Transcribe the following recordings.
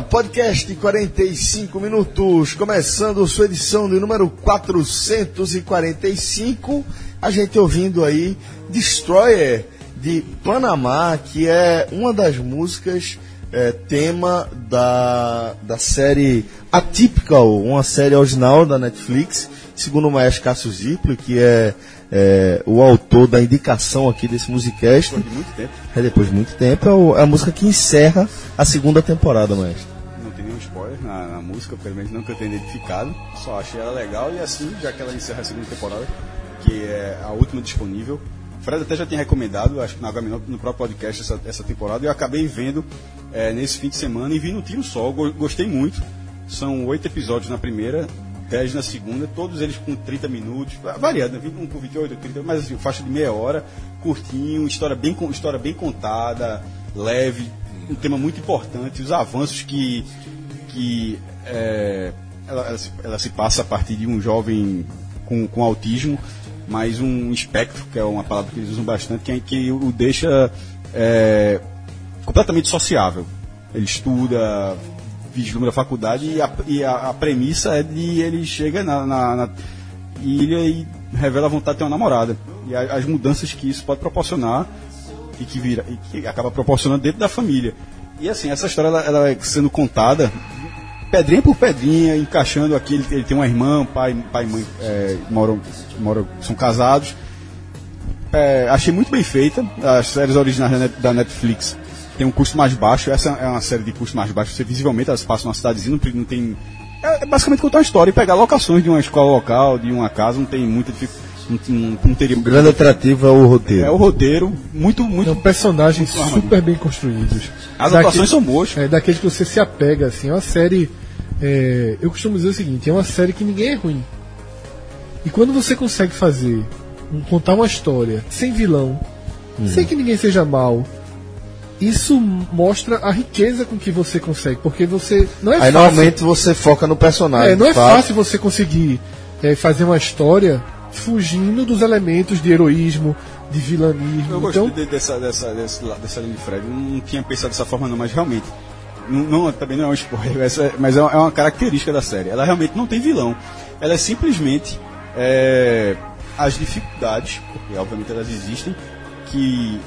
Podcast 45 minutos, começando sua edição de número 445. A gente ouvindo aí Destroyer de Panamá, que é uma das músicas é, tema da, da série Atypical, uma série original da Netflix, segundo o maestro Cássio Ziplo, que é é, o autor da indicação aqui desse musicast. Depois de muito tempo. É depois de muito tempo, é, o, é a música que encerra a segunda temporada, maestro. Não tem nenhum spoiler na, na música, pelo menos não que eu tenha identificado. Só achei ela legal e assim, já que ela encerra a segunda temporada, que é a última disponível. Fred até já tinha recomendado, acho que na HM, no próprio podcast, essa, essa temporada, e eu acabei vendo é, nesse fim de semana e vi no tiro só. Gostei muito. São oito episódios na primeira, 10 na segunda, todos eles com 30 minutos, variado, né? um com 28, 30, mas assim, faixa de meia hora, curtinho, história bem, história bem contada, leve, um tema muito importante, os avanços que, que é, ela, ela, se, ela, se, passa a partir de um jovem com, com autismo, mas um espectro, que é uma palavra que eles usam bastante, que, que o deixa é, completamente sociável. Ele estuda, vislumbra a faculdade e a, e a, a premissa é de ele chega na, na, na, ilha e revela a vontade de ter uma namorada. E a, as mudanças que isso pode proporcionar e que, vira, e que acaba proporcionando dentro da família. E assim, essa história ela, ela é sendo contada pedrinha por pedrinha, encaixando aqui. Ele, ele tem uma irmã, pai, pai e mãe é, moram, moram, são casados. É, achei muito bem feita. As séries originais da Netflix tem um custo mais baixo. Essa é uma série de custo mais baixo. Você visivelmente elas passam numa cidadezinha, não tem. É, é basicamente contar uma história e pegar locações de uma escola local, de uma casa, não tem muita dificuldade. Não, não, teria... O grande atrativo é o roteiro. É o roteiro, muito, muito. São personagens muito super bem construídos. As atuações são boas. É, daqueles que você se apega, assim. É uma série. É, eu costumo dizer o seguinte: é uma série que ninguém é ruim. E quando você consegue fazer, um, contar uma história sem vilão, hum. sem que ninguém seja mal, isso mostra a riqueza com que você consegue, porque você não é Aí fácil. normalmente você foca no personagem. É, não é fato. fácil você conseguir é, fazer uma história fugindo dos elementos de heroísmo, de vilanismo. Eu então... gostei dessa, dessa, dessa, dessa linha de Fred. Não tinha pensado dessa forma não, mas realmente. Não, não também não é um spoiler, mas é, é uma característica da série. Ela realmente não tem vilão. Ela é simplesmente é, as dificuldades, porque obviamente elas existem, que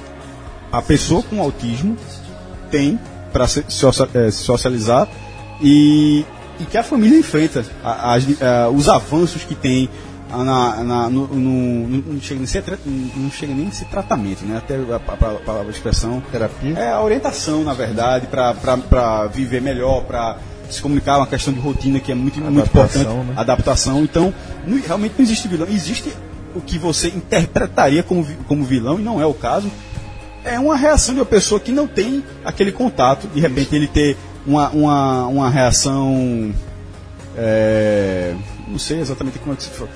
a pessoa com autismo tem para se é, socializar e, e que a família enfrenta a, a, os avanços que tem na, na, no, no, não, chega nem ser, não chega nem a ser tratamento, né? Até a, a, a, expressão. Terapia? É a orientação, na verdade, para viver melhor, para se comunicar, uma questão de rotina que é muito, muito importante. Né? Adaptação. Então, não, realmente não existe vilão. Existe o que você interpretaria como, como vilão, e não é o caso, é uma reação de uma pessoa que não tem aquele contato, de repente ele ter uma, uma, uma reação. É, não sei exatamente como é que se fala.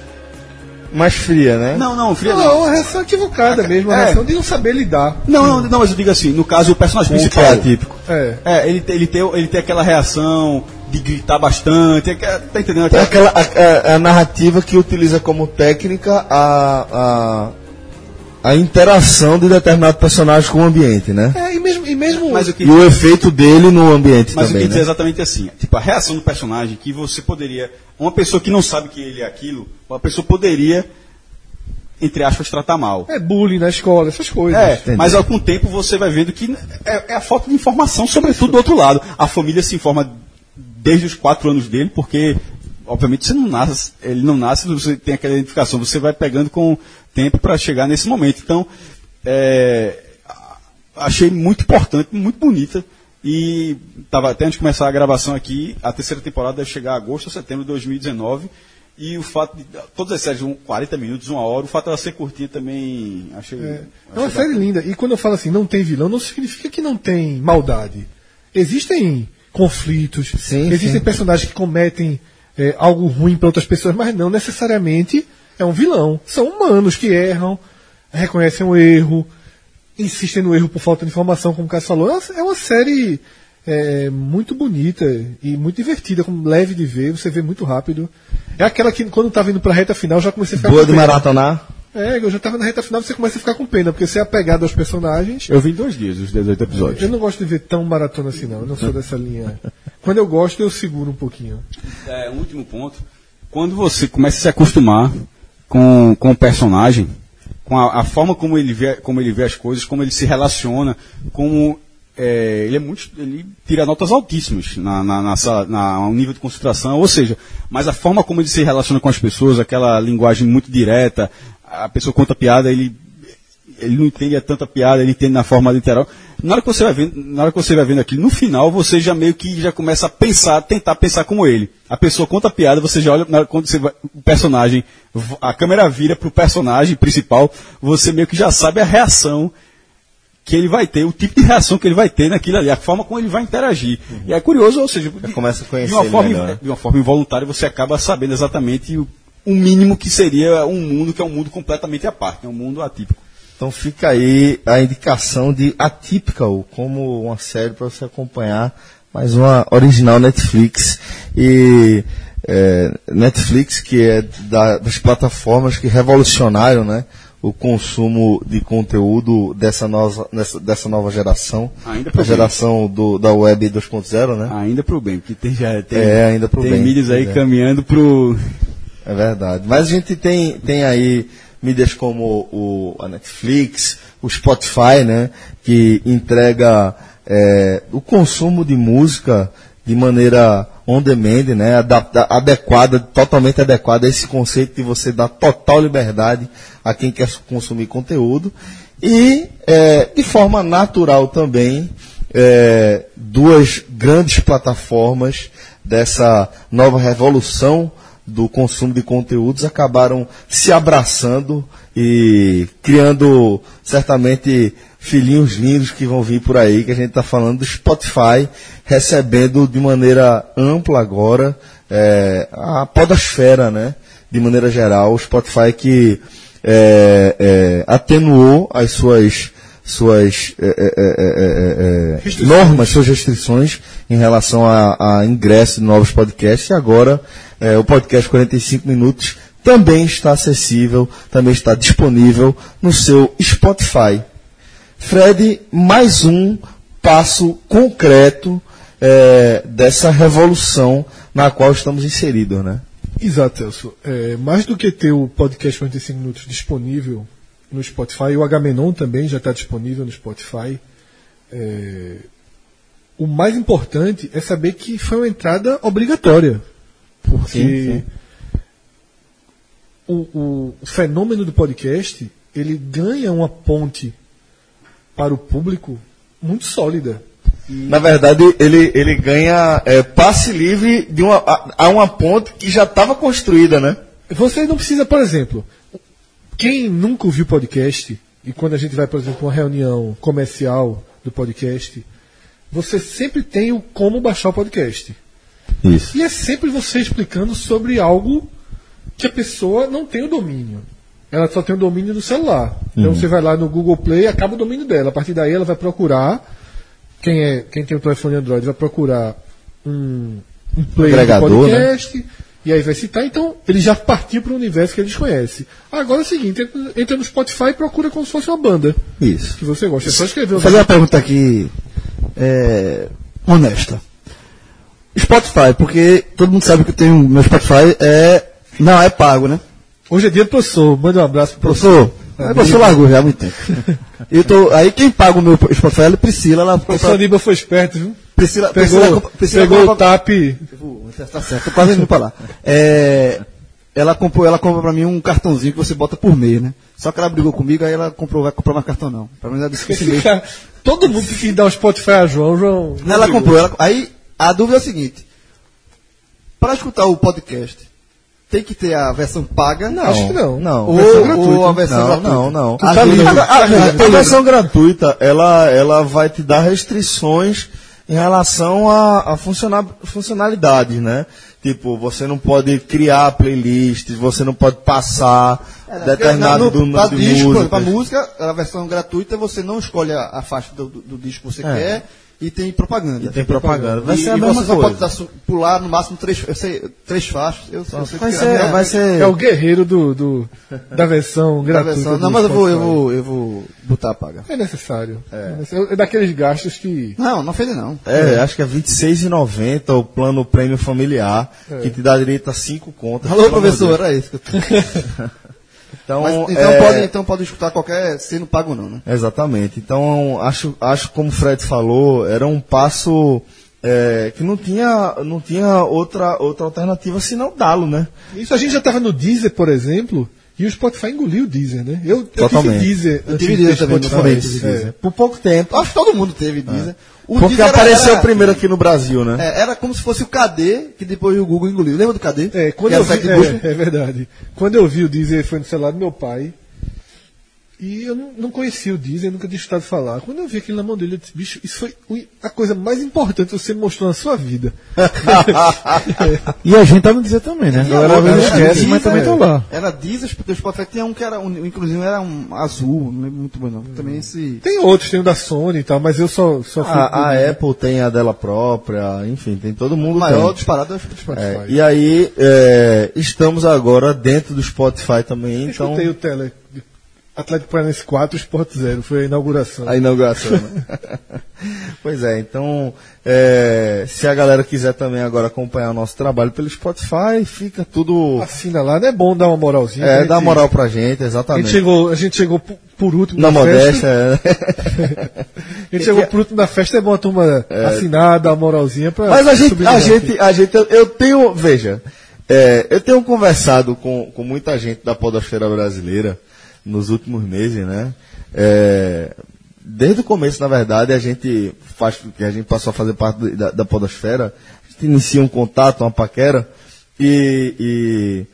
Mais fria, né? Não, não, fria não. não. uma reação equivocada mesmo, uma é. reação de não saber lidar. Não, não, não, mas eu digo assim, no caso o personagem principal. É típico. É. é ele, ele, tem, ele tem aquela reação de gritar bastante, tá entendendo? Aquela, aquela a, a, a, narrativa que utiliza como técnica a, a interação de determinado personagem com o ambiente, né? É, e mesmo. E, mesmo... Mas o que... e o efeito dele no ambiente Mas também. Mas o que né? é exatamente assim: tipo, a reação do personagem que você poderia. Uma pessoa que não sabe que ele é aquilo, uma pessoa poderia, entre aspas, tratar mal. É bullying na escola, essas coisas. É, Entendi. mas com o tempo você vai vendo que é, é a falta de informação, sobretudo do outro lado. A família se informa desde os quatro anos dele, porque obviamente você não nasce, ele não nasce, você tem aquela identificação, você vai pegando com tempo para chegar nesse momento. Então, é, achei muito importante, muito bonita. E tava, até antes de começar a gravação aqui, a terceira temporada deve chegar agosto ou setembro de 2019. E o fato de. Todas as séries, 40 minutos, uma hora, o fato dela ser curtinha também. Achei. É, é uma série linda. E quando eu falo assim, não tem vilão, não significa que não tem maldade. Existem conflitos, sim, existem sim. personagens que cometem é, algo ruim para outras pessoas, mas não necessariamente é um vilão. São humanos que erram, reconhecem o erro, insistem no erro por falta de informação, como o Cássio falou. É uma série é, muito bonita e muito divertida, como leve de ver, você vê muito rápido. É aquela que quando tá vindo pra reta final já comecei a ficar Boa de maratonar? É, eu já tava na reta final, você começa a ficar com pena, porque você é apegado aos personagens. Eu vi em dois dias os 18 episódios. Eu não gosto de ver tão maratona assim, não. Eu não sou dessa linha. Quando eu gosto, eu seguro um pouquinho. É, um último ponto. Quando você começa a se acostumar com, com o personagem, com a, a forma como ele, vê, como ele vê as coisas, como ele se relaciona, como é, ele é muito, ele tira notas altíssimas na, na, na, na, um nível de concentração, ou seja, mas a forma como ele se relaciona com as pessoas, aquela linguagem muito direta, a pessoa conta piada, ele ele não entende tanta piada, ele entende na forma literal. Na hora que você vai vendo, na hora que você vai vendo aquilo, no final você já meio que já começa a pensar, tentar pensar como ele. A pessoa conta a piada, você já olha quando você vai, o personagem, a câmera vira para o personagem principal, você meio que já sabe a reação que ele vai ter, o tipo de reação que ele vai ter naquilo ali, a forma como ele vai interagir. Uhum. E é curioso, ou seja, de, começa a conhecer de uma forma, melhor. De uma forma involuntária você acaba sabendo exatamente o o mínimo que seria um mundo que é um mundo completamente à parte, é um mundo atípico. Então fica aí a indicação de Atypical como uma série para você acompanhar, mais uma original Netflix. E é, Netflix, que é da, das plataformas que revolucionaram né, o consumo de conteúdo dessa nova, dessa, dessa nova geração. Ainda a geração do, da web 2.0, né? Ainda para o bem, porque tem, já, tem, é, ainda pro tem bem, aí é. caminhando para o é verdade. Mas a gente tem, tem aí mídias como o, a Netflix, o Spotify, né? Que entrega é, o consumo de música de maneira on demand, né? Adequada, totalmente adequada a esse conceito de você dar total liberdade a quem quer consumir conteúdo. E, é, de forma natural também, é, duas grandes plataformas dessa nova revolução do consumo de conteúdos acabaram se abraçando e criando certamente filhinhos lindos que vão vir por aí, que a gente está falando do Spotify, recebendo de maneira ampla agora é, a podosfera, né? De maneira geral, o Spotify que é, é, atenuou as suas suas é, é, é, normas, suas restrições em relação a, a ingresso de novos podcasts e agora é, o podcast 45 minutos também está acessível, também está disponível no seu Spotify. Fred, mais um passo concreto é, dessa revolução na qual estamos inseridos, né? Exato, Celso. É, mais do que ter o podcast 45 minutos disponível no Spotify, o Agamenon também já está disponível no Spotify. É, o mais importante é saber que foi uma entrada obrigatória. Porque sim, sim. O, o, fenômeno do podcast ele ganha uma ponte para o público muito sólida. Na verdade, ele, ele ganha é, passe livre de uma, a, a uma ponte que já estava construída, né? Você não precisa, por exemplo, quem nunca ouviu podcast, e quando a gente vai, por exemplo, uma reunião comercial do podcast, você sempre tem o como baixar o podcast. Isso. E é sempre você explicando sobre algo que a pessoa não tem o domínio. Ela só tem o domínio do celular. Então uhum. você vai lá no Google Play acaba o domínio dela. A partir daí ela vai procurar. Quem, é, quem tem o telefone Android vai procurar um, um player de podcast. Né? E aí vai citar. Então ele já partiu para o universo que eles conhecem. Agora é o seguinte: entra no Spotify e procura como se fosse uma banda. Isso. Que você gosta. É só escrever Vou fazer uma pergunta aqui. É, honesta. Spotify, porque todo mundo sabe que eu tenho meu Spotify é não é pago, né? Hoje é dia do professor, manda um abraço pro professor. Professor, é, professor largou já há muito tempo. eu tô, aí quem paga o meu Spotify é a Priscila. Ela o professor Aníbal foi esperto, viu? Priscila, pegou, Priscila, Priscila pegou o TAP. Tá certo, tô quase indo pra lá. É, ela comprou, ela comprou pra mim um cartãozinho que você bota por mês, né? Só que ela brigou comigo, aí ela comprou, vai comprar mais cartão não. Pelo menos ela disse que esse mês. Todo mundo que dá o Spotify a João, João. Ela comprou, ela, aí a dúvida é a seguinte: para escutar o podcast, tem que ter a versão paga? Não. Acho que não. Não. Ou, ou a versão não, gratuita? Não, não. Tá A, livre. a- a- Tá a versão gratuita, ela, ela vai te dar restrições em relação a, a funciona- funcionalidades, né? Tipo, você não pode criar playlists, você não pode passar determinado no, número de disco, músicas. Para música, a versão gratuita, você não escolhe a, a faixa do, do- do disco que você É. quer e tem propaganda. E tem propaganda. Vai E, ser a e mesma você só coisa. pode dar pular no máximo três, eu sei, três faixas. Eu, eu sei Vai que ser, vai ser. É o guerreiro do, do- da versão da gratuita. versão- do Não, mas eu vou, eu vou, eu vou botar a paga. É necessário. É. é daqueles gastos que. Não, não ofende não. É, acho que é R$26,90 o plano prêmio familiar, que te dá direito a cinco contas. Alô, professor, era isso que eu Então, Mas, então, é, pode, então pode escutar qualquer sendo pago não, né? Exatamente. Então, acho, acho como o Fred falou, era um passo é, que não tinha, não tinha outra, outra alternativa senão dá-lo, né? Isso a gente já estava no Deezer, por exemplo, e o Spotify engoliu o Deezer, né? Eu, eu tive Deezer. Eu antes tive Deezer também, Spotify. tive É. Deezer. Por pouco tempo. Acho que todo mundo teve Deezer. O Porque Deezer apareceu era- primeiro aqui no Brasil, né? É, era como se fosse o KD, que depois o Google engoliu. Lembra do KD? É, quando Que eu vi, é, é verdade. Quando eu vi o Deezer foi no celular do meu pai. E eu não, conhecia o Deezer, nunca tinha escutado falar. Quando eu vi aquilo na mão dele, eu disse, bicho, isso foi o- a coisa mais importante que você mostrou na sua vida. E a gente no dizer também, né? A galera vezes Era esquece, Deezer, mas também estão lá. Era Deezer, porque o Spotify tinha um que era, um, inclusive era um azul, não lembro muito bem não. Também esse... Tem outros, tem o da Sony e tal, mas eu só, só fui. A, pro a Deezer. Apple tem a dela própria, enfim, tem todo O mundo maior tem. disparado é o Spotify. É, e aí, é, estamos agora dentro do Spotify também, Eu então. escutei o Tele. Atlético Paranaense 4, Sport 0, foi a inauguração. A inauguração, né? pois é, então, é, se a galera quiser também agora acompanhar o nosso trabalho pelo Spotify, fica tudo. Assina lá, não é bom dar uma moralzinha. É, gente- dá moral pra gente, A gente exatamente. chegou, a gente chegou por, último Na na modéstia, festa. é. A gente chegou por último na festa, é bom a turma assinar, dar uma moralzinha pra. Mas a gente, subir a gente, a gente, eu, eu tenho, veja, é, eu tenho conversado com, com muita gente da podosfera brasileira nos últimos meses, né? É, desde o começo, na verdade, a gente faz, a gente passou a fazer parte da, da podosfera, a gente inicia um contato, uma paquera, e, e,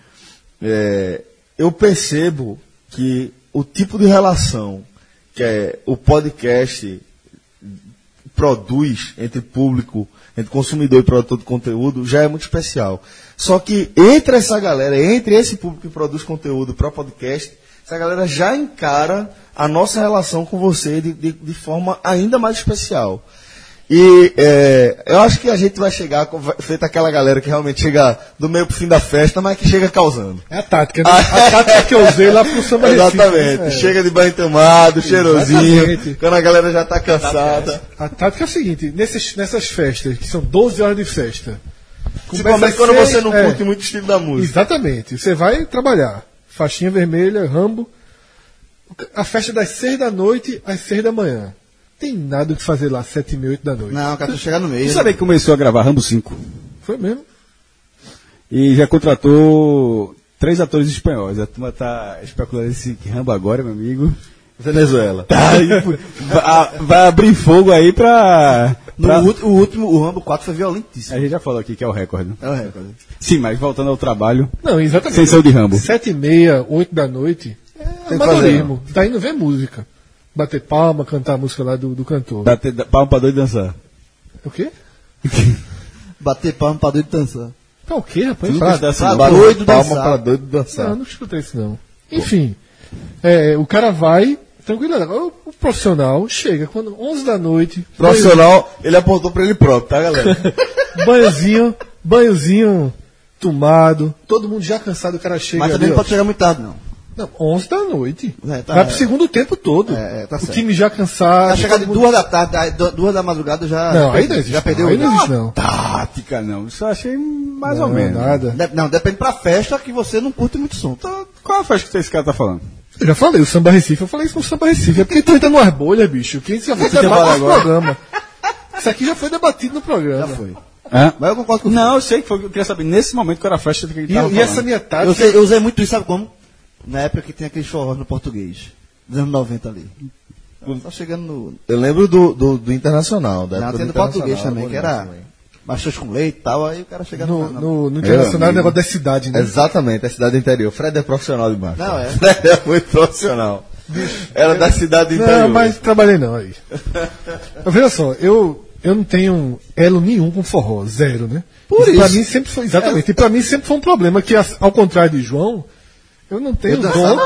é, eu percebo que o tipo de relação que é o podcast produz entre público, entre consumidor e produtor de conteúdo, já é muito especial. Só que entre essa galera, entre esse público que produz conteúdo para podcast, essa galera já encara a nossa relação com você de, de, de forma ainda mais especial. E é, eu acho que a gente vai chegar, feita aquela galera que realmente chega do meio pro fim da festa, mas que chega causando. É a tática, né? A tática que eu usei lá pro Samba Exatamente. né? É. Chega de banho tomado, cheirosinho, Exatamente. quando a galera já tá cansada. A tática é o seguinte, nesses, nessas festas, que são 12 horas de festa. Principalmente quando seis- você não é, curte muito o estilo da música. Exatamente. Você vai trabalhar. Faixinha vermelha, rambo. A festa das 6 da noite às 6 da manhã. Tem nada o que fazer lá, 7 e meia, 8 da noite. Não, cara, tu chegar no meio. Você sabe que começou a gravar Rambo 5 Foi mesmo? e já contratou três atores espanhóis. A turma tá especulando esse Rambo agora, meu amigo. Venezuela. Tá, vai, vai abrir fogo aí pra. No pra- ulti- o último, o Rambo 4 foi violentíssimo. A gente já falou aqui que é o recorde. né? É o recorde. Sim, mas voltando ao trabalho. Não, exatamente. Sem ser o de Rambo. 7 e meia, 8 da noite. É Tem amadorismo. Tá indo ver música. Bater palma, cantar a música lá do, do cantor. Bater palma pra doido dançar. O quê? Bater palma pra doido dançar. Tá o quê, rapaz? Pra dançar. Pra doido Palma dançar. pra doido dançar. Não, não escutei isso não. Enfim, é, o cara vai, tranquilo. O, profissional chega quando 11 da noite, Profissional, ele apontou pra ele próprio, tá, galera? banho- banhozinho, banhozinho tomado, todo mundo já cansado, o cara chega Mas também ali, não pode chegar muito tarde, não. Não, 11 da noite. É, tá, vai é. pro segundo tempo todo. É, é, tá o certo. time já cansado. Já chegar de mundo- duas da tarde, duas da madrugada já. Não, aí não existe. Já perdeu aí não existe, não. Tática, não. Isso eu achei mais Não, ou menos. nada. De- Não, depende pra festa que você não curte muito som. Então, Qual a festa que esse cara tá falando? Eu já falei, o Samba Recife, eu falei isso no Samba Recife. É porque tu entra numas bolhas, bicho. Que isso já foi debatido no agora. programa. Isso aqui já foi debatido no programa. Já foi. Hã? Mas eu concordo com você. Não, eu sei que foi. Eu queria saber nesse momento que era a festa que ele E, tava e essa falando. minha tática. Eu, sei- eu usei muito isso, sabe como? Na época que tem aqueles forró no português. Dos anos 90 ali. Tá chegando no. Eu lembro do, do, do Internacional. Da Não, época tem do do português também, que era também. Machos com leite e tal, aí o cara chega No, no. no, no Internacional é o negócio da cidade, né? Exatamente, é cidade interior. Fred é profissional demais. Não, é. Fred é muito profissional. Era da cidade interior. Não, mas trabalhei não aí. Veja só, eu, eu não tenho elo nenhum com forró, zero, né? Por Pra isso. mim sempre foi, exatamente. E pra mim sempre foi um problema que, ao contrário de João, eu não tenho Eu dom. dançava.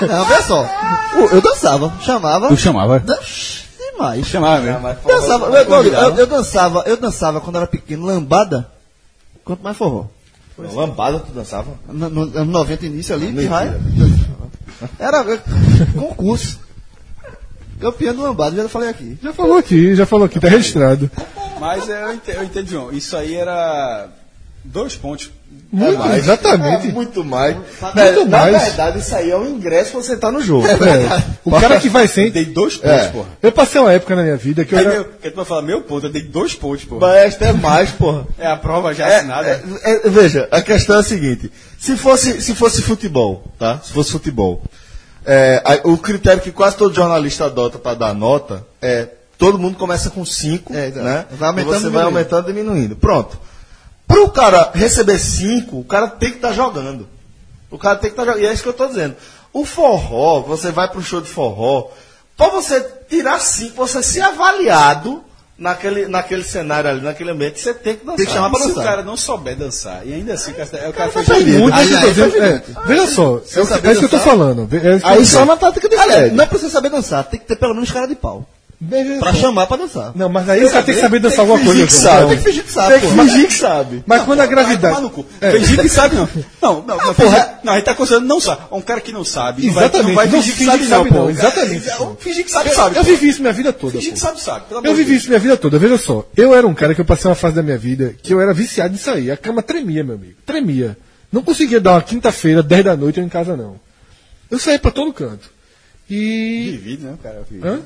Não, veja só. Eu dançava, chamava. Tu chamava? Dan- mais. Chamava mesmo. mas Dançava, eu, eu- eu- eu dançava, eu dançava quando era pequeno, lambada, quanto mais forró. Lambada tu dançava? No, no, no 90 início ali, que raio. Era é, concurso. Campeão do lambada, já falei aqui. Já falou aqui, já falou aqui, tá registrado. Mas eu entendo, eu entendo, João. Isso aí era dois pontos. Muito, É exatamente. muito mais. Muito Velho, Na mais. verdade, isso aí é um ingresso pra você estar no jogo. É, o cara que vai sem. Dei dois pontos, É. porra. Eu passei uma época na minha vida que eu era. meu, que tu vai falar meu ponto, eu dei dois pontos, porra. Mas até mais, porra. É a prova já É, assinada. é, é, veja, a questão é a seguinte: se fosse, se fosse futebol, tá? Se fosse futebol, é, a- o critério que quase todo jornalista adota para dar nota é todo mundo começa com 5, É, exato. né? Vai aumentando e você vai diminuindo. aumentando e diminuindo. Pronto. Para o cara receber 5, o cara tem que estar jogando. O cara tem que estar jogando. E é isso que eu estou dizendo. O forró, você vai para um show de forró, para você tirar 5, você ser avaliado naquele, naquele cenário ali, naquele ambiente, você tem que dançar. Tem que chamar pra Se o dançar. cara não souber dançar, e ainda assim o cara, o cara tá perdido. Muito Aí- aí dizendo. foi É, veja só, é, é isso que eu tô dançar- falando. É Aí só na tática de Fred. não precisa saber dançar, tem que ter pelo menos cara de pau. Pra só. chamar pra dançar. Não, mas aí o cara tem que saber dançar alguma coisa. que João. sabe. Tem que fingir que sabe, Tem que fingir que sabe. Mas quando a gravidade. É. Fingir que sabe, não. Não, não, não, não, a gente tá considerando não sabe. Um cara que não sabe. Exatamente, não vai fingir que sabe, que não, pô. exatamente. Fingir que sabe, Eu, sabe. eu vivi isso minha vida toda. Fingir que sabe, sabe. Eu vivi isso minha vida toda. Veja só, eu era um cara que eu passei uma fase da minha vida que eu era viciado nisso aí. A cama tremia, meu amigo. Tremia. Não conseguia dar uma quinta-feira, 10 da noite eu em casa, não. Eu saía pra todo canto. E. Vivido, né? O cara vive. Hã?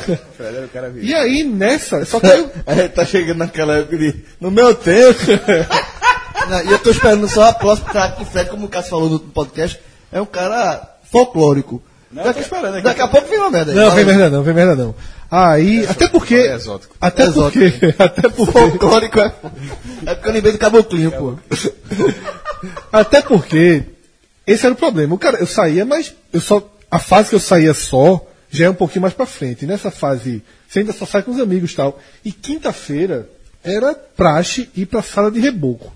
Fred era o cara. E aí, nessa. Só que eu. É, tá chegando naquela época de. No meu tempo. Não, E eu tô esperando só a próxima, cara, que o Fred, como o Cássio falou no podcast, é um cara folclórico. Não, tô esperando aqui. Daqui a pouco vem uma merda aí. Não, vem aí. merda não, vem merda não. Aí, até porque. é exótico. Até Exótico. porque. Até porque. Folclórico é. É porque eu lembrei do caboclinho, pô. Até porque esse era o problema. O cara, eu saía, mas eu só a fase que eu saía só já é um pouquinho mais pra frente. Nessa fase, você ainda só sai com os amigos e tal. E quinta-feira era praxe ir pra sala de reboco,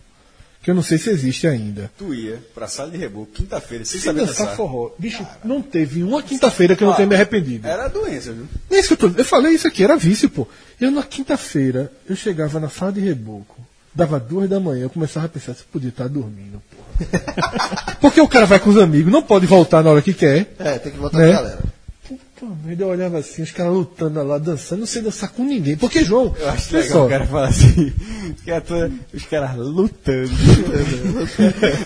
que eu não sei se existe ainda. Tu ia pra sala de reboco, quinta-feira, sem Se saber dançar dançar. forró, bicho, não teve uma quinta-feira que eu não tenha me arrependido. Era doença, viu? É isso que eu, tô, eu falei isso aqui, era vício, pô. Eu na quinta-feira, eu chegava na sala de reboco, dava duas da manhã, eu começava a pensar se podia estar dormindo, porra. Porque o cara vai com os amigos, não pode voltar na hora que quer. É, tem que voltar Né? pra galera. Puta merda, eu olhava assim, os caras lutando lá, dançando, não sei dançar com ninguém. Porque, João, Eu acho legal só, o cara falar assim, que é os caras lutando.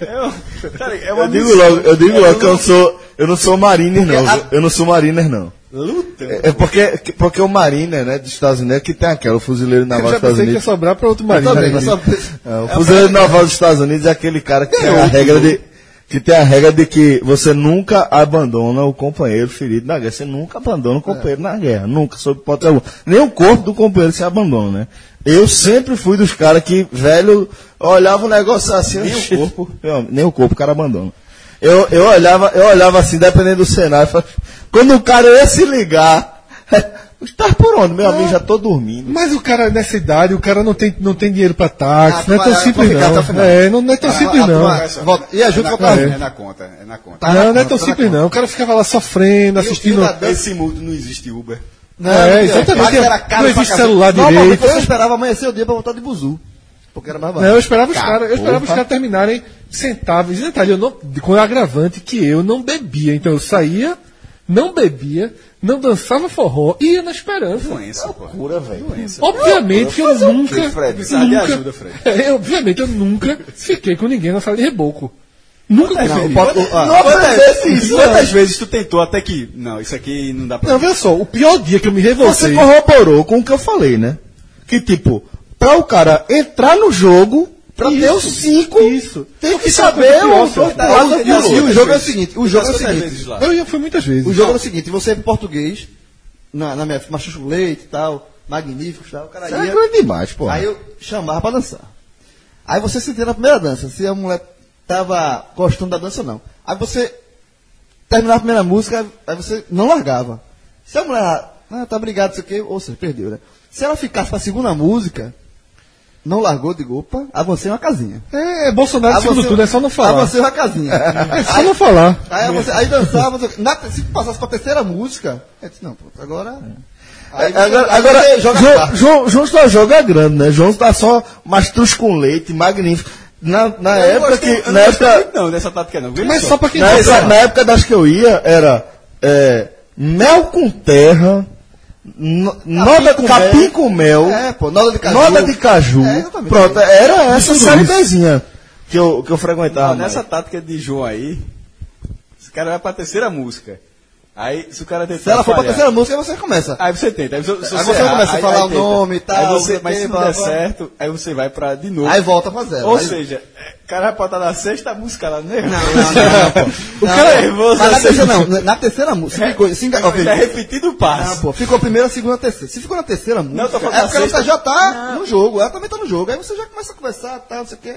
é, um- cara, é uma Eu digo logo, eu digo logo que eu sou. Eu não sou mariner, não. a- Eu não sou mariner, não. Lutando. É porque, porque o mariner, né, dos Estados Unidos, é que tem aquela, o fuzileiro eu naval dos Estados pensei que ia Unidos. sobrar pra outro Eu também, né? só- É, o fuzileiro naval dos Estados Unidos é aquele cara que tem a regra de. Que tem a regra de que você nunca abandona o companheiro ferido na guerra. Você nunca abandona o companheiro na guerra. Nunca, sob hipótese alguma. Nem o corpo do companheiro se abandona, né? Eu sempre fui dos caras que, velho, olhava o negócio assim. Nem o corpo. nem o corpo o cara abandona. Eu, eu, olhava, eu olhava assim, dependendo do cenário. falava, Quando o cara ia se ligar, tá por onde? Meu amigo, já tô dormindo. Mas o cara, nessa idade, o cara não tem, não tem dinheiro pra táxi, Ah, não é tão simples não. É, não, não é tão simples Ah, não. ah, Volta- E ajuda é, a na, voltar. é na conta, é na conta. Tá não, na não é conta, tão tá simples não. O cara ficava lá sofrendo, assistindo. filho da- Esse mundo não existe Uber. Não, É, exatamente. Não existe celular direito. você esperava amanhecer o dia pra voltar de buzu. Porque era mais Não, barato. eu esperava os caras, eu esperava os caras terminarem sentados. E detalhe, eu não, com o agravante que eu não bebia. Então eu saía, não bebia, não dançava forró e ia na esperança. Doença, pô. Pura, velho. Doença. Obviamente que eu nunca. Fred? Nunca ajuda, Fred. É, obviamente eu nunca fiquei com ninguém na sala de reboco. Nunca Não, consegui. pode- ah, Não Quantas, isso, quantas vezes tu tentou até que. Não, isso aqui não dá pra. Não, veja só, o pior dia que eu me Você revoltei. corroborou com o que eu falei, né? Que tipo, pra o cara entrar no jogo, pra ter os cinco, Isso. tem que sabe saber qual é o o E do o- e o outro. jogo é o seguinte, o jogo é o seguinte. Eu já fui muitas vezes. O jogo era o seguinte, você é português, na, na minha machucho leite e tal, magnífico e tal, o cara é ia, coisa demais, pô. aí eu chamava pra dançar. Aí você sentia na primeira dança, se a mulher tava gostando da dança ou não. Aí você terminava a primeira música, aí você não largava. Se a mulher, ah, tá obrigado, isso aqui, ou seja, perdeu, né? Se ela ficasse pra segunda música, não largou, digo, opa, avancei uma casinha. É, Bolsonaro, segundo Avancei- tudo, é só não falar. Avancei uma casinha. É só não falar. Aí, você, aí dançava, você- na- se passasse pra terceira música, eu disse, não, pronto, agora. Aí você- agora, aí agora você joga João. João, João só joga grande, né? João tá só mastruz com leite, magnífico. Na, na Eu não época gostei- que. Na não época, não dessa tática não. Mas só pra quem na, época, na época das que eu ia, era é, mel com terra, no- noda com capim mel. com mel, É, pô, noda de caju. noda de caju. É. Pronto, era essa série. Bzinha que eu, que eu frequentava. Não, nessa tática de João aí, esse cara vai pra terceira música. Aí, se o cara tentar Se ela for pra falhar- terceira música, aí você começa. Aí você tenta. Aí você, Aí você errar, começa a falar o nome e tal, Aí você, não mas se não der certo, aí você vai pra de novo. Aí volta pra zero. Ou Aí- seja, o cara vai botar na sexta música lá, né? Não, não, não, pô. O Não, cara é não. nervoso Mas na assim. terceira não, na terceira música. se ficou- se enga- Já é repetido o Não, passo. pô, ficou a primeira, a segunda, a terceira. Se ficou na terceira música, eu tô falando é porque você sexta. já tá no jogo, ela também tá no jogo. Aí você já começa a conversar, tal, não sei o que.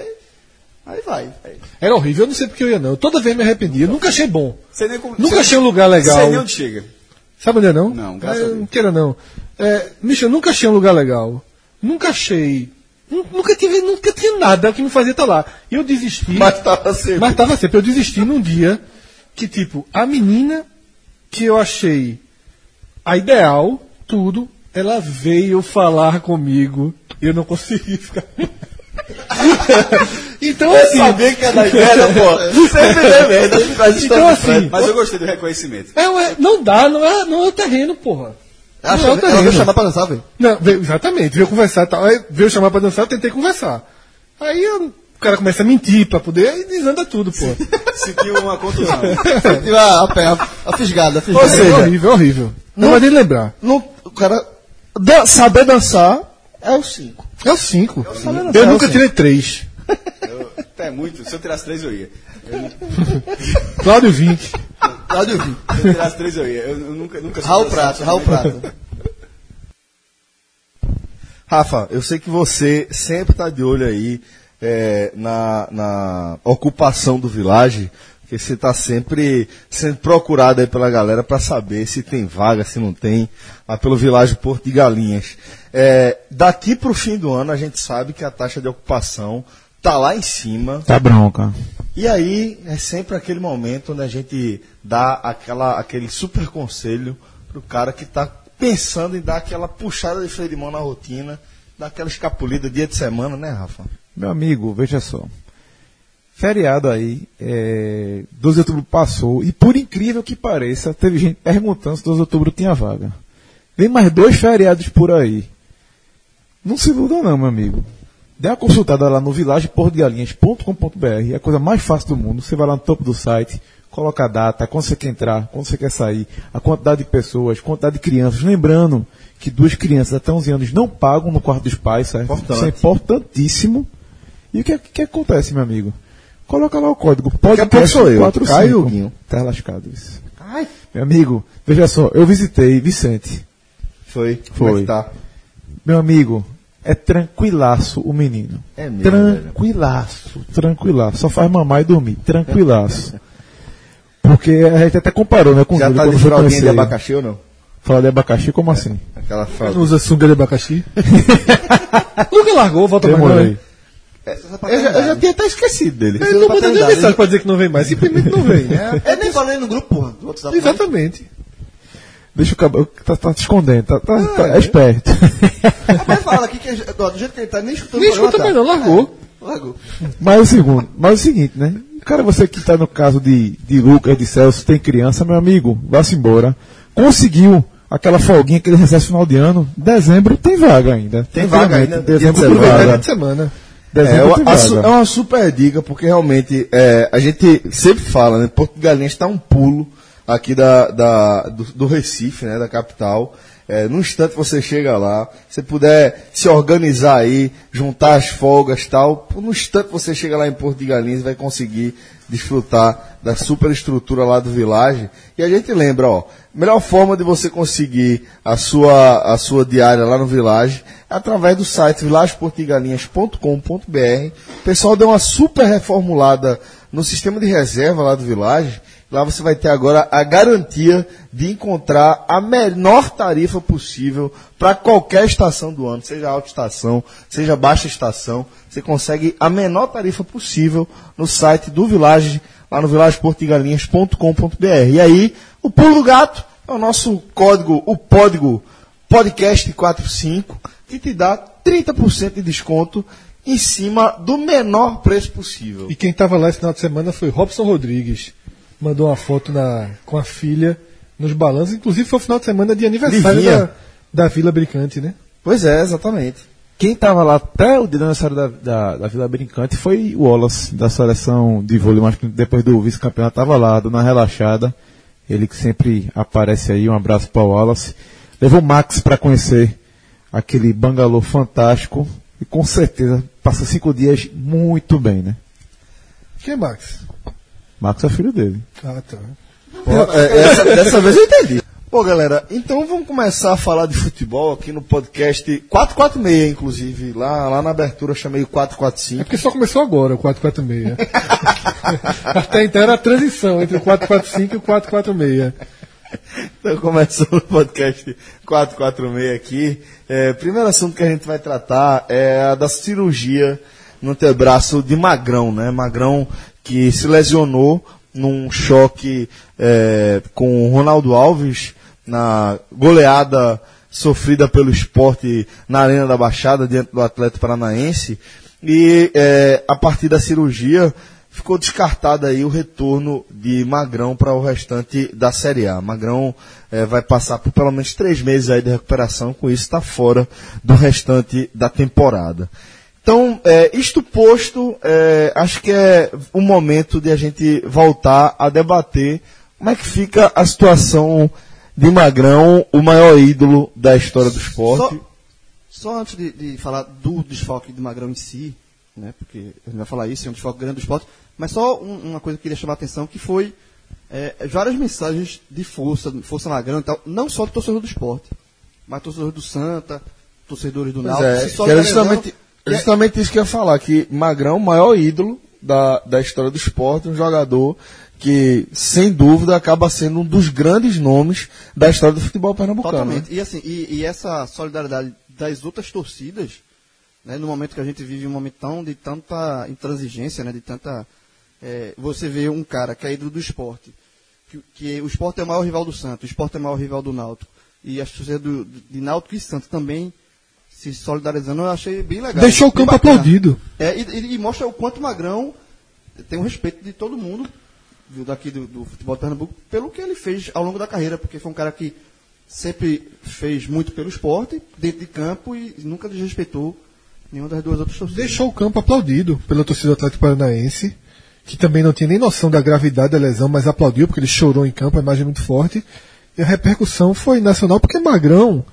Aí vai. Era horrível, eu não sei porque eu ia não. Toda vez me arrependia, nunca achei bom. Como- Nunca achei um lugar legal. Sei nem onde chega. Sabe onde é não? Não, graças É, a Deus. Não queira não. É, bicho, eu nunca achei um lugar legal. Nunca achei. nu- Nunca tive, nunca tinha nada que me fazia estar lá. E eu desisti. Mas tava sempre. Mas tava sempre. Eu desisti num dia que, tipo, a menina que eu achei a ideal, tudo, ela veio falar comigo e eu não consegui ficar. então, Eu assim. sabia que ia dar merda, pô. Sempre deu merda. Então, assim, Mas eu gostei do reconhecimento. é, é, não dá, não é, não é o terreno, porra. Ela, Não é o ela veio terreno. chamar pra dançar, velho. Não, veio, exatamente, veio conversar e tal. Aí veio chamar pra dançar, eu tentei conversar. Aí eu- o cara começa a mentir pra poder, aí desanda tudo, pô. Sentiu uma contusão. Sentiu a, a, a, a fisgada, a fisgada. Ou seja, é horrível, é horrível. Não, vai nem lembrar. Não, o cara. dan- saber dançar é o 5. É o 5. sabendo Eu dançar, nunca é o tirei 3. Eu, até muito. Se eu tirasse três, eu ia. Cláudio 20. Cláudio Vinho. Se eu tirasse três, eu ia. Eu, eu nunca, nunca Raul Prato. Raul Prato. Rafa, eu sei que você sempre está de olho aí é, na, na ocupação do Village, porque você está sempre sendo procurado aí pela galera para saber se tem vaga, se não tem, lá pelo Village Porto de Galinhas. É, daqui para o fim do ano a gente sabe que a taxa de ocupação tá lá em cima. Tá bronca. E aí é sempre aquele momento onde a gente dá aquela, aquele super conselho pro cara que está pensando em dar aquela puxada de freio de mão na rotina, dar aquela escapulida dia de semana, né, Rafa? Meu amigo, veja só. Feriado aí, é, 12 de outubro passou, e por incrível que pareça, teve gente perguntando se 12 de outubro tinha vaga. Vem mais dois feriados por aí. Não se iluda não, meu amigo. Dê uma consultada lá no vilageportogalinhas.com.br, é a coisa mais fácil do mundo. Você vai lá no topo do site, coloca a data, quando você quer entrar, quando você quer sair, a quantidade de pessoas, quantidade de crianças. Lembrando que duas crianças até 11 anos não pagam no quarto dos pais, certo? Importante. Isso é importantíssimo. E o que, que acontece, meu amigo? Coloca lá o código. Daqui a sou eu, 45. Caio Guinho. Tá lascado isso. Meu amigo, veja só, eu visitei Vicente. Foi. Como é Foi. que tá? Meu amigo, é tranquilaço o menino. É mesmo, tranquilaço, tranquilaço. Só faz mamar e dormir. Tranquilaço. Porque a gente até comparou, né, com o Já Júlio tá de fraldinha de abacaxi ou não? Falar de abacaxi, como assim? Aquela Não fralda. usa sunga de abacaxi. Nunca largou, volta mais não. Demorei. Né? Eu já, eu já tinha até esquecido dele. Ele não manda nem mensagem pra dizer que não vem mais, simplesmente não vem. É, Eu nem falei no grupo, porra, do WhatsApp. exatamente. Deixa o cabelo. Tá, tá te escondendo, tá, tá, tá- é esperto. Mas fala aqui que ó, do jeito que ele tá, nem escutando Nem escuta mais tá. não, largou. Largou. Mas o segundo, mas o seguinte, né? Cara, você que está no caso de, de Lucas, de Celso, tem criança, meu amigo, vá-se embora. Conseguiu aquela folguinha que ele recebe no final de ano. Dezembro tem vaga ainda. Tem vaga ainda, Dezembro dia tem 19, vaga. Final de semana. É, uma, é uma super dica, porque realmente é, a gente sempre fala, né? Porto de Galinhas está um pulo aqui da, da- do, do Recife, né? Da capital. É, num instante você chega lá, se puder se organizar aí, juntar as folgas tal, no instante você chega lá em Porto de Galinhas e vai conseguir desfrutar da superestrutura lá do Village. E a gente lembra, ó, melhor forma de você conseguir a sua, a sua diária lá no Village é através do site vilageportigalinhas.com.br. O pessoal deu uma super reformulada no sistema de reserva lá do Village. Lá você vai ter agora a garantia de encontrar a menor tarifa possível para qualquer estação do ano, seja alta estação, seja baixa estação. Você consegue a menor tarifa possível no site do Village, lá no vilageportigalinhas.com.br. E aí, o pulo do gato é o nosso código, o código podcast 45, que te dá 30% de desconto em cima do menor preço possível. E quem estava lá esse final de semana foi Robson Rodrigues. Mandou uma foto na, com a filha nos balanços. Inclusive foi o final de semana de aniversário Livinha. da, da Vila Brincante, né? Pois é, exatamente. Quem estava lá até o aniversário da, da, da Vila Brincante foi o Wallace, da seleção de vôlei masculino, depois do vice-campeonato, estava lá, dando uma relaxada. Ele que sempre aparece aí, um abraço para o Wallace. Levou o Max para conhecer aquele bangalô fantástico e com certeza passa cinco dias muito bem, né? Quem Max? Max é filho dele. Ah, tá. É, essa- dessa vez eu entendi. Pô, galera, então vamos começar a falar de futebol aqui no podcast 446, inclusive. Lá, lá na abertura eu chamei o É 445. porque só começou agora o 446. Até então era a transição entre o 445 e o 446. Então, começando o podcast 446 aqui. É, primeiro assunto que a gente vai tratar é a da cirurgia no antebraço de Magrão, né? Magrão que se lesionou num choque é, com o Ronaldo Alves na goleada sofrida pelo esporte na Arena da Baixada diante do Atlético Paranaense. E é, a partir da cirurgia ficou descartado aí o retorno de Magrão para o restante da Série A. Magrão eh, vai passar por pelo menos três meses aí de recuperação, com isso está fora do restante da temporada. Então, eh, isto posto, eh, acho que é o momento de a gente voltar a debater como é que fica a situação de Magrão, o maior ídolo da história do esporte. Só, só antes de, de falar do desfoque de Magrão em si, né, porque a gente vai falar isso, é um desfoque grande do esporte, mas só um- uma coisa que eu queria chamar a atenção, que foi é, várias mensagens de força, força Magrão e tal, não só do torcedor do esporte, mas torcedores do Santa, torcedores do Náutico, é, que era justamente, justamente isso que eu ia falar, que Magrão, o maior ídolo da, da história do esporte, um jogador que, sem dúvida, acaba sendo um dos grandes nomes da história do futebol pernambucano. Totalmente. né? E assim, e, e essa solidariedade das outras torcidas, né, no momento que a gente vive um momento tão de tanta intransigência, né, de tanta é, você vê um cara que é ídolo do esporte, que, que o esporte é o maior rival do Santos, o esporte é o maior rival do Náutico, e as torcidas do, de Náutico e Santos também se solidarizando, eu achei bem legal. Deixou o campo bacana. aplaudido. É, e, e- mostra o quanto Magrão tem o respeito de todo mundo viu, daqui do, do futebol de Pernambuco pelo que ele fez ao longo da carreira, porque foi um cara que sempre fez muito pelo esporte, dentro de campo, e nunca desrespeitou nenhuma das duas outras torcidas. Deixou o campo aplaudido pela torcida do Atlético Paranaense, que também não tinha nem noção da gravidade da lesão, mas aplaudiu porque ele chorou em campo, a imagem é muito forte. E a repercussão foi nacional porque Magrão,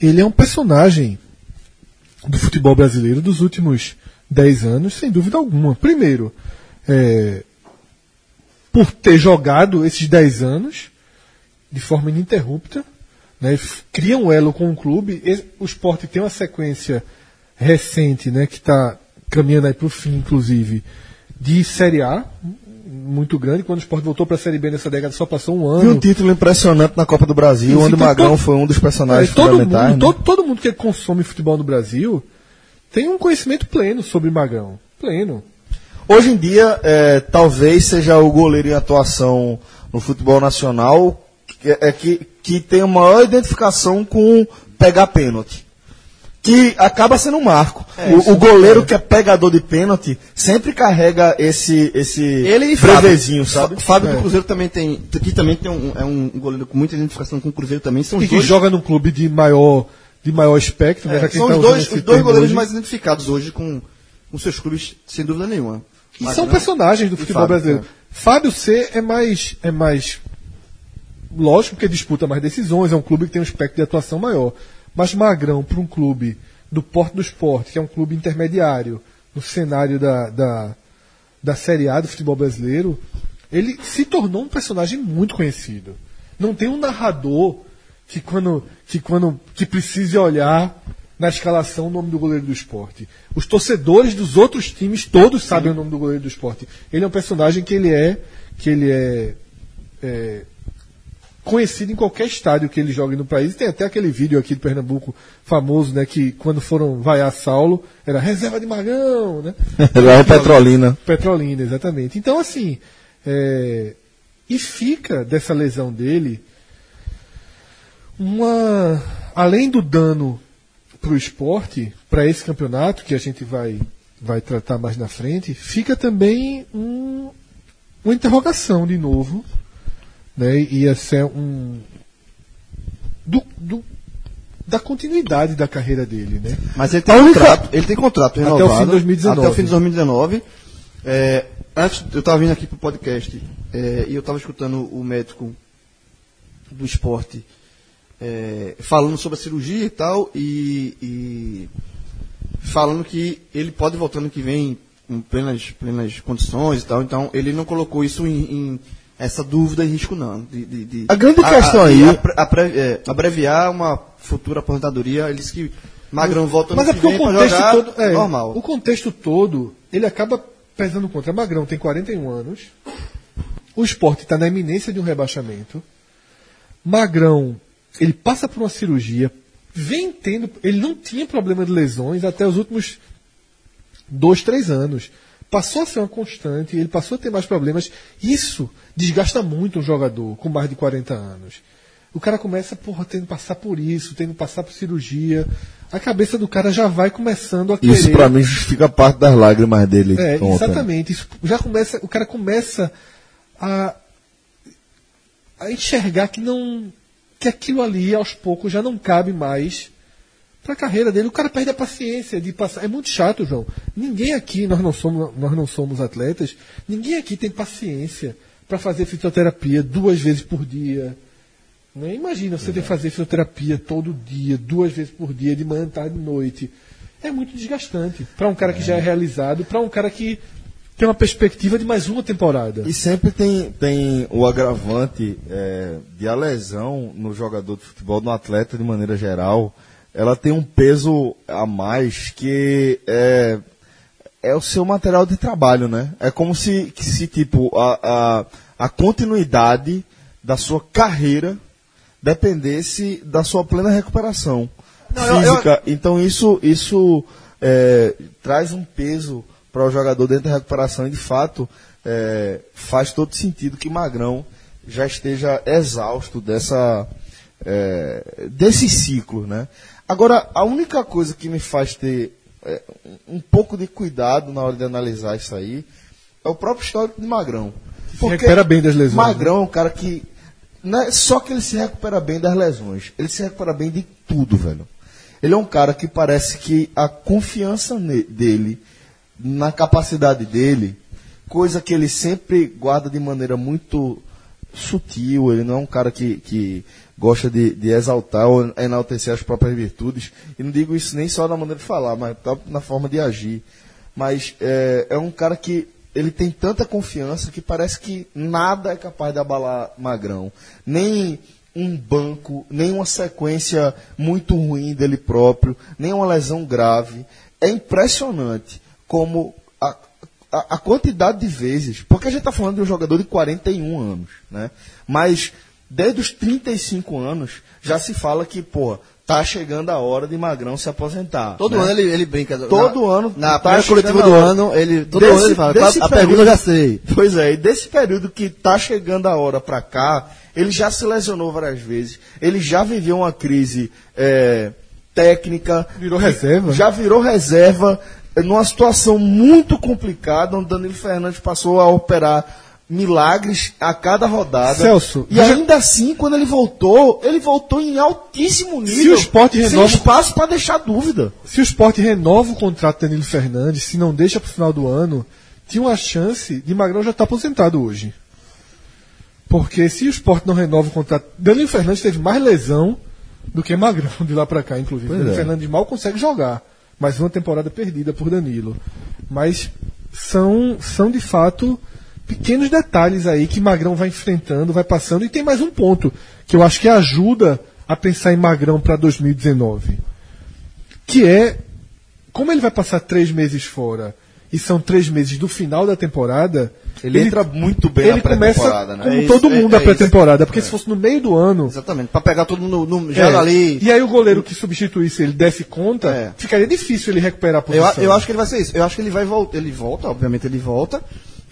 ele é um personagem do futebol brasileiro dos últimos 10 anos, sem dúvida alguma. Primeiro, é, por ter jogado esses 10 anos de forma ininterrupta, né, cria um elo com o clube. O esporte tem uma sequência recente, né, que está caminhando para o fim, inclusive, de Série A, muito grande. Quando o esporte voltou para a Série B nessa década, só passou um E ano. um título impressionante na Copa do Brasil, onde então Magrão todo- foi um dos É, personagens todo, fundamentais. mundo, né? todo, todo mundo que consome futebol no Brasil tem um conhecimento pleno sobre Magrão. Pleno. Hoje em dia, é, talvez seja o goleiro em atuação no futebol nacional que, é, que, que tem maior identificação com pegar pênalti. Que acaba sendo um marco. o, o goleiro que é pegador de pênalti sempre carrega esse, esse Ele e Fábio. brevezinho, sabe? Fá- Fábio É. do Cruzeiro também tem, que também tem um, é um goleiro com muita identificação com o Cruzeiro também. São E os que dois, joga num clube de maior, de maior espectro. né, é, que são tá os dois, os dois goleiros hoje. mais identificados hoje com, com seus clubes, sem dúvida nenhuma. E são personagens do futebol Fábio, brasileiro. é. Fábio C é mais, é mais. Lógico que disputa mais decisões, é um clube que tem um espectro de atuação maior. Mas Magrão, para um clube do Porto do Esporte, que é um clube intermediário no cenário da, da, da Série A do futebol brasileiro, ele se tornou um personagem muito conhecido. Não tem um narrador que quando, que quando que precise olhar na escalação o nome do goleiro do esporte. Os torcedores dos outros times todos sabem o nome do goleiro do esporte. Ele é um personagem que ele é que ele é, é, conhecido em qualquer estádio que ele jogue no país. Tem até aquele vídeo aqui de Pernambuco famoso, né, que quando foram vaiar Saulo, era reserva de Magão, né? Lá é Petrolina. Petrolina, exatamente. Então, assim, é, e fica dessa lesão dele uma além do dano para o esporte, para esse campeonato, que a gente vai, vai tratar mais na frente, fica também um, uma interrogação de novo. Né? Ia ser um. Do, do, da continuidade da carreira dele, né? Mas ele tem, A única- contrato, ele tem contrato Até o renovado. fim de 2019. Até o fim de 2019. É, antes, eu estava vindo aqui pro podcast é, e eu estava escutando o médico do esporte é, falando sobre a cirurgia e tal, e, e falando que ele pode voltar ano que vem em plenas, plenas condições e tal, então ele não colocou isso em, em essa dúvida em risco não. De, de- de- A grande questão de aí- apre- apre- é, abreviar uma futura aposentadoria, ele disse que Magrão volta Mas é que porque o contexto todo. É, normal. O contexto todo, ele acaba pesando contra. Magrão tem 41 anos. O esporte está na iminência de um rebaixamento. Magrão, ele passa por uma cirurgia, vem tendo. Ele não tinha problema de lesões até os últimos dois, três anos. Passou a ser uma constante, ele passou a ter mais problemas. Isso desgasta muito um jogador com mais de 40 anos. O cara começa, porra, tendo que passar por isso, tendo que passar por cirurgia. A cabeça do cara já vai começando a querer. Isso pra mim justifica parte das lágrimas dele. É, exatamente. Isso já começa, o cara começa a, a enxergar que não que aquilo ali aos poucos já não cabe mais para a carreira dele. O cara perde a paciência de passar. É muito chato, João. Ninguém aqui, nós não somos, nós não somos atletas, ninguém aqui tem paciência para fazer fisioterapia duas vezes por dia. Né? Imagina você ter que fazer fisioterapia todo dia, duas vezes por dia, de manhã, tarde e noite. É muito desgastante. Para um cara que já é realizado, para um cara que tem uma perspectiva de mais uma temporada. E sempre tem, tem o agravante é, de a lesão no jogador de futebol, no atleta de maneira geral, ela tem um peso a mais que é, é o seu material de trabalho, né? É como se, se tipo, a, a, a continuidade da sua carreira dependesse da sua plena recuperação Não, eu- eu- física. Então isso, isso é, traz um peso para o jogador dentro da recuperação e de fato é, faz todo sentido que Magrão já esteja exausto dessa é, desse ciclo, né? Agora a única coisa que me faz ter é, um pouco de cuidado na hora de analisar isso aí é o próprio histórico de Magrão. recupera bem das lesões, Magrão é um cara que não é só que ele se recupera bem das lesões, ele se recupera bem de tudo, velho. Ele é um cara que parece que a confiança dele, na capacidade dele, coisa que ele sempre guarda de maneira muito sutil, ele não é um cara que, que gosta de, de exaltar ou enaltecer as próprias virtudes. E não digo isso nem só na maneira de falar, mas tá na forma de agir. Mas é, é um cara que ele tem tanta confiança que parece que nada é capaz de abalar Magrão. Nem um banco, nem uma sequência muito ruim dele próprio, nem uma lesão grave. É impressionante como a, a, a quantidade de vezes, porque a gente está falando de um jogador de 41 anos, né? Mas desde os 35 anos já se fala que, pô, tá chegando a hora de Magrão se aposentar. Todo né? ano ele, ele brinca. Todo na, ano Na tá coletiva do ano, ele. Todo Desse- ano ele fala. desse A período- pergunta eu já sei. Pois é, e desse período que tá chegando a hora pra cá, ele já se lesionou várias vezes, ele já viveu uma crise é, técnica. Virou reserva? Já virou reserva, numa situação muito complicada, onde Danilo Fernandes passou a operar milagres a cada rodada. Celso, e ainda assim, quando ele voltou, ele voltou em altíssimo nível. o Sport sem renova- espaço para deixar dúvida. Se o Sport renova o contrato de Danilo Fernandes, se não deixa para o final do ano, tinha uma chance de Magrão já estar aposentado hoje. Porque se o Sport não renova o contrato. Danilo Fernandes teve mais lesão do que Magrão de lá para cá, inclusive. Pois Danilo é. Fernandes mal consegue jogar. Mais uma temporada perdida por Danilo. Mas são, são de fato pequenos detalhes aí que Magrão vai enfrentando, vai passando. E tem mais um ponto que eu acho que ajuda a pensar em Magrão para 2019. Que é como ele vai passar três meses fora e são três meses do final da temporada, Ele entra muito bem ele na começa pré-temporada, né? como É isso, todo é- mundo é a pré-temporada, porque se fosse no meio do ano, Exatamente. Pra pegar todo mundo no, no já é, ali. e aí o goleiro que substituísse ele desse conta, É. ficaria difícil ele recuperar a Eu, posição. eu acho que ele vai ser isso. Eu acho que ele vai voltar. Ele volta, obviamente ele volta.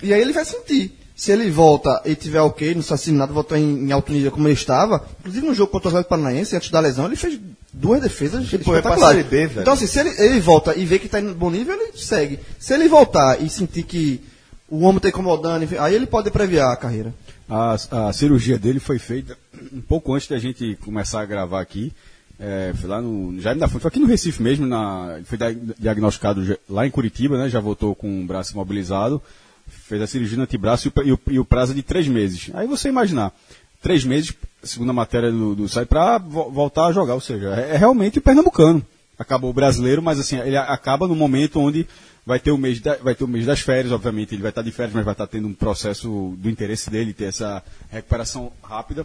E aí ele vai sentir. Se ele volta e tiver ok, não está assim nada, voltar em, em alto nível como ele estava. Inclusive no jogo contra o Atlético Paranaense, antes da lesão, ele fez duas defesas foi pra espetaculares. Série B, velho. Então, assim, se ele, ele volta e vê que tá em bom nível, ele segue. Se ele voltar e sentir que o homem tá incomodando, enfim, aí ele pode previar a carreira. A, a cirurgia dele foi feita um pouco antes da gente começar a gravar aqui. É, foi lá no Jaime da Fonte, foi aqui no Recife mesmo, na, foi dia- diagnosticado lá em Curitiba, né? Já voltou com o braço imobilizado, fez a cirurgia no antebraço e o, e o, prazo é de três meses. Aí você imaginar, três meses, segundo a matéria do, do site, para voltar a jogar, ou seja, é, é realmente o pernambucano. Acabou o brasileiro, mas assim, ele acaba no momento onde vai ter o mês, da- vai ter o mês das férias, obviamente, ele vai estar de férias, mas vai estar tendo um processo do interesse dele, ter essa recuperação rápida.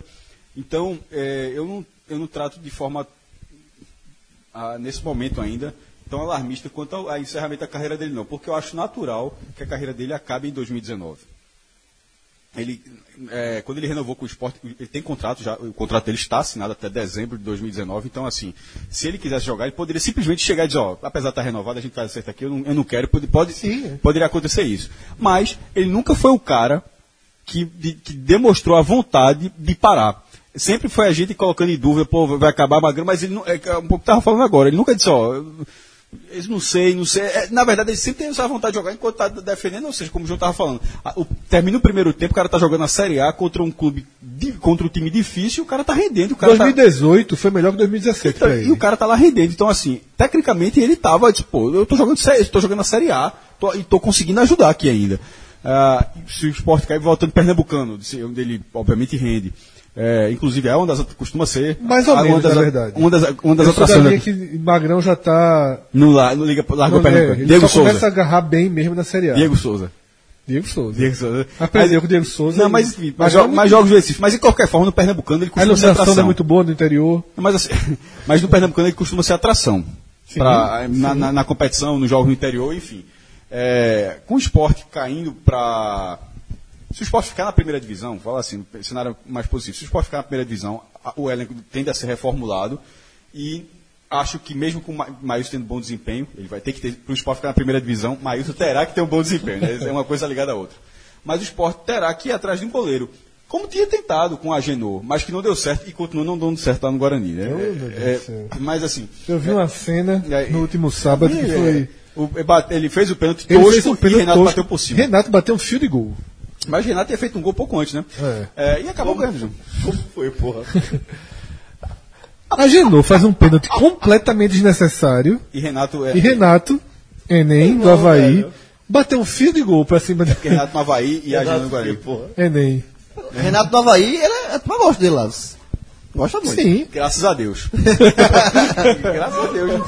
Então, é, eu, não, eu não trato de forma ah, nesse momento ainda, tão alarmista quanto ao, ao encerramento da carreira dele, não. Porque eu acho natural que a carreira dele acabe em 2019. Ele, é, quando ele renovou com o esporte, ele tem contrato já, o contrato dele está assinado até dezembro de 2019, então assim, se ele quisesse jogar, ele poderia simplesmente chegar e dizer, ó, apesar de estar renovado, a gente faz certo aqui, eu não, eu não quero, pode, pode, poderia acontecer isso. Mas ele nunca foi o cara que, de- que demonstrou a vontade de parar. Sempre foi a gente colocando em dúvida, pô, vai acabar Magrão, mas ele não, é é um pouco que tava falando agora, ele nunca disse, ó, eu não sei, não sei. É, na verdade, ele sempre tem essa vontade de jogar enquanto tá defendendo, ou seja, como o João tava falando. o- termina o primeiro tempo, o cara tá jogando a Série A contra um clube, contra um time difícil, o cara tá rendendo, o cara tá- 2018 foi melhor que 2017 então, e o cara tá lá rendendo. Então, assim, tecnicamente ele tava, tipo, pô, eu tô jogando, tô jogando a Série A tô- e tô conseguindo ajudar aqui ainda. Ah, se o esporte cair voltando pernambucano, onde ele obviamente rende. É, inclusive é uma das costuma ser. Mais ou a- uma menos, das, na verdade. Uma das, uma das Eu da atrações. linha que Magrão já tá. No, no Liga Largo Não, é, Diego só começa a Souza. agarrar bem mesmo na Série A. Diego Souza. Diego Souza. Diego Souza. Aprendeu com o Diego Souza. Não, mas enfim, mas, Mas é mas jogos do Recife. Mas de qualquer forma, no Pernambucano ele A costuma ser iluminação atração. não é muito boa no interior. Mas, assim, mas no Pernambucano ele costuma ser atração. Pra, na, na- na competição, nos jogos no interior, enfim. É, com o esporte caindo para. Se o esporte ficar na primeira divisão, fala assim, cenário mais positivo, se o esporte ficar na primeira divisão, o elenco tende a ser reformulado e acho que mesmo com o Ma- Maílson tendo bom desempenho, ele vai ter que ter, para o esporte ficar na primeira divisão, Maílson terá que ter um bom desempenho, né? é uma coisa ligada à outra. Mas o esporte terá que ir atrás de um goleiro. Como tinha tentado com a Agenor, mas que não deu certo e continua não dando certo lá no Guarani. Né? É, céu. mas assim. Eu vi uma cena E no último sábado que é, foi. o- é, ele fez o pênalti tosco fez um e pênalti Renato tosco. bateu por cima. Renato bateu um fio de gol. Mas Renato tinha feito um gol pouco antes, né? É. e acabou ganhando. João. Como foi, porra? A Genô faz um pênalti completamente desnecessário. E Renato é. E Renato, Enem, do Havaí, bateu um fio de gol pra cima de porque Renato no Havaí e a Agenor no Guarani. porra. Enem. Renato do Havaí, ele é, a turma gosta dele lá. Gosta muito. Sim. Graças a Deus. Graças a Deus.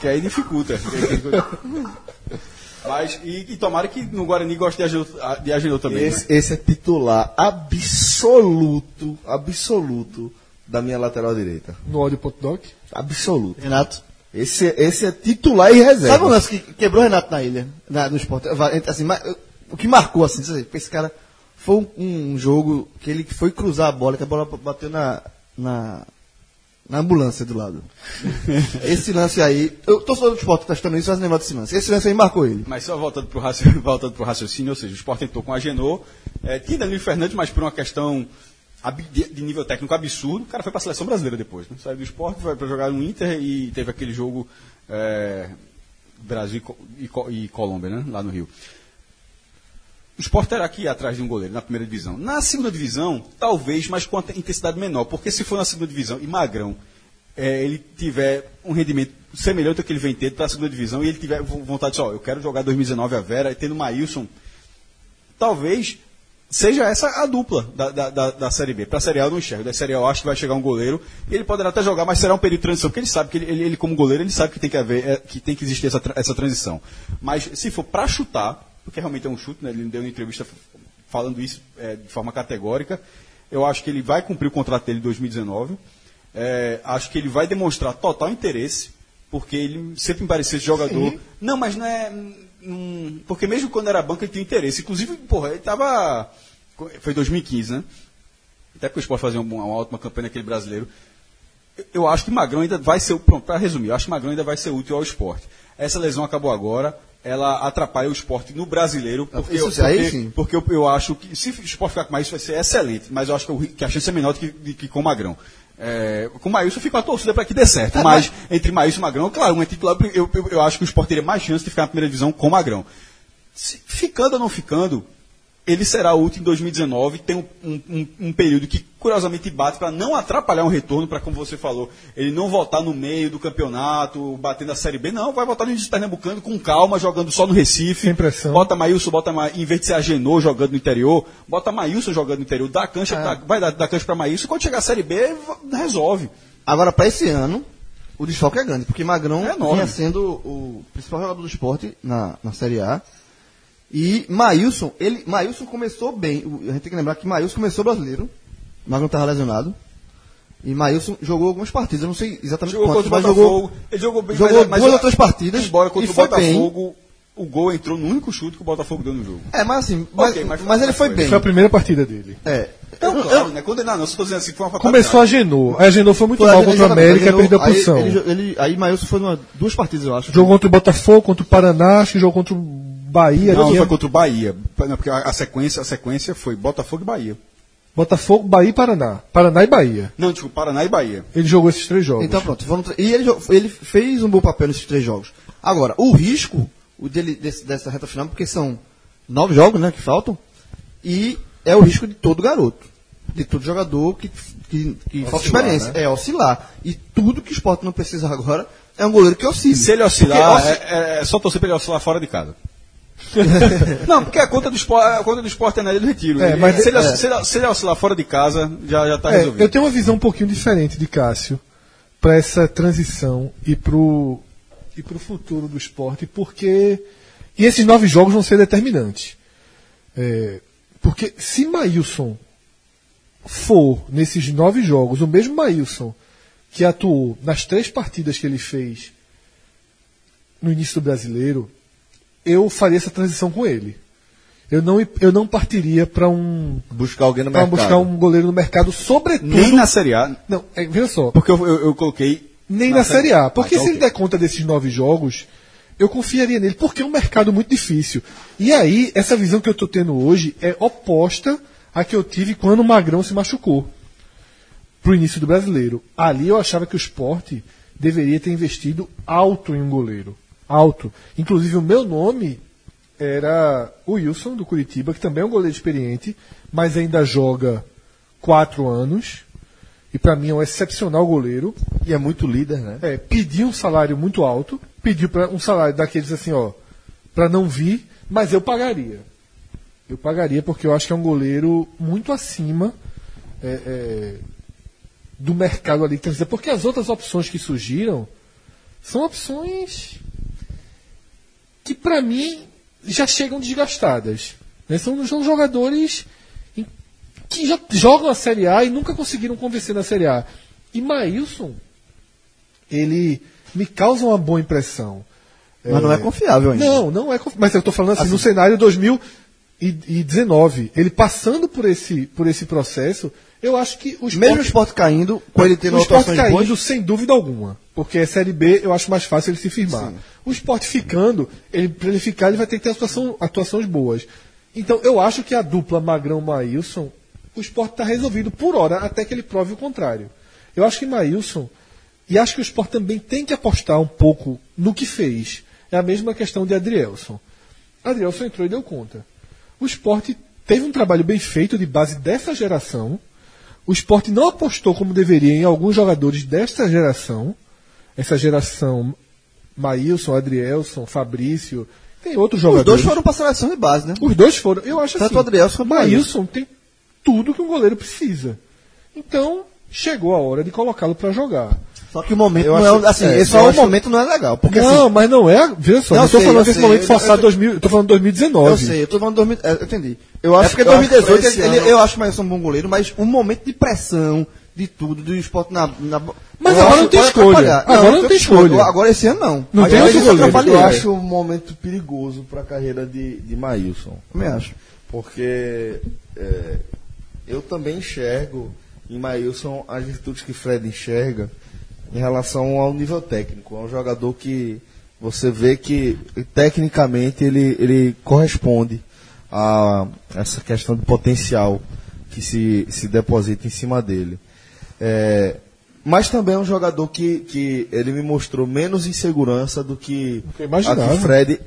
que aí dificulta. Mas, e, e tomara que no Guarani goste de Agenor, de Agenor também. né? Esse, esse é titular absoluto, absoluto da minha lateral direita. No ódio.doc. Absoluto. Renato. Esse, é- esse é titular e reserva. Sabe o lance que quebrou o Renato na ilha, na, no esporte? Assim, o que marcou, assim, esse cara foi um, um jogo que ele foi cruzar a bola, que a bola bateu na, na, na ambulância do lado. esse lance aí, eu tô falando do esporte testando isso, mas lembrar desse lance. Esse lance aí marcou ele. Mas só voltando para o raciocínio, voltando pro raciocínio, ou seja, o Sport tentou com a Genô, é, tinha Danilo Fernandes, mas por uma questão de, nível técnico absurdo, o cara foi para a seleção brasileira depois. Né? Saiu do Sport, foi para jogar no Inter e teve aquele jogo é, Brasil e e Colômbia, né? lá no Rio. O Sport terá que ir atrás de um goleiro na primeira divisão. Na segunda divisão, talvez, mas com a intensidade menor. Porque se for na segunda divisão e Magrão é, ele tiver um rendimento semelhante ao que ele vem tendo para a segunda divisão e ele tiver vo- vontade de, ó, eu quero jogar 2019 a Vera e tendo Maílson, talvez seja essa a dupla da, da, da, da Série B. Para a Série A eu não enxergo. Da Série A eu acho que vai chegar um goleiro e ele poderá até jogar, mas será um período de transição, porque ele sabe que ele, ele, ele, como goleiro, ele sabe que tem que haver, é, que tem que existir essa, essa transição. Mas se for para chutar, porque realmente é um chute, né? ele deu uma entrevista falando isso é, de forma categórica, eu acho que ele vai cumprir o contrato dele em 2019. É, acho que ele vai demonstrar total interesse, porque ele sempre me parecia esse jogador. Não, mas não é. hum, porque mesmo quando era banco ele tinha interesse. Inclusive, porra, ele estava. Foi 2015, né? Até porque o Sport fazer uma, uma ótima campanha naquele brasileiro. Eu- Eu acho que Magrão ainda vai ser. Pronto, para resumir, eu acho que Magrão ainda vai ser útil ao esporte. Essa lesão acabou agora, ela atrapalha o esporte no brasileiro. Porque, isso eu, aí porque, sim. porque eu, eu acho que se o esporte ficar com mais, isso vai ser excelente, mas eu acho que, ri- que a chance é menor do que, de que com o Magrão. É, com o Maílson fica uma torcida para que dê certo. mas, entre Maílson e Magrão, claro, um é titular. Eu, eu, eu acho que o Sport teria mais chance de ficar na primeira divisão com o Magrão. Se- ficando ou não ficando, ele será útil em 2019. Tem um, um- um- um período que, curiosamente, bate para não atrapalhar um retorno, para, como você falou, ele não voltar no meio do campeonato, batendo a Série B. Não, vai voltar no início Pernambucano com calma, jogando só no Recife. Sem pressão. Bota Maílson, bota Ma... em vez de ser Agenor jogando no interior, bota Maílson jogando no interior, dá cancha, dá- vai dar, cancha para Maílson. Quando chegar a Série B, resolve. Agora, para esse ano, o desfalque é grande, porque Magrão É enorme. vinha sendo o principal jogador do esporte na, na Série A. E Maílson, ele, Maílson começou bem. A gente tem que lembrar que Maílson começou brasileiro. Magrão estava lesionado. E Maílson jogou algumas partidas, eu não sei exatamente Jogou quantas, contra o mas Botafogo. jogou, ele jogou bem, jogou duas ou três partidas Embora contra e o foi bem. Botafogo, o gol entrou no único chute que o Botafogo deu no jogo. É, mas assim, mas, Ok, mas- mas ele mas foi foi. bem. Foi a primeira partida dele. É. Então, Eu- claro, eu- né? Condenar não, só tô dizendo assim, foi uma Começou a. Genô. A Genô foi muito Foi, mal contra o América e perdeu a aí- posição. Ele, ele, aí Maílson foi numa, duas partidas, eu acho. Jogou contra o Botafogo, contra o Paraná, acho que jogou contra o Bahia. Não, tinha- foi contra o Bahia. Não, porque a, sequência, a sequência foi Botafogo e Bahia. Botafogo, Bahia e Paraná. Paraná e Bahia. Não, tipo, Paraná e Bahia. Ele jogou esses três jogos. Então pronto, vamos e ele, ele fez um bom papel nesses três jogos. Agora, o risco o dele, desse- dessa reta final, porque são nove jogos né, que faltam, e é o risco de todo garoto, de todo jogador que, que, que falta experiência. É oscilar. E tudo que o esporte não precisa agora é um goleiro que oscila. Se ele oscilar, Porque osci- é, é só torcer pra ele oscilar fora de casa. não, porque a conta do esporte, a conta do esporte é na do retiro. É, mas- se, ele, é. se, ele, se ele oscilar fora de casa, já, já tá É, resolvido. eu tenho uma visão um pouquinho diferente de Cássio para essa transição e pro e pro futuro do esporte, porque e esses nove jogos vão ser determinantes. É, porque se Maílson for nesses nove jogos o mesmo Maílson que atuou nas três partidas que ele fez no início do brasileiro, eu faria essa transição com ele. Eu não, eu não partiria para um Buscar alguém no para mercado. buscar um goleiro no mercado, sobretudo. Nem na Série A, Não, é, veja só. porque eu, eu, eu coloquei. Nem na, Série A. Porque Ah, então se ele ok. der conta desses nove jogos, eu confiaria nele, porque é um mercado muito difícil. E aí, essa visão que eu estou tendo hoje é oposta à que eu tive quando o Magrão se machucou pro início do brasileiro. Ali eu achava que o esporte deveria ter investido alto em um goleiro. Alto. Inclusive, o meu nome era o Wilson, do Curitiba, que também é um goleiro experiente, mas ainda joga quatro anos. E para mim é um excepcional goleiro. E é muito líder, né? É, pediu um salário muito alto, pediu pra, um salário daqueles assim, ó, para não vir, mas eu pagaria. Eu pagaria porque eu acho que é um goleiro muito acima é, é, do mercado ali. Porque as outras opções que surgiram são opções que para mim já chegam desgastadas. né? São, são jogadores que já jogam a Série A e nunca conseguiram convencer na Série A. E Maílson, ele me causa uma boa impressão. Mas não é confiável ainda. Não, não é. confi- Mas eu estou falando assim, no cenário 2019, ele passando por esse, por esse processo, eu acho que o Mesmo o esporte caindo, com ele tendo o esporte caindo, boas, sem dúvida alguma. Porque é Série B, eu acho mais fácil ele se firmar. O esporte ficando, ele, para ele ficar, ele vai ter que ter atuação, atuações boas. Então, eu acho que a dupla Magrão-Maílson, o esporte está resolvido por hora, até que ele prove o contrário. Eu acho que Maílson, e acho que o esporte também tem que apostar um pouco no que fez. É a mesma questão de Adrielson. Adrielson entrou e deu conta. O esporte teve um trabalho bem feito de base dessa geração. O esporte não apostou como deveria em alguns jogadores desta geração. Essa geração Maílson, Adrielson, Fabrício, tem outros os jogadores. dois foram para a seleção de base, né? Os dois foram. Eu acho Tanto assim. o Adrielson quanto o Maílson tem tudo que um goleiro precisa. Então, chegou a hora de colocá-lo para jogar. Só que o momento Eu não acho- é, assim, é, esse só o acho- momento não é legal, porque não, assim, mas não é. Veja só, Não, eu estou sei, falando desse momento eu- forçado eu- 2000, eu tô falando 2019. eu sei, eu tô falando 2000, é, entendi. Eu é acho- porque eu acho que 2018 pra esse ele- ano- eu acho que o Maílson é um bom goleiro, mas um momento de pressão, de tudo, do esporte na. na Mas agora acho não tem escolha. atrapalhar. Agora não tem escolha. Agora esse ano não. Não tem outro ele goleiro. Eu ele. acho um momento perigoso para a carreira de, de Maílson. Também acho. Porque é, eu também enxergo em Maílson as virtudes que Fred enxerga em relação ao nível técnico. É um jogador que você vê que tecnicamente ele, ele corresponde a essa questão de potencial que se, se deposita em cima dele. É, mas também é um jogador que, que ele me mostrou menos insegurança do que imaginava. a que Fred.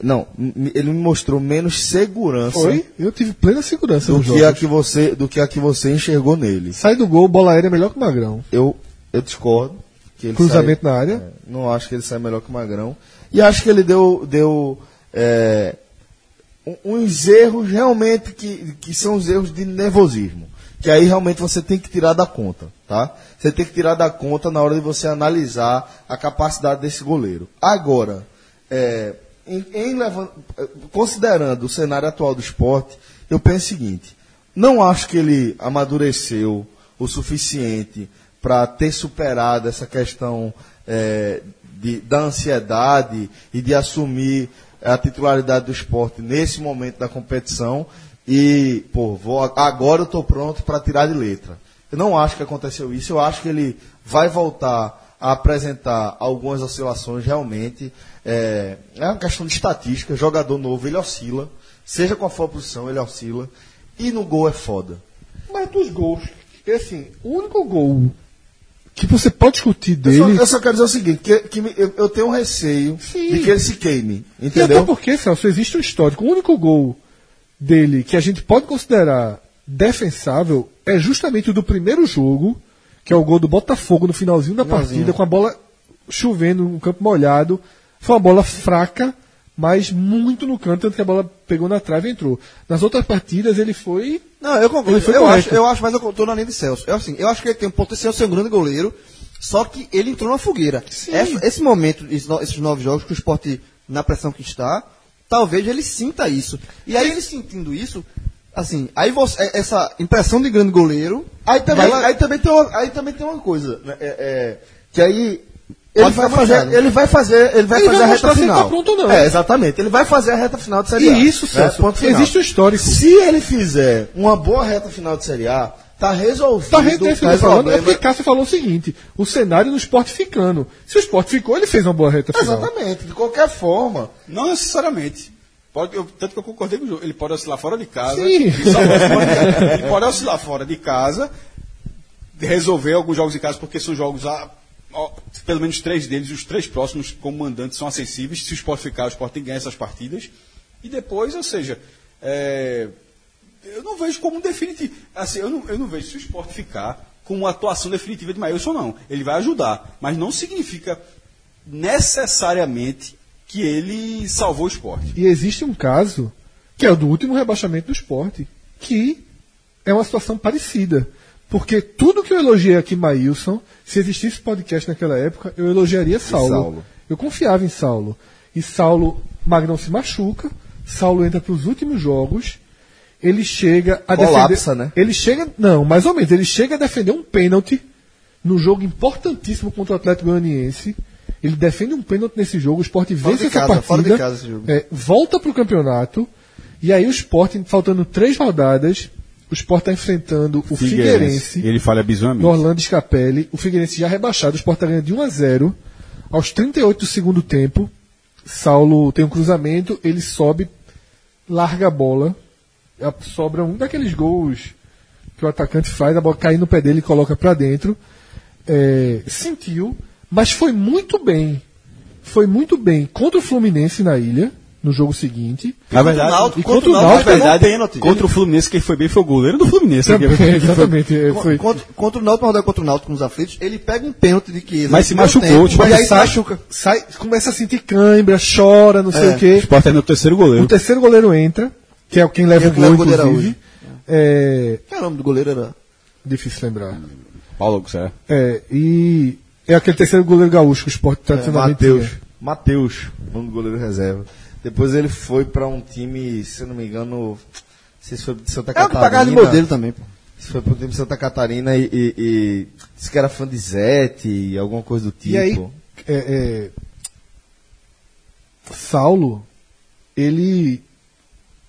Não, ele me mostrou menos segurança Foi? Eu tive plena segurança do no que, a que você, do que a que você enxergou nele. Sai do gol, bola aérea é melhor que o Magrão. Eu, eu discordo. Cruzamento sai- na área. é, não acho que ele sai melhor que o Magrão. E acho que ele deu, deu é, uns erros realmente que, que são os erros de nervosismo. Que aí realmente você tem que tirar da conta, tá? Você tem que tirar da conta na hora de você analisar a capacidade desse goleiro. Agora, é, em, em considerando o cenário atual do esporte, eu penso o seguinte: não acho que ele amadureceu o suficiente para ter superado essa questão eh, de, da ansiedade e de assumir a titularidade do esporte nesse momento da competição e, pô, vou, agora eu estou pronto para tirar de letra. Eu não acho que aconteceu isso, eu acho que ele vai voltar a apresentar algumas oscilações realmente. É, é uma questão de estatística, jogador novo, ele oscila, seja qual for a posição, ele oscila, e no gol é foda. Mas dos gols, é assim, o único gol que você pode discutir Eu só, dele. eu só quero dizer o seguinte, que, que me- eu, eu tenho um receio Sim. de que ele se queime, E entendeu? até porque, Celso, existe um histórico. O único gol dele que a gente pode considerar defensável é justamente o do primeiro jogo, que é o gol do Botafogo no finalzinho da partida, com a bola chovendo, um campo molhado. Foi uma bola fraca, mas muito no canto, tanto que a bola pegou na trave e entrou. Nas outras partidas ele foi. Não, eu concordo. Eu, acho, eu acho, mas eu tô na linha de Celso. Eu, assim, eu acho que ele tem um potencial de ser um grande goleiro, só que ele entrou na fogueira. Essa- esse momento, esses no- esses nove jogos que o esporte, na pressão que está, talvez ele sinta isso. E aí ele sentindo isso, assim, aí você, é- essa impressão de grande goleiro. Aí também, aí também, tem, uma, aí também tem uma coisa, né, é, é, que aí ele vai, fazer, ele vai fazer, ele vai Ele fazer vai a reta final. tá pronto não. É, exatamente. Ele vai fazer a reta final de Série A. E isso, né, Celso, ponto final. existe um histórico. Se ele fizer uma boa reta final de Série A, tá resolvido Tá re- esse que eu o tô falando, é problema. porque Cássio falou o seguinte: o cenário do esporte ficando. Se o esporte ficou, ele fez uma boa reta final. Exatamente, de qualquer forma. Não necessariamente. Pode, eu- tanto que eu concordei com o jogo. Ele pode oscilar fora de casa. Sim. pode de. Ele pode oscilar fora de casa, resolver alguns jogos em casa, porque são jogos, a, pelo menos três deles, os três próximos como mandantes são acessíveis. Se o Sport ficar, o Sport tem que ganhar essas partidas. E depois, ou seja, é, eu não vejo como um definitivo. Assim, eu não, eu não vejo se o Sport ficar com uma atuação definitiva de Maílson, não. Ele vai ajudar, mas não significa necessariamente que ele salvou o esporte. E existe um caso, que é o do último rebaixamento do esporte, que é uma situação parecida. Porque tudo que eu elogiei aqui, Maílson, se existisse podcast naquela época, eu elogiaria Saulo. Saulo. Eu confiava em Saulo. E Saulo, Magrão se machuca, Saulo entra para os últimos jogos, ele chega a Colapsa, defender. né? Ele chega. Não, mais ou menos. Ele chega a defender um pênalti num jogo importantíssimo contra o Atlético Goianiense. Ele defende um pênalti nesse jogo, o Sport vence essa casa, partida. casa esse jogo. É, volta pro campeonato. E aí o Sport, faltando três rodadas, o Sport está enfrentando o Figueirense, Ele falha bizonhamente. no Orlando Scapelli. O Figueirense já rebaixado, o Sport tá ganhando de 1 a 0 Aos 38 do segundo tempo, Saulo tem um cruzamento, ele sobe, larga a bola. Sobra um daqueles gols que o atacante faz, a bola cai no pé dele e coloca para dentro. É, sentiu, mas foi muito bem. Foi muito bem contra o Fluminense na ilha, no jogo seguinte. Na verdade, Náutico- e contra contra o o Náutico, Náutico, na verdade, pegou pênalti. contra o Fluminense, quem foi bem foi o goleiro do Fluminense. Também, exatamente. é, foi. Contra, contra o Náutico, uma rodada contra o Náutico nos aflitos, ele pega um pênalti de Chiesa. Mas se machucou, tempo, tipo, mas aí se sai, machuca. sai, começa a sentir cãibra, chora, não sei É. o quê. O Sport é no terceiro O goleiro. terceiro goleiro entra, que é quem leva É o o que gol, leva o goleiro inclusive. É, Qual é o nome do goleiro? Era... difícil lembrar. Paulo Gusé. É, e é aquele terceiro goleiro gaúcho que o Sport tradicionalmente Matheus. tinha. Matheus, nome do goleiro reserva. Depois ele foi pra um time, se eu não me engano, não sei se foi de Santa É Catarina. pagava de modelo também, pô. Se foi pro time de Santa Catarina e, e, e disse que era fã de Zete, alguma coisa do tipo. E aí, é, é, Saulo, ele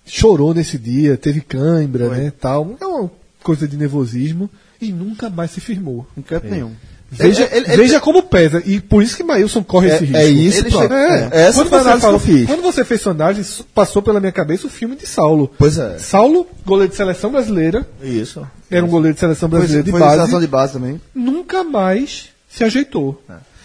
chorou nesse dia, teve cãibra, né, tal. É uma coisa de nervosismo e nunca mais se firmou. Em canto nenhum. Veja, Ele- ele- veja como pesa. E por isso que Maílson corre É, esse risco. é isso, Ele chega- É, é. Essa quando, foi a você análise que eu falou- fiz. quando você fez sua análise, passou pela minha cabeça o filme de Saulo. Pois é. Saulo, goleiro de seleção brasileira, Isso. era um goleiro de seleção Foi, brasileira de foi base, de base também. nunca mais se ajeitou.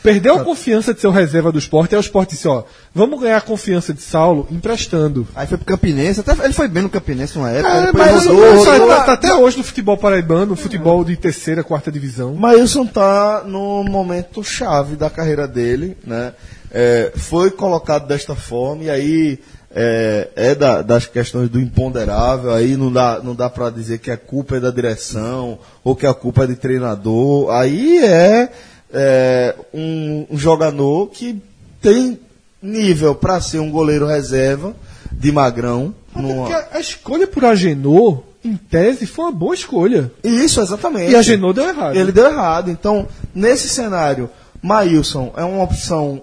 Perdeu a confiança de ser o reserva do esporte, aí o esporte disse, ó, vamos ganhar a confiança de Saulo emprestando. Aí foi pro Campinense, até ele foi bem no Campinense uma época, É, mas rodou, isso aí rodou. tá, tá até hoje no futebol paraibano, no futebol de terceira, quarta divisão. Maílson tá no momento chave da carreira dele, né? É, foi colocado desta forma e aí é, é da- das questões do imponderável, aí não dá, não dá para dizer que a culpa é da direção ou que a culpa é de treinador. Aí é, é, um, um jogador que tem nível para ser um goleiro reserva de magrão. Numa- a, a escolha por Agenor, em tese, foi uma boa escolha. Isso, exatamente. E Agenor deu errado. Ele deu errado. Então, nesse cenário, Maílson é uma opção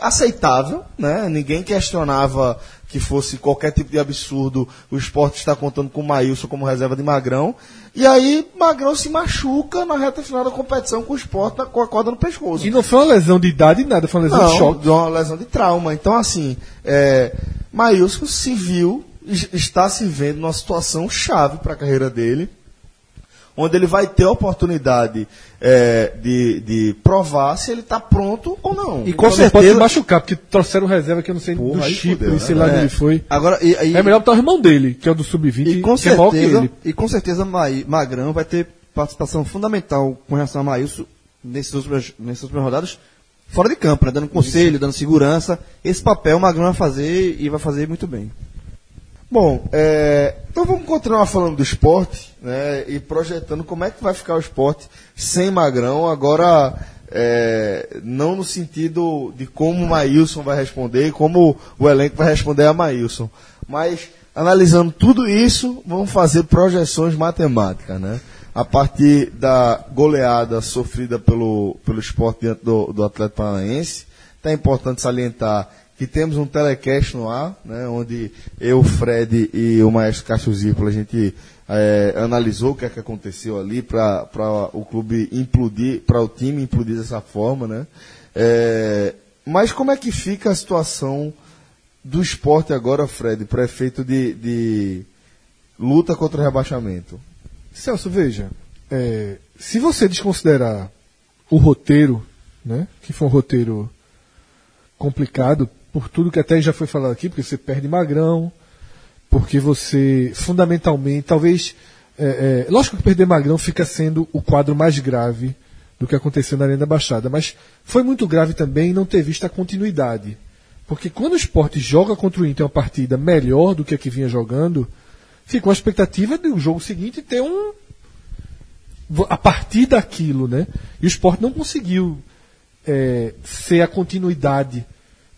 aceitável, né? Ninguém questionava que fosse qualquer tipo de absurdo o esporte estar contando com o Maílson como reserva de Magrão. E aí, Magrão se machuca na reta final da competição com o esporte com a corda no pescoço. E não foi uma lesão de idade, nada, foi uma lesão Não, de choque. de uma lesão de trauma. Então, assim, é, Maílson se viu, es- está se vendo numa situação chave para a carreira dele, onde ele vai ter a oportunidade é, de, de provar se ele está pronto ou não. E Só com não pode se certeza. machucar, porque trouxeram reserva que eu não sei Porra, do aí Chipre, fudeu, sei né? lá É. onde foi. Agora, e, e- É melhor botar o irmão dele, que é o do Sub-20, e com que é maior que certeza, ele. e com certeza Magrão vai ter participação fundamental com relação a Maílson nesses últimos, nessas últimas rodadas, fora de campo, né? dando conselho, dando segurança. Esse papel o Magrão vai fazer e vai fazer muito bem. Bom, é, então vamos continuar falando do esporte né, e projetando como é que vai ficar o esporte sem Magrão. Agora, é, não no sentido de como o Maílson vai responder, como o elenco vai responder a Maílson, mas analisando tudo isso, vamos fazer projeções matemáticas. Né? A partir da goleada sofrida pelo, pelo esporte diante do, do Atlético Paranaense, é importante salientar que temos um telecast no ar, né, onde eu, Fred e o Maestro Cássio Zirpolo, a gente eh, analisou o que é que aconteceu ali para o clube implodir, para o time implodir dessa forma, né? Eh, mas como é que fica a situação do esporte agora, Fred, para efeito de, de luta contra o rebaixamento? Celso, veja, é, se você desconsiderar o roteiro, né, que foi um roteiro complicado, por tudo que até já foi falado aqui, porque você perde Magrão, porque você, fundamentalmente, talvez. É, é, lógico que perder Magrão fica sendo o quadro mais grave do que aconteceu na Arena da Baixada, mas foi muito grave também não ter visto a continuidade. Porque quando o esporte joga contra o Inter uma partida melhor do que a que vinha jogando, fica uma expectativa de o jogo seguinte ter um. a partir daquilo, né? E o esporte não conseguiu é, ser a continuidade,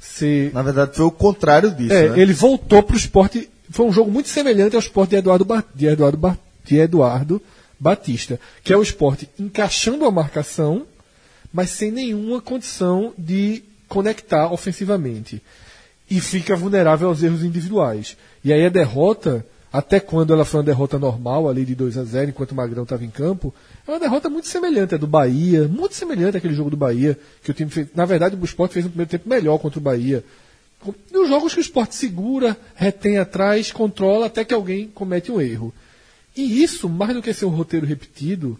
ser Na verdade, foi o contrário disso, é, né? ele voltou para o esporte. Foi um jogo muito semelhante ao esporte de Eduardo, Ba- de Eduardo, Ba- de Eduardo Batista, que é o esporte encaixando a marcação, mas sem nenhuma condição de conectar ofensivamente. E fica vulnerável aos erros individuais. E aí a derrota, até quando ela foi uma derrota normal, ali de 2 a 0 enquanto o Magrão estava em campo, é uma derrota muito semelhante à do Bahia, muito semelhante àquele jogo do Bahia, que o time fez. Na verdade, o esporte fez um primeiro tempo melhor contra o Bahia. Nos jogos que o esporte segura, retém atrás, controla até que alguém comete um erro. E isso, mais do que ser um roteiro repetido,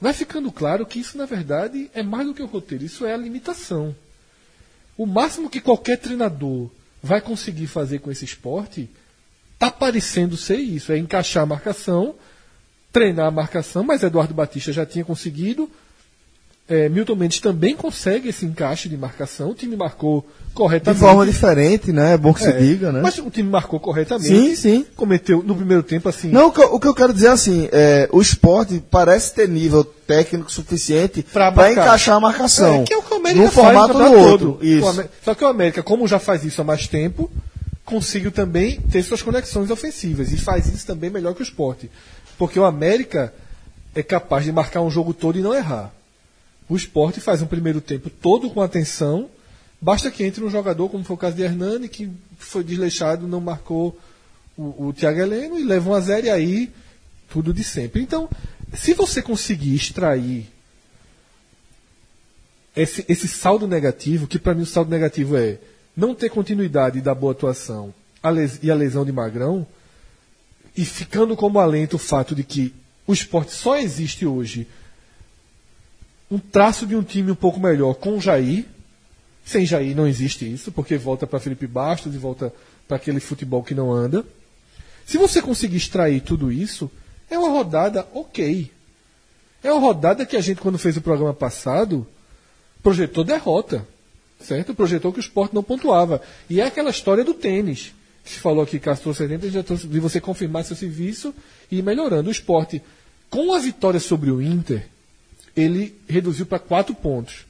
vai ficando claro que isso, na verdade, é mais do que o roteiro, isso é a limitação. O máximo que qualquer treinador vai conseguir fazer com esse esporte está parecendo ser isso: é encaixar a marcação, treinar a marcação, mas Eduardo Batista já tinha conseguido. É, Milton Mendes também consegue esse encaixe de marcação. O time marcou De corretamente. forma diferente, né? É bom que se É, diga, né? Mas o time marcou corretamente. Sim, sim. Cometeu no primeiro tempo assim. Não, o que, eu- quero dizer é assim, é, o esporte parece ter nível técnico suficiente para encaixar a marcação. É, que é o que o América num faz formato o ou no campeonato outro. todo. Isso. Só que o América, como já faz isso há mais tempo, conseguiu também ter suas conexões ofensivas. E faz isso também melhor que o esporte. Porque o América é capaz de marcar um jogo todo e não errar. O esporte faz um primeiro tempo todo com atenção. Basta que entre um jogador, como foi o caso de Hernani, que foi desleixado, não marcou o, o Thiago Heleno e leva um a zero e aí tudo de sempre. Então, se você conseguir extrair esse, esse saldo negativo, que para mim o saldo negativo é não ter continuidade da boa atuação e a lesão de Magrão, e ficando como alento o fato de que o esporte só existe hoje um traço de um time um pouco melhor com o Jair. Sem Jair não existe isso, porque volta para Felipe Bastos e volta para aquele futebol que não anda. Se você conseguir extrair tudo isso, é uma rodada ok. É uma rodada que a gente, quando fez o programa passado, projetou derrota. Certo? Projetou que o esporte não pontuava. E é aquela história do tênis. Que se falou aqui, Castro 70, já de você confirmar seu serviço e ir melhorando. O esporte, com a vitória sobre o Inter, ele reduziu para quatro pontos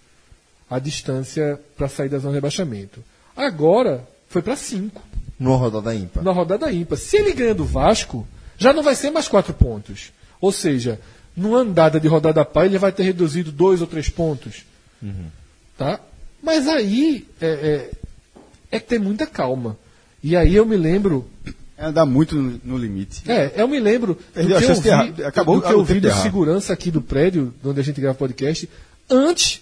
a distância para sair da zona de rebaixamento. Agora foi para cinco. Numa rodada ímpar. Na rodada ímpar. Se ele ganha do Vasco, já não vai ser mais quatro pontos. Ou seja, numa andada de rodada par, ele vai ter reduzido dois ou três pontos. Uhum. Tá? Mas aí é, é, é ter muita calma. E aí eu me lembro. É andar muito no, no limite. É, eu me lembro do Perdeu que eu de vi. Acabou do que eu vi do segurança aqui do prédio, onde a gente grava podcast, antes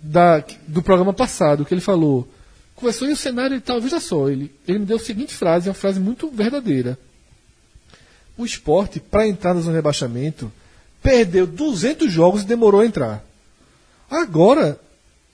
da, do programa passado, que ele falou. Conversou e o cenário e tal, veja só, ele, ele me deu a seguinte frase, é uma frase muito verdadeira. O esporte, para entrar na zona de rebaixamento, perdeu 200 jogos e demorou a entrar. Agora,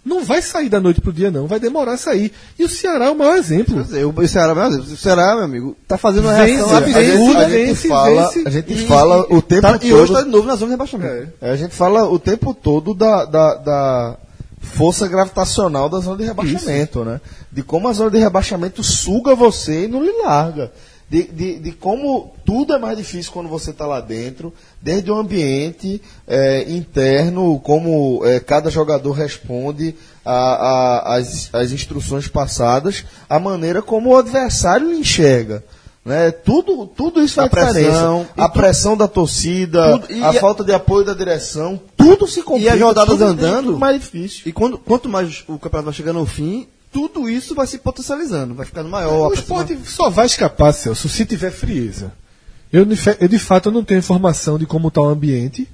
não vai sair da noite pro dia, não, vai demorar a sair. E o Ceará é o maior exemplo. Dizer, O Ceará, meu Deus, o Ceará, meu amigo, tá fazendo uma Vence, reação a absurda. gente- a gente vence, fala, vence, a gente E- fala o tempo tá- todo. E hoje tá de novo na zona de rebaixamento. É. É, a gente fala o tempo todo da, da, da força gravitacional da zona de rebaixamento, né? De como a zona de rebaixamento suga você e não lhe larga. De, de, de como tudo é mais difícil quando você está lá dentro, desde o ambiente é, interno, como é, cada jogador responde às instruções passadas, a maneira como o adversário lhe enxerga. Né? Tudo, tudo isso faz A pressão, diferença. e A pressão da torcida, Tudo- e a a- falta de apoio da direção, tudo se complica. as rodadas tudo- andando? mais difícil. E quando, quanto mais o campeonato vai chegando ao fim, tudo isso vai se potencializando, vai ficando maior. O esporte só vai escapar, Celso, se tiver frieza. Eu, eu, de fato, eu não tenho informação de como está o ambiente.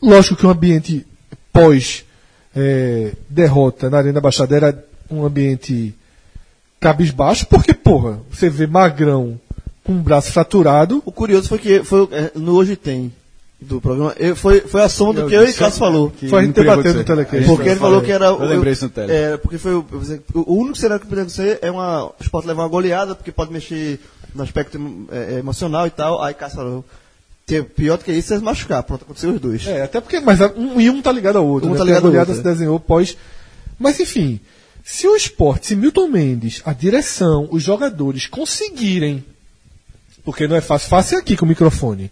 Lógico que o ambiente pós eh, derrota na Arena Baixada era um ambiente cabisbaixo, porque, porra, você vê Magrão com o braço fraturado. O curioso foi que foi, é, no Hoje Tem do programa, eu- foi, foi a soma do Eu que eu e Cássio falou. que Foi a gente debatendo no telecast. Porque ele falou que era. Eu lembrei isso no tele. É, porque foi o, o único cenário que podia acontecer é uma, o esporte levar uma goleada, porque pode mexer no aspecto é, é, emocional e tal. Aí Cássio falou. É pior do que isso é se machucar. Pronto, aconteceu os dois. É, até porque, mas um e um tá ligado ao outro. Um né? tá Porque ligado a ao goleada outro, se desenhou pós. Mas enfim, se o esporte, se Milton Mendes, a direção, os jogadores conseguirem, porque não é fácil, fácil é aqui com o microfone,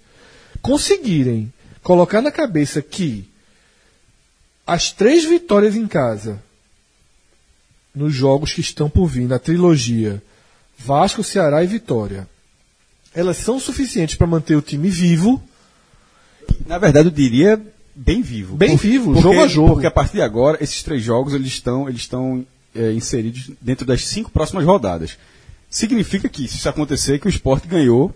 conseguirem colocar na cabeça que as três vitórias em casa, nos jogos que estão por vir, na trilogia Vasco, Ceará e Vitória, elas são suficientes para manter o time vivo Na verdade, eu diria bem vivo. Bem vivo, jogo a jogo. Porque a partir de agora, esses três jogos eles estão, eles estão é, inseridos dentro das cinco próximas rodadas. Significa que, se isso acontecer, que o esporte ganhou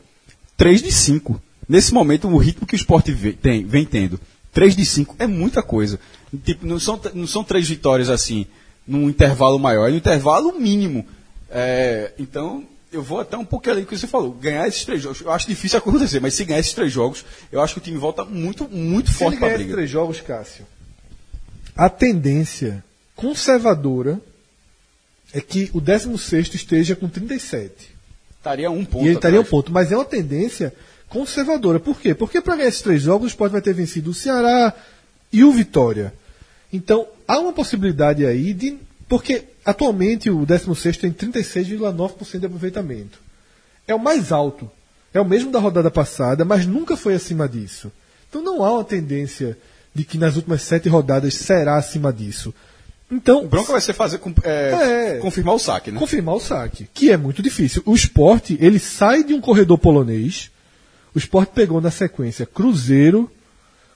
3 de 5. Nesse momento, o ritmo que o esporte tem- vem tendo, 3 de 5 é muita coisa. Tipo, não, são, não são três vitórias assim, num intervalo maior, é no intervalo mínimo. É, então, eu vou até um pouquinho além do que você falou. Ganhar esses três jogos, eu acho difícil acontecer, mas se ganhar esses três jogos, eu acho que o time volta muito, muito Se forte para a ganhar esses briga. três jogos, Cássio, a tendência conservadora é que o 16 esteja com 37. Estaria um ponto. e ele estaria um ponto. Mas é uma tendência conservadora. Por quê? Porque para ganhar esses três jogos, o Sport vai ter vencido o Ceará e o Vitória. Então, há uma possibilidade aí de. Porque atualmente o 16 tem 36,9% de aproveitamento. É o mais alto. É o mesmo da rodada passada, mas nunca foi acima disso. Então não há uma tendência de que nas últimas sete rodadas será acima disso. Então, O Bronco vai ser fazer é, É. confirmar o saque, né? confirmar o saque, que é muito difícil. O esporte, ele sai de um corredor polonês. O esporte pegou na sequência Cruzeiro,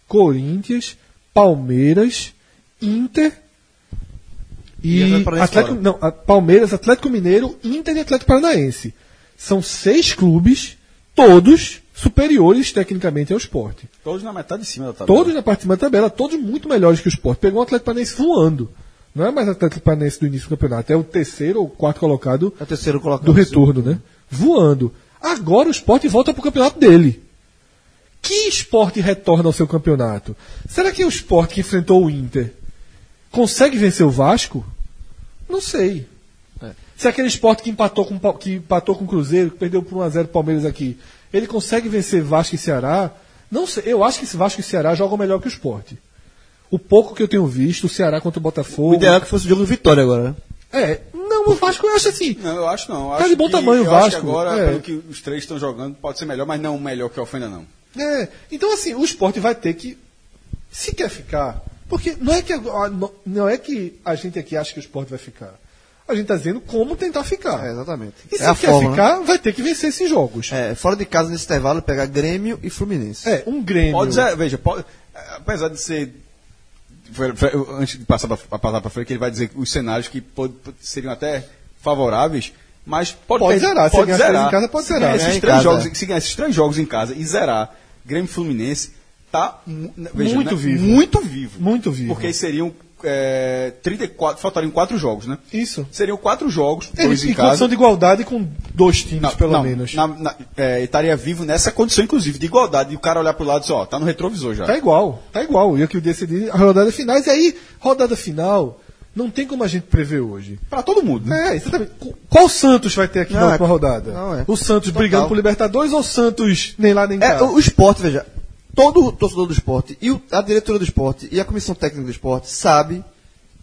Corinthians, Palmeiras, Inter E e, Atlético não, Palmeiras, Atlético Mineiro, Inter e Atlético Paranaense. São seis clubes, todos superiores tecnicamente ao esporte. Todos na metade de cima da tabela. Todos na parte de cima da tabela, todos muito melhores que o esporte. Pegou o Atlético Paranaense voando. Não é mais Atlético Paranaense do início do campeonato, é o terceiro ou quarto colocado É o terceiro colocado. do retorno, né? Voando. Agora o esporte volta pro campeonato dele. Que esporte retorna ao seu campeonato? Será que o esporte que enfrentou o Inter consegue vencer o Vasco? Não sei. Se aquele esporte que empatou com, o que empatou com o Cruzeiro, que perdeu por 1x0 o Palmeiras aqui, ele consegue vencer Vasco e Ceará? Não sei. Eu acho que esse Vasco e Ceará jogam melhor que o esporte. O pouco que eu tenho visto, o Ceará contra o Botafogo. O ideal é que fosse o jogo de vitória agora, né? É, não, o Vasco eu acho assim. Não, eu acho não. Eu Tá acho de bom que- tamanho o eu acho que Vasco, agora, é. pelo que os três estão jogando, pode ser melhor, mas não melhor que a ofenda, não. É, então assim, o esporte vai ter que. Se quer ficar. Porque não é que, a- não- é que a gente aqui acha que o esporte vai ficar. A gente está dizendo como tentar ficar. É, exatamente. E se é a quer forma, né? ficar, vai ter que vencer esses jogos. É, fora de casa nesse intervalo, pegar Grêmio e Fluminense. É, um Grêmio. Pode ser, veja, pode, apesar de ser. Antes de passar para frente, ele vai dizer os cenários que pod- seriam até favoráveis, mas pode, Pode ter- zerar, se Pode ganhar zerar. em casa, pode Se zerar. Esses três casa, jogos, é. Se ganhar esses três jogos em casa e zerar Grêmio Fluminense, tá veja, Muito né, vivo. Muito vivo. Muito vivo. Porque seriam é, 34, faltariam quatro jogos, né? Isso. Seriam quatro jogos, Ele, dois em em casa. condição de igualdade com dois times, Não, pelo não, menos. na- na- é, estaria vivo nessa condição, inclusive, de igualdade. E o cara olhar pro lado e dizer, ó, tá no retrovisor já. Tá igual, tá igual. E eu que decidi a rodada finais. E aí, rodada final, não tem como a gente prever hoje. Pra todo mundo, né? É, exatamente. Qu- Qual Santos vai ter aqui Não, na é- última rodada? não, é. O Santos Total. brigando por Libertadores ou o Santos nem lá nem cá? É, o, o esporte, veja, todo o torcedor do esporte e o- a diretoria do esporte e a comissão técnica do esporte sabe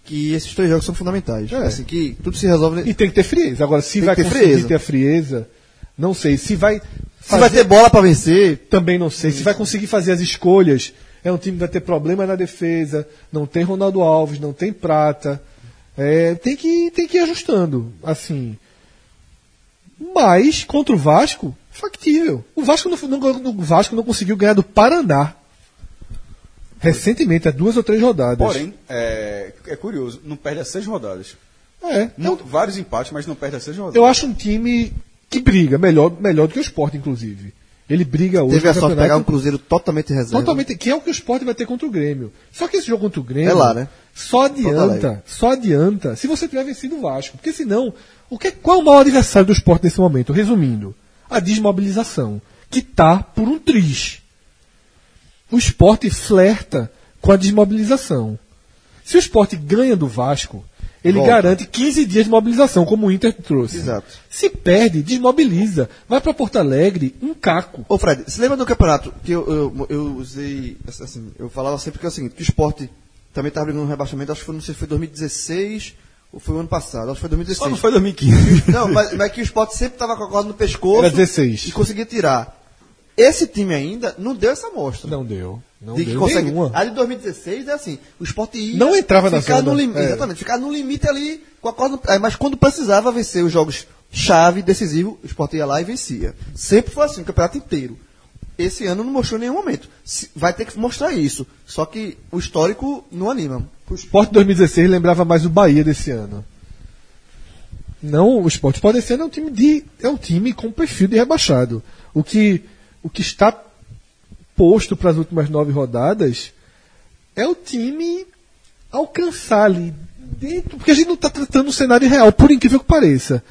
que esses três jogos são fundamentais. É. Assim, que tudo se resolve. E tem que ter frieza. Agora, se vai ter conseguir frieza. ter a frieza, não sei. Se vai. Se vai ter bola pra vencer, Também não sei. Se vai conseguir fazer as escolhas. É um time que vai ter problema na defesa. Não tem Ronaldo Alves, não tem Prata. É, tem, que, tem que ir ajustando. Assim. Mas, contra o Vasco, factível. O Vasco não, não- o Vasco não conseguiu ganhar do Paraná. Recentemente, há duas ou três rodadas. Porém, é, é curioso, não perde as seis rodadas. é, Mu- Vários empates, mas não perde as seis rodadas. eu acho um time que briga, melhor, melhor do que o Sport, inclusive. Ele briga hoje. teve a sorte de pegar um Cruzeiro totalmente reserva. Totalmente, que é o que o Sport vai ter contra o Grêmio. Só que esse jogo contra o Grêmio É lá, né? só adianta, só adianta se você tiver vencido o Vasco. Porque senão, o que, qual é o maior adversário do Sport nesse momento? Resumindo, a desmobilização, que tá por um triz. O Sport flerta com a desmobilização. Se o Sport ganha do Vasco, ele Volta. garante 15 dias de mobilização, como o Inter trouxe. Exato. Se perde, desmobiliza. Vai para Porto Alegre, um caco. Ô Fred, você lembra do campeonato que eu, eu, eu usei, assim, eu falava sempre que é o seguinte, que o esporte também estava brigando no rebaixamento, acho que foi, não sei se foi 2016 ou foi o ano passado, acho que foi 2016. Só não foi 2015. Não, mas, mas que o esporte sempre estava com a corda no pescoço Era 16. e conseguia tirar. Esse time ainda não deu essa amostra. Não deu. Não de deu consegue. nenhuma. A de 2016 é assim, o esporte ia Não entrava na ficar zona, no limite, é. exatamente, ficar no limite ali com a corda, mas quando precisava vencer os jogos chave, decisivo, o esporte ia lá e vencia. Sempre foi assim, o campeonato inteiro. Esse ano não mostrou em nenhum momento. Vai ter que mostrar isso. Só que o histórico não anima. O Sport 2016 lembrava mais o Bahia desse ano. Não, o Sport pode ser é um time de é um time com perfil de rebaixado. O que o que está posto para as últimas nove rodadas é o time alcançar ali dentro, porque a gente não está tratando o cenário real, por incrível que pareça.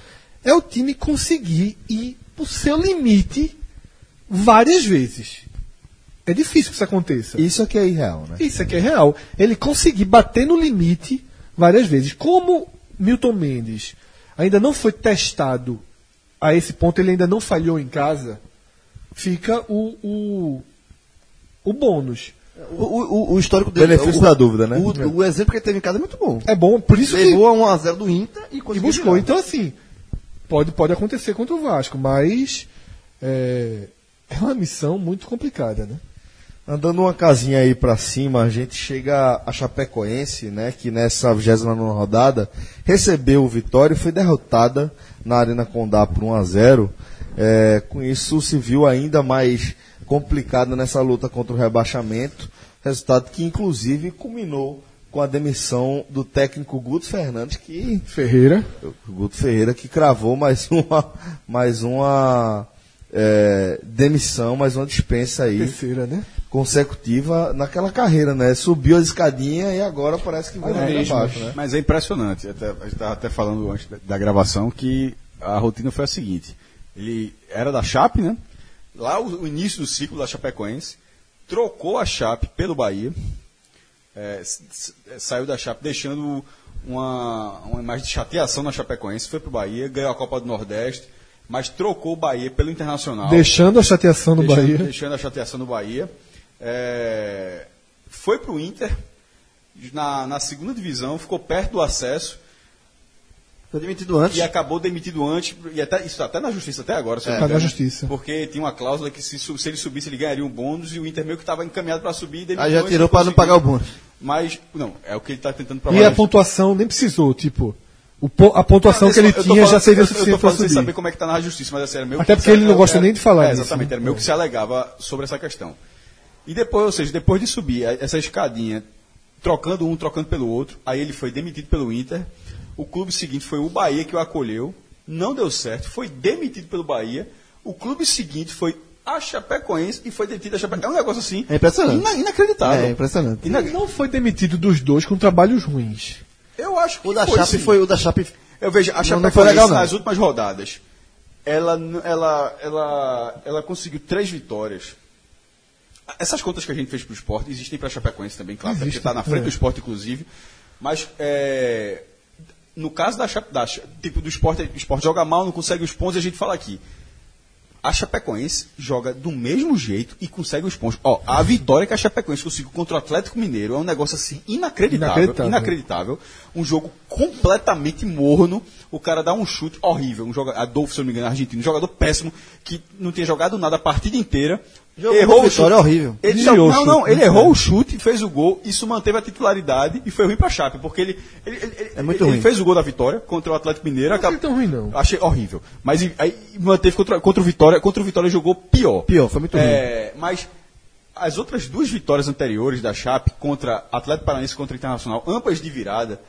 É o time conseguir ir o seu limite várias vezes. É difícil que isso aconteça. Isso aqui é irreal, né? Isso aqui é real. Ele conseguir bater no limite várias vezes. Como Milton Mendes ainda não foi testado a esse ponto, ele ainda não falhou em casa, fica o, o, o bônus. O, o- o histórico dele. Benefício o, da dúvida, né? O, o exemplo que ele teve em casa é muito bom. É bom, por isso que Levou a 1x0 do Inter e e conseguiu. buscou. virar. Então, assim, pode, pode acontecer contra o Vasco, mas é, é uma missão muito complicada, né? Andando uma casinha aí pra cima, a gente chega a Chapecoense, né, que nessa 29 rodada recebeu o Vitória e foi derrotada na Arena Condá por 1 a 0. É, com isso se viu ainda mais complicada nessa luta contra o rebaixamento, resultado que inclusive culminou com a demissão do técnico Guto Fernandes, que Ferreira. Guto Ferreira que cravou mais uma mais uma é, demissão, mais uma dispensa aí Terceira, né? Consecutiva naquela carreira, né? Subiu as escadinhas e agora parece que vai lá pra baixo, né? Mas é impressionante. Até, a gente estava até falando antes da, gravação que a rotina foi a seguinte. Ele era da Chape, né? Lá o, o início do ciclo da Chapecoense, trocou a Chape pelo Bahia, é, s- saiu da Chape deixando uma, uma imagem de chateação na Chapecoense, foi pro Bahia, ganhou a Copa do Nordeste, mas trocou o Bahia pelo Internacional. Deixando a chateação no deixando, Bahia. deixando a chateação no Bahia. É, foi pro Inter, na, na segunda divisão, ficou perto do acesso Foi demitido antes. e acabou demitido antes, e até, isso até na justiça até agora, se eu não Tá na justiça. Porque tinha uma cláusula que se, se ele subisse ele ganharia um bônus e o Inter meio que estava encaminhado para subir e Aí já tirou para não pagar o bônus. Mas, não, é o que ele está tentando provar. E a pontuação nem precisou, tipo. o po- a pontuação Não, que ele eu tinha já falando- seria eu- suficiente Eu para subir. saber como é que tá na justiça, mas assim, era meio Até que porque ele não gosta era- nem de falar é, disso, Exatamente, né? era meio que se alegava sobre essa questão. E depois, ou seja, depois de subir essa escadinha, trocando um, trocando pelo outro, aí ele foi demitido pelo Inter. O clube seguinte foi o Bahia que o acolheu, não deu certo, foi demitido pelo Bahia. O clube seguinte foi a Chapecoense e foi demitido a Chapecoense. É um negócio assim. É impressionante. ina- inacreditável. É impressionante. Ina- Ele não foi demitido dos dois com trabalhos ruins. Eu acho que O da foi, Chape sim. foi o da Chape. Eu vejo a Não, não Chapecoense foi legal, não. nas últimas rodadas. Ela, ela, ela, ela conseguiu três vitórias. Essas contas que a gente fez para o esporte existem para a Chapecoense também, claro, porque Existem, está na frente é. do esporte, inclusive. Mas é, no caso da, da tipo do esporte, o esporte joga mal, não consegue os pontos, e a gente fala aqui. A Chapecoense joga do mesmo jeito e consegue os pontos. Ó, a vitória que a Chapecoense conseguiu contra o Atlético Mineiro é um negócio assim inacreditável. Inacreditável. Inacreditável. Um jogo completamente morno. O cara dá um chute horrível. Um jogador, Adolfo, se eu não me engano, argentino. Um jogador péssimo que não tinha jogado nada a partida inteira. Jogo errou o vitória chute. horrível. Ele, Desviou não, o não, chute, não, ele né? errou o chute, fez o gol, isso manteve a titularidade e foi ruim pra Chape, porque ele, ele, ele- É muito ele ruim. fez o gol da vitória contra o Atlético Mineiro. Não acabou- foi tão ruim, não. Achei horrível. Mas aí manteve contra, contra o Vitória. Contra o Vitória jogou pior. Pior, foi muito ruim. É, mas as outras duas vitórias anteriores da Chape contra Atlético Paranaense e contra o Internacional, ambas de virada,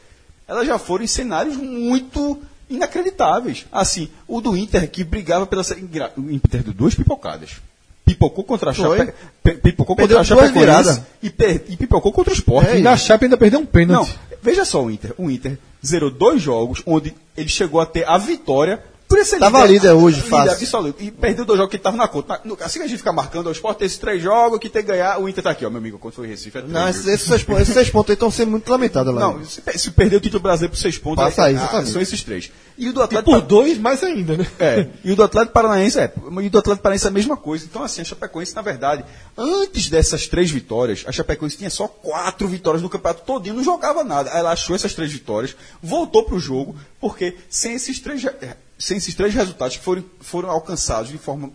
elas já foram em cenários muito inacreditáveis. Assim, o do Inter que brigava pela série- engra- o Inter deu duas pipocadas. Pipocou contra a. Chape, pe- pipocou Perdeu contra a Chapecoense viradas. e, per- e pipocou contra o Sport. E na Chape ainda perdeu um Não, pênalti. veja só o Inter. O Inter zerou dois jogos onde ele chegou a ter a vitória. Por esse Tava líder hoje, fácil. absoluto. E perdeu dois jogos que ele tava na conta. Assim que a gente fica marcando, o Sport tem esses três jogos que tem que ganhar. O Inter tá aqui, ó, meu amigo, quando foi em Recife. É três, Não, esses, esses, seis, pontos- esses seis pontos aí estão sendo muito lamentados lá. Não, se, se perder o título brasileiro por seis pontos, Passa é- aí, ah, são esses três. E o do E Atlético. por dois, mais ainda, né? É, e o do Atlético Paranaense é. E o do Atlético Paranaense é a mesma coisa. Então, assim, a Chapecoense, na verdade, antes dessas três vitórias, a Chapecoense tinha só quatro vitórias no campeonato todinho, não jogava nada. Aí ela achou essas três vitórias, voltou pro jogo, porque sem esses três, re- sem esses três resultados que foram, foram alcançados de forma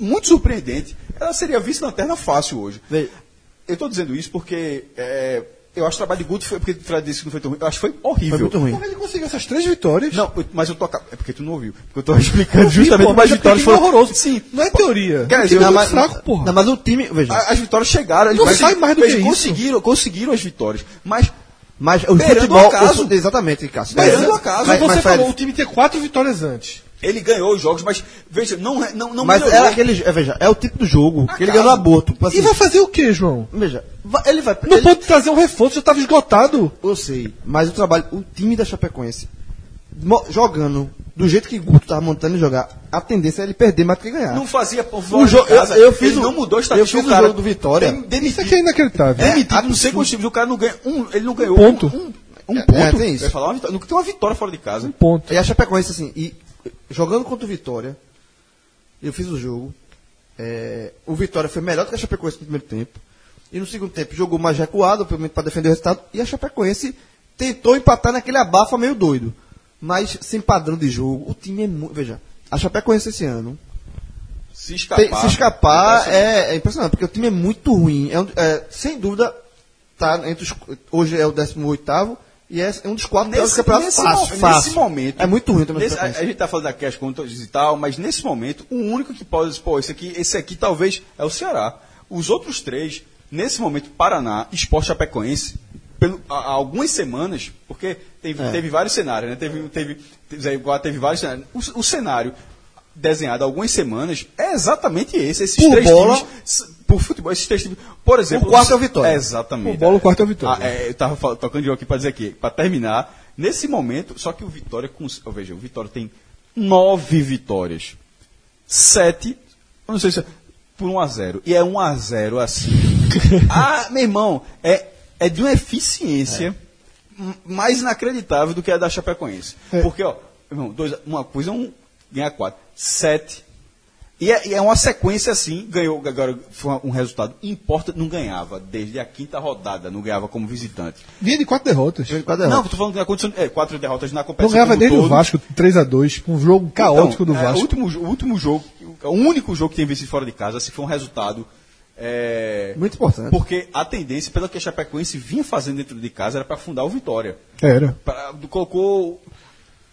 muito surpreendente, ela seria vice-lanterna fácil hoje. Veja. Eu estou dizendo isso porque é, eu acho que o trabalho de Guto foi, porque o Fred disse que não foi tão ruim, eu acho que foi horrível. Foi muito ruim. Como ele conseguiu essas três vitórias? Não, mas eu tô. É porque tu não ouviu. Porque eu tô explicando Eu vi, justamente pô, como as é vitórias porque foram. horroroso. Sim. Não é teoria. Quer O dizer, time é não, muito mas- fraco, porra. Não, mas o time. Veja. As vitórias chegaram. Não mas- sai mais do que isso. conseguiram, conseguiram as vitórias. Mas Mas o Beirando futebol. o acaso. o exatamente, Cássio. Beirando É, o acaso. Mas, Mas, você mas, falou, o time tinha quatro vitórias antes. ele ganhou os jogos, mas veja, não, não, não mas melhorou. era aquele. É, veja, é o tipo do jogo que ele ganhou no aborto. Assim, E vai fazer o quê, João? Veja, va- ele vai. Não ele- pode trazer um reforço, já estava esgotado. Eu sei, mas o trabalho, o time da Chapecoense, jogando do jeito que Guto tava montando ele jogar, a tendência é ele perder mais do que ganhar. Não fazia por O jogo- eu- eu fiz ele o- não mudou a eu fiz o o jogo do Vitória. dem- Demitido, Isso aqui é inacreditável. demitido não sei quantos times. O cara não ganha um. Ele não ganhou ponto. um, um É, ponto. é, tem isso. Eu ia falar uma vitória. Não tem uma vitória fora de casa. Ponto. E a Chapecoense, assim, e jogando contra o Vitória, eu fiz o jogo. é, o Vitória foi melhor do que a Chapecoense no primeiro tempo. E no segundo tempo jogou mais recuado, obviamente, para defender o resultado. E a Chapecoense tentou empatar naquele abafa meio doido. Mas sem padrão de jogo, o time é muito. Veja, a Chapecoense esse ano Se escapar. Tem- se escapar é, é impressionante, porque o time é muito ruim. É um- é, sem dúvida, tá entre os, hoje é o 18 e é um dos quatro Nesse, campeonatos nesse, fácil, fácil. nesse momento. É muito ruim também. nesse- a, a gente tá falando da cash contas e tal, mas nesse momento, o único que pode dizer, pô, esse aqui, esse aqui talvez é o Ceará. Os outros três, nesse momento, Paraná, Esporte Chapecoense, pelo, há, algumas semanas, porque teve, É. teve vários cenários, né? Teve, teve, teve, teve vários cenários. O, o cenário desenhado há algumas semanas é exatamente esse. Esses Por três bola- times. Por futebol, esses três times. Por exemplo. O quarto é o Vitória. Exatamente. O bola, o quarto é o Vitória. Ah, é, eu tava fal- tocando de aqui para dizer aqui, para terminar, nesse momento, só que o Vitória, com, oh, veja, o Vitória tem nove vitórias, sete, eu não sei se é por 1 a 0 e é 1 a 0 assim. ah, meu irmão, é, é de uma eficiência m- mais inacreditável do que a da Chapecoense. É. Porque, ó, irmão, dois, uma coisa é um ganhar quatro, sete. E é, e é uma sequência assim, ganhou, agora foi um resultado importante, não ganhava desde a quinta rodada, não ganhava como visitante. Vinha de quatro derrotas. Quatro Não, derrotas. tô falando que aconteceu é, quatro derrotas na Não competição. ganhava como desde o todo. Vasco 3x2, com um jogo caótico Então, do é, Vasco. o, último, o último jogo, o único jogo que tem vencido fora de casa, se foi um resultado. É, Muito importante. Porque a tendência, pela que a Chapecoense vinha fazendo dentro de casa, era para afundar o Vitória. Era. Pra- colocou.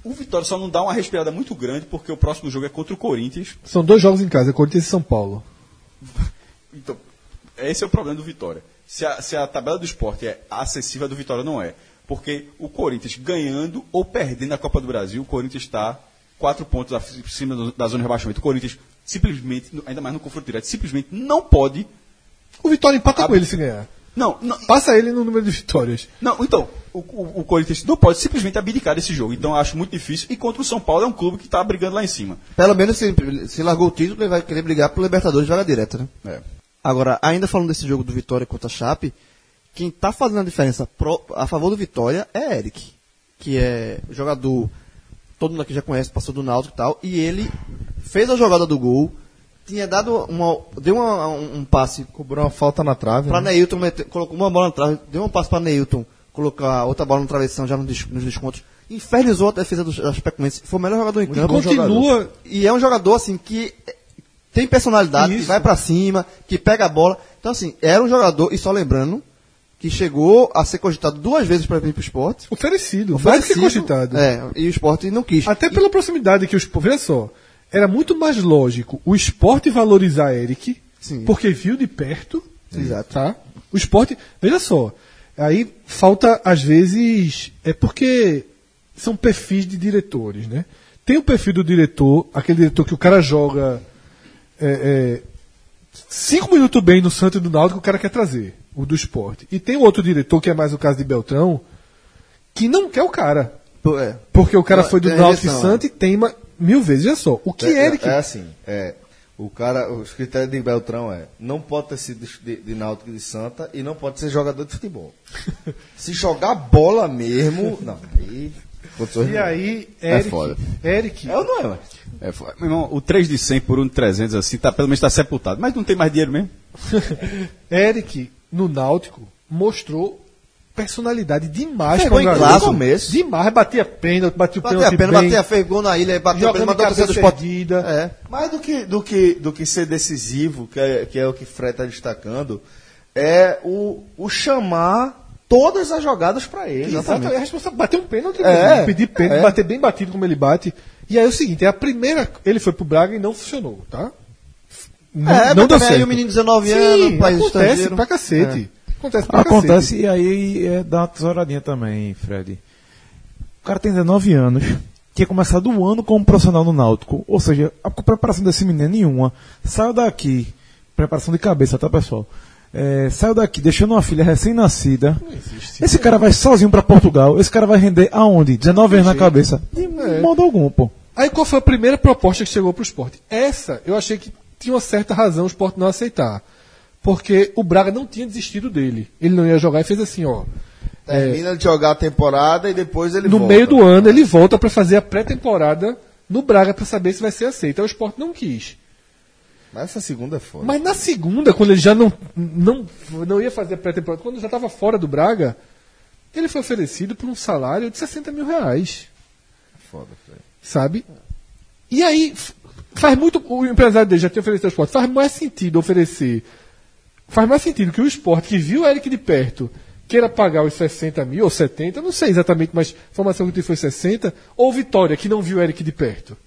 O Vitória só não dá uma respirada muito grande, porque o próximo jogo é contra o Corinthians. São dois jogos em casa, Corinthians e São Paulo. Então, esse é o problema do Vitória. Se a, se a tabela do esporte é acessível, a do Vitória não é. Porque o Corinthians ganhando ou perdendo a Copa do Brasil, o Corinthians está quatro pontos acima da zona de rebaixamento. O Corinthians simplesmente, ainda mais no confronto direto, simplesmente não pode. O Vitória empata com ele se ganhar. Não, não, Passa ele no número de vitórias. não então, o, o, o Corinthians não pode simplesmente abdicar desse jogo. Então eu acho muito difícil. E contra o São Paulo é um clube que está brigando lá em cima. Pelo menos se, se largou o título, ele vai querer brigar pro Libertadores de vaga direta, né? É. Agora, ainda falando desse jogo do Vitória contra a Chape, quem tá fazendo a diferença pro- a favor do Vitória é Eric, que é jogador, todo mundo aqui já conhece, passou do Náutico e tal, e ele fez a jogada do gol, tinha dado uma, deu uma- um, um passe Cobrou uma falta na trave. para né? Neilton, meter- colocou uma bola na trave, deu um passe para Neilton, colocar outra bola no travessão já nos descontos, infernizou a defesa do- da Chapecoense, foi o melhor jogador em E campo. continua. E é um jogador, assim, que tem personalidade, que Isso. vai pra cima, que pega a bola. Então, assim, era um jogador, e só lembrando, que chegou a ser cogitado duas vezes para vir pro esporte. Oferecido, mais que Oferecido, cogitado. É, e o esporte não quis. Até pela proximidade que o esporte. Veja só, era muito mais lógico o esporte valorizar Eric, Sim. porque viu de perto. Exato. Tá? O esporte. Veja só, aí falta, às vezes. É porque são perfis de diretores, né? Tem o perfil do diretor, aquele diretor que o cara joga. é, é, cinco minutos bem no Santos e no Náutico, o cara quer trazer, o do esporte. E tem outro diretor, que é mais o caso de Beltrão, que não quer o cara. É. Porque o cara foi do tem Náutico e rejeição, Santos e teima mil vezes. Olha só, o que é, Eric. é assim, é, o cara, os critérios de Beltrão é, não pode ter sido de, de Náutico e de Santa e não pode ser jogador de futebol. Se jogar bola mesmo, não, aí... condições E aí, É Eric. foda. Eric. É ou não é, mano? É, foi- meu irmão, o 3 de 100 por 1 de 300 assim, tá, pelo menos está sepultado. Mas não tem mais dinheiro mesmo. Eric, no Náutico, mostrou personalidade demais um em classe. começo. Demais, batia pênalti, batia o Bateu pênalti a pena, bem, bateu a fez gol na ilha, bateu a pena, jogando matou a torcida do cabeça esporte. erguida. É. Mais do que, do que, do que ser decisivo, que é, que é o que Fred está destacando, é o, o chamar todas as jogadas para ele. Exato, é a responsabilidade. Bater um pênalti, É, mesmo, pedir pênalti, é. bater bem batido como ele bate. E aí é o seguinte, é a primeira. Ele foi pro Braga e não funcionou, tá? Não, É, não deu também certo. aí o menino de 19 Sim, anos, país acontece estrangeiro. pra cacete. Acontece pra Acontece cacete. e aí é, dá uma tesouradinha também, Fred. O cara tem 19 anos, tinha começado o ano como profissional no Náutico. Ou seja, a preparação desse menino é nenhuma. Saiu daqui, preparação de cabeça, tá pessoal? É, saiu daqui deixando uma filha recém-nascida. Esse cara vai sozinho pra Portugal. Esse cara vai render aonde? 19 anos na cabeça. De modo algum, pô. Aí qual foi a primeira proposta que chegou pro esporte? Essa eu achei que tinha uma certa razão o esporte não aceitar. Porque o Braga não tinha desistido dele. Ele não ia jogar e fez assim, ó. é, Termina de jogar a temporada e depois ele no volta. meio do ano ele volta para fazer a pré-temporada no Braga para saber se vai ser aceito. Aí o esporte não quis. Mas essa segunda é foda. Mas na segunda, quando ele já não, não, não ia fazer pré-temporada, quando já estava fora do Braga, ele foi oferecido por um salário de 60 mil reais. Foda, Fred. sabe? E aí, faz muito. O empresário dele já tem oferecido ao esporte. Faz mais sentido oferecer. Faz mais sentido que o esporte, que viu o Eric de perto, queira pagar os 60 mil ou 70, não sei exatamente, mas a informação que eu tive foi 60, ou Vitória, que não viu o Eric de perto.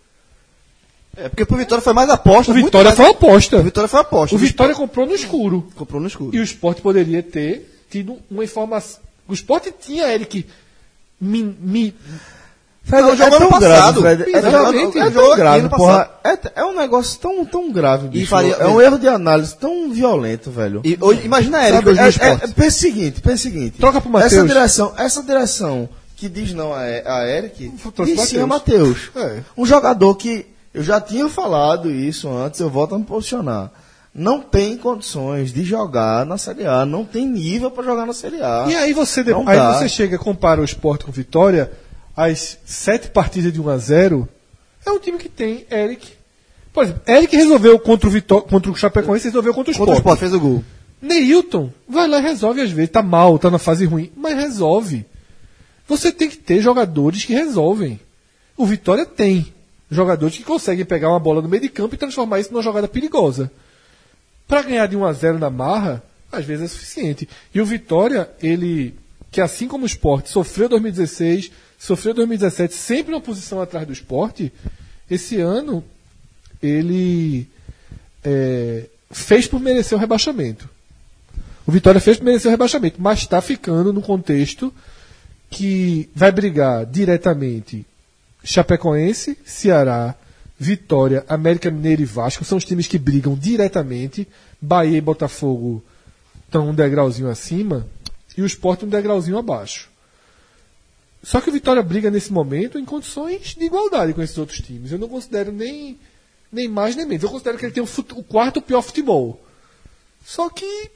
É, porque pro Vitória foi mais aposta. O Vitória mais- foi aposta. O Vitória foi aposta. O Vitória comprou no escuro. comprou no escuro. E o esporte poderia ter tido uma informação. O esporte tinha Eric mi- mi- Fred, Não, jogou é tão ano grave, passado. Fred. É, Exatamente. é tão grave, porra. É, é um negócio tão, tão grave, bicho. faria- é um erro de análise tão violento, velho. E, hoje, imagina Eric Sabe, hoje no é, esporte. é, pensa o seguinte, pensa o seguinte. Troca pro Matheus. Essa direção, essa direção que diz não a, a Eric, diz sim a Matheus. É. Um jogador que eu já tinha falado isso antes, eu volto a me posicionar. Não tem condições de jogar na Série A, não tem nível para jogar na Série A. E aí você, de- Não aí você chega, compara o esporte com Vitória, as sete partidas de 1 a 0 é um time que tem Eric. Por exemplo, Eric resolveu contra o, Vitó contra o Chapecoense, resolveu contra o Contra o esporte, fez o gol. Neilton vai lá e resolve às vezes. Tá mal, tá na fase ruim, mas resolve. Você tem que ter jogadores que resolvem. O Vitória tem jogadores que conseguem pegar uma bola no meio de campo e transformar isso numa jogada perigosa. Para ganhar de 1 a 0 na marra, às vezes é suficiente. E o Vitória, ele, que assim como o Sport, sofreu 2016, sofreu 2017, sempre uma posição atrás do Sport, esse ano ele é, fez por merecer o rebaixamento. O Vitória fez por merecer o rebaixamento, mas está ficando no contexto que vai brigar diretamente Chapecoense, Ceará, Vitória, América Mineiro e Vasco são os times que brigam diretamente. Bahia e Botafogo estão um degrauzinho acima e o Sport um degrauzinho abaixo. Só que o Vitória briga nesse momento em condições de igualdade com esses outros times. Eu não considero nem, nem mais nem menos. Eu considero que ele tem o, o quarto pior futebol. Só que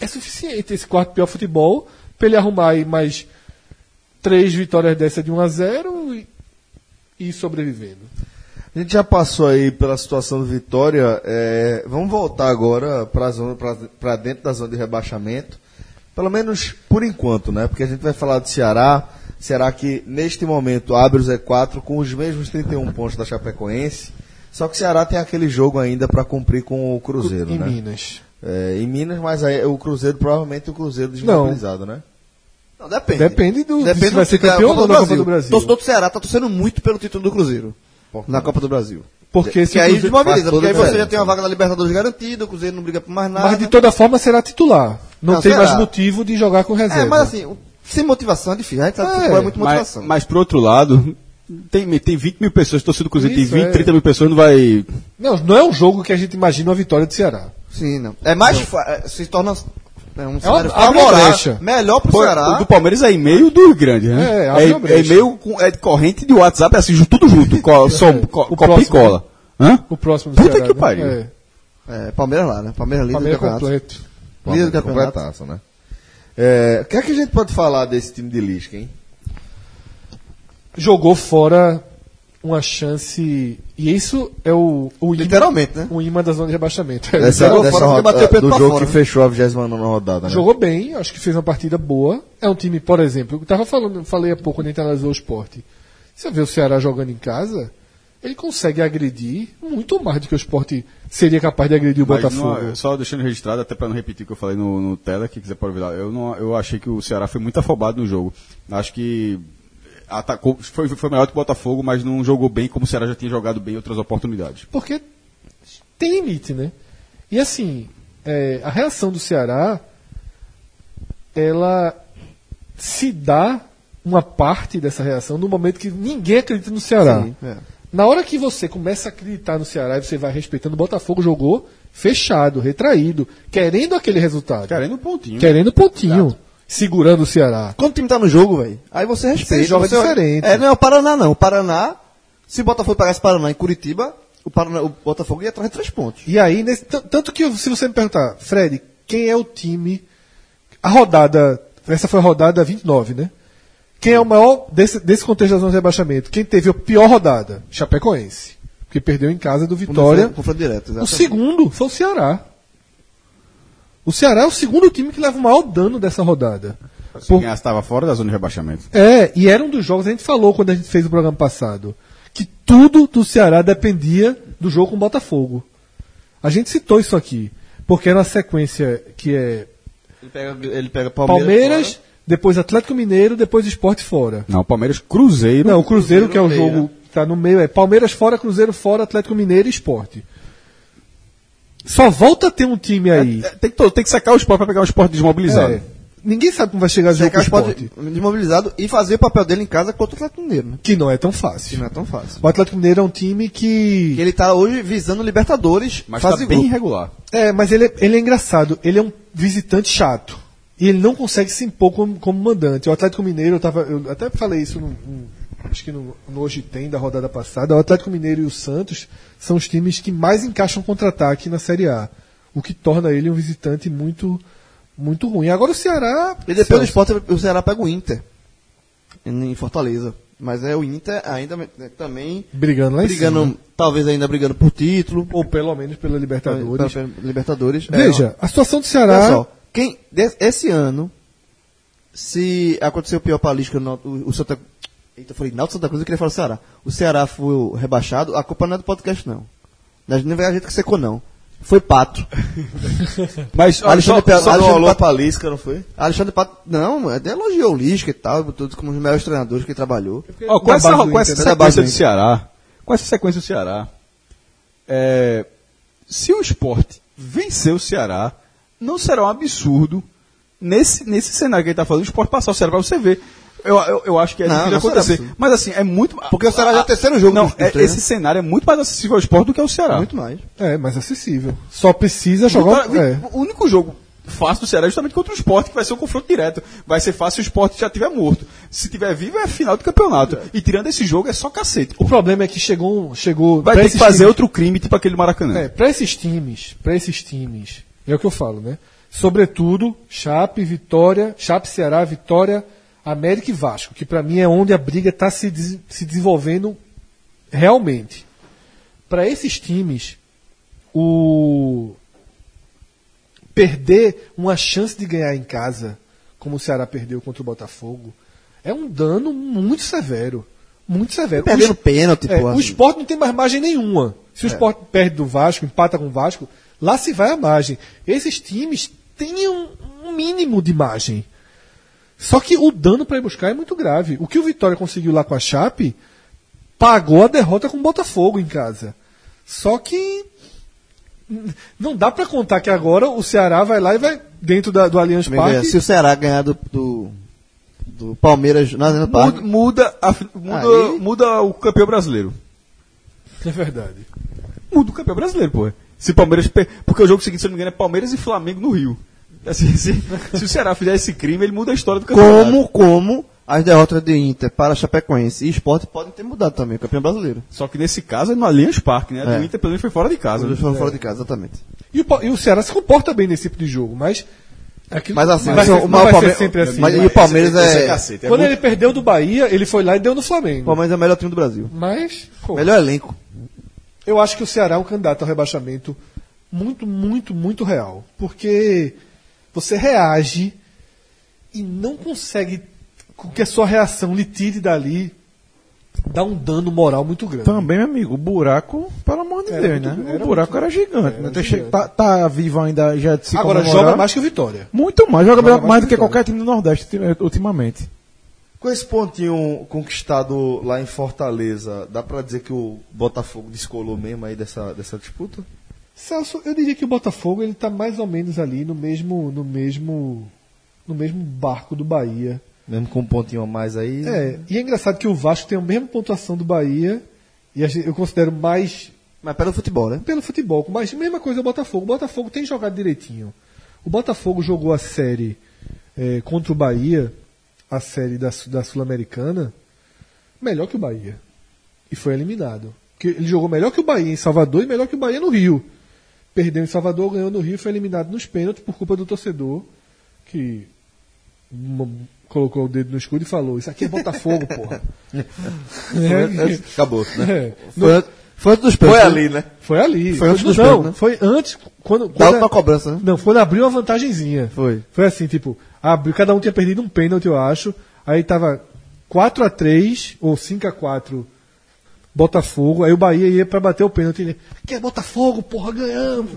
é suficiente esse quarto pior futebol para ele arrumar mais três vitórias dessa de 1 a 0 e, e sobrevivendo. A gente já passou aí pela situação do Vitória. é, vamos voltar agora para dentro da zona de rebaixamento. Pelo menos por enquanto, né? Porque a gente vai falar do Ceará. Ceará que neste momento abre o Z4 com os mesmos 31 pontos da Chapecoense. Só que o Ceará tem aquele jogo ainda para cumprir com o Cruzeiro, em né? Minas. É, em Minas, mas aí o Cruzeiro provavelmente o Cruzeiro desmobilizado, né? Não, depende. Depende do Depende se vai ser campeão ou não da Copa do Brasil. O torcedor do Ceará tá torcendo muito pelo título do Cruzeiro. Na Copa do Brasil. Porque se que o aí desmobiliza, porque aí você já tem uma vaga da Libertadores garantida, o Cruzeiro não briga por mais nada. Mas de toda forma será titular. Não, Não, tem será. mais motivo de jogar com reserva. É, mas assim, o- sem motivação é difícil. A gente sabe que É, futebol é muito Mas, motivação. mas por outro lado, tem, tem 20 mil pessoas torcendo do Cruzeiro, Isso, tem 20, é. 30 mil pessoas, não vai. Não, não é um jogo que a gente imagina uma vitória do Ceará. Sim, não. É mais. fa- é, se torna é um abre uma favorável. brecha. Melhor pro Pô, Ceará. o do Palmeiras é e-mail dos grandes, né? É, abre uma brecha. e-mail com, é de corrente de WhatsApp, é assim, tudo junto, co, som, co, O copia e cola. Hã? O próximo do Puta Ceará. que né? pariu. É. É, Palmeiras lá, né? Palmeiras líder do Palmeiras campeonato. completo. Líder do campeonato. Né? É, o que é que a gente pode falar desse time de Lisca, hein? Jogou fora uma chance. E isso é o, o imã, Literalmente, né? o imã da zona de rebaixamento. Dessa, jogou dessa roda- do jogo fora, que né? fechou a 29 rodada, né? Jogou bem, acho que fez uma partida boa. É um time, por exemplo, eu tava falando, falei há pouco quando a gente analisou o esporte. Você vê o Ceará jogando em casa, ele consegue agredir muito mais do que o esporte seria capaz de agredir o Mas Botafogo. não- só deixando registrado, até para não repetir o que eu falei no, no tela, que quiser pode virar. Eu, não, eu achei que o Ceará foi muito afobado no jogo. Acho que atacou, foi, foi melhor que o Botafogo, mas não jogou bem como o Ceará já tinha jogado bem em outras oportunidades. Porque tem limite, né? E assim, é, a reação do Ceará, ela se dá uma parte dessa reação no momento que ninguém acredita no Ceará. Sim, é. Na hora que você começa a acreditar no Ceará e você vai respeitando, o Botafogo jogou fechado, retraído, querendo aquele resultado. Querendo um pontinho. Querendo pontinho. Segurando o Ceará. Quando o time tá no jogo, velho, aí você respeita. Você joga você- diferente. É, não é o Paraná, não. O Paraná, se o Botafogo pegasse Paraná em Curitiba, o, Paraná, o Botafogo ia atrás de três pontos. E aí, nesse- tanto que se você me perguntar, Fred, quem é o time. A rodada. Essa foi a rodada 29, né? Quem é o maior desse, desse contexto da zona de rebaixamento? Quem teve a pior rodada? Chapecoense. Porque perdeu em casa do Vitória. Confronto direto, O segundo foi o Ceará. O Ceará é o segundo time que leva o maior dano dessa rodada. Se Por- estava fora da zona de rebaixamento. É, e era um dos jogos, a gente falou quando a gente fez o programa passado, que tudo do Ceará dependia do jogo com o Botafogo. A gente citou isso aqui, porque era uma sequência que é Ele pega, ele pega Palmeiras, Palmeiras. depois Atlético Mineiro, depois Esporte fora. Não, Palmeiras Cruzeiro. Não, o Cruzeiro, que é o Cruzeiro jogo que tá no meio, é Palmeiras fora, Cruzeiro fora, Atlético Mineiro e Esporte. Só volta a ter um time aí. É, tem, que, tem que sacar o esporte para pegar o esporte desmobilizado. É. ninguém sabe como vai chegar o jogo o esporte, desmobilizado e fazer o papel dele em casa contra o Atlético Mineiro, né? que não é tão Que fácil. não é tão fácil. O Atlético Mineiro é um time que. Que ele tá hoje visando Libertadores, Mas fase tá bem grupo. irregular. É, mas ele, é- ele é engraçado. Ele é um visitante chato. E ele não consegue se impor como, como mandante. O Atlético Mineiro, eu, tava, eu até falei isso no- acho que no, no Hoje Tem da rodada passada. O Atlético Mineiro e o Santos são os times que mais encaixam contra-ataque na Série A. O que torna ele um visitante muito, muito ruim. Agora o Ceará. E depois do esporte, o Ceará pega o Inter. Em Fortaleza. Mas é o Inter ainda né, também brigando lá em brigando, cima. talvez ainda brigando por título. Ou pelo menos pela Libertadores. Pela- pela Libertadores. É, Veja, a situação do Olha Ceará. só, quem, esse ano, se acontecer o pior para a Lisca, o, o Santa Eita, eu falei, Náutico Santa Cruz, eu queria falar o Ceará. O Ceará foi rebaixado, a culpa não é do podcast, não. Não é a gente que secou, não. Foi Pato. Mas Alexandre só, só- Alexandre Pato- pra Lisca, não foi? Alexandre Pato, não, até elogiou o Lisca e tal, botou como um dos melhores treinadores que ele trabalhou. Com essa, base do com essa Inter, né? Da base sequência do do. Ceará, com essa sequência do Ceará, é, se o esporte vencer o Ceará, não será um absurdo nesse, nesse cenário que ele está falando, o esporte passar o Ceará para você ver. Eu, eu, eu acho que é Não, difícil não será acontecer. absurdo. Mas assim, é muito. Porque o Ceará já é o terceiro jogo Não, é- treino. esse cenário é muito mais acessível ao esporte do que ao Ceará. Muito mais. É, mais acessível. Só precisa jogar. Cara, é. O único jogo fácil do Ceará é justamente contra o esporte, que vai ser um confronto direto. Vai ser fácil se o esporte já estiver morto. Se tiver vivo, é final do campeonato. E tirando esse jogo, é só cacete. O problema é que chegou, chegou Vai pra ter que fazer times- outro crime, tipo aquele do Maracanã. É, para esses times, para esses times, é o que eu falo, né? Sobretudo, Chape, Vitória, Chape, Ceará, Vitória, América e Vasco, que pra mim é onde a briga está se, des- se desenvolvendo realmente. Para esses times, o perder uma chance de ganhar em casa, como o Ceará perdeu contra o Botafogo, é um dano muito severo. Muito severo. Perdendo O pênalti, é, pô. o esporte não tem mais margem nenhuma. Se o esporte perde do Vasco, empata com o Vasco, lá se vai a margem. Esses times têm um, um mínimo de margem. Só que o dano para ir buscar é muito grave. O que o Vitória conseguiu lá com a Chape pagou a derrota com o Botafogo em casa. Só que não dá para contar que agora o Ceará vai lá e vai dentro da- do Allianz Parque. Se o Ceará ganhar do, do, do Palmeiras na Arena Muda, Parque, muda, a muda, Aí- muda o campeão brasileiro. É verdade. Muda o campeão brasileiro, pô. Se Palmeiras. Porque o jogo seguinte, se não me engano, é Palmeiras e Flamengo no Rio. Assim, se, se o Ceará fizer esse crime, ele muda a história do campeonato. como, como as derrotas de Inter para Chapecoense e Esporte podem ter mudado também o campeão brasileiro. Só que nesse caso é no Allianz Parque, né? A É. do Inter, pelo menos, foi fora de casa. Né? foram fora de casa, exatamente. E o, e o Ceará se comporta bem nesse tipo de jogo, mas. aquilo- Mas assim, vai mas ser, o- mas o sempre assim. mas né? e o Palmeiras Esse- esse é- cacete, é Quando muito- ele perdeu do Bahia, ele foi lá e deu no O Flamengo. Palmeiras é o melhor time do Brasil. Mas, pô, Melhor elenco. eu acho que o Ceará é um candidato ao rebaixamento muito, muito, muito real. Porque você reage e não consegue com que a sua reação lhe tire dali, dá um dano moral muito grande. Também, meu amigo, o buraco, pelo amor de Era Deus, muito- né? o buraco muito- era gigante, era né? Gigante. Tá, tá vivo ainda já de se Agora, comemorar. joga mais que o Vitória. Muito mais, joga, Joga mais, mais do que que qualquer time do Nordeste ultim- ultimamente. Com esse pontinho conquistado lá em Fortaleza, dá pra dizer que o Botafogo descolou mesmo aí dessa, dessa disputa? Celso, eu diria que o Botafogo ele tá mais ou menos ali no mesmo, no mesmo, no mesmo barco do Bahia. Mesmo com um pontinho a mais aí. É, e é engraçado que o Vasco tem a mesma pontuação do Bahia e eu considero mais Mas pelo futebol, né? pelo futebol, mas mesma coisa o Botafogo. O Botafogo tem jogado direitinho. O Botafogo jogou a série eh, contra o Bahia, a série da, da Sul-Americana, melhor que o Bahia. E foi eliminado. Ele jogou melhor que o Bahia em Salvador e melhor que o Bahia no Rio. Perdeu em Salvador, ganhou no Rio e foi eliminado nos pênaltis por culpa do torcedor que uma- colocou o dedo no escudo e falou: Isso aqui é Botafogo, porra. É, Acabou, né? é. Foi, foi antes dos Foi pênaltis. ali, né? Foi ali. Foi antes dos não, pênaltis, né? foi antes. Quando, Da quando última cobrança, né? não, foi quando abriu uma vantagenzinha. Foi. Foi assim, tipo, abriu, cada um tinha perdido um pênalti, eu acho. Aí tava 4 a 3 ou 5 a 4 Botafogo. Aí o Bahia ia pra bater o pênalti. Ele, que é Botafogo, porra, ganhamos.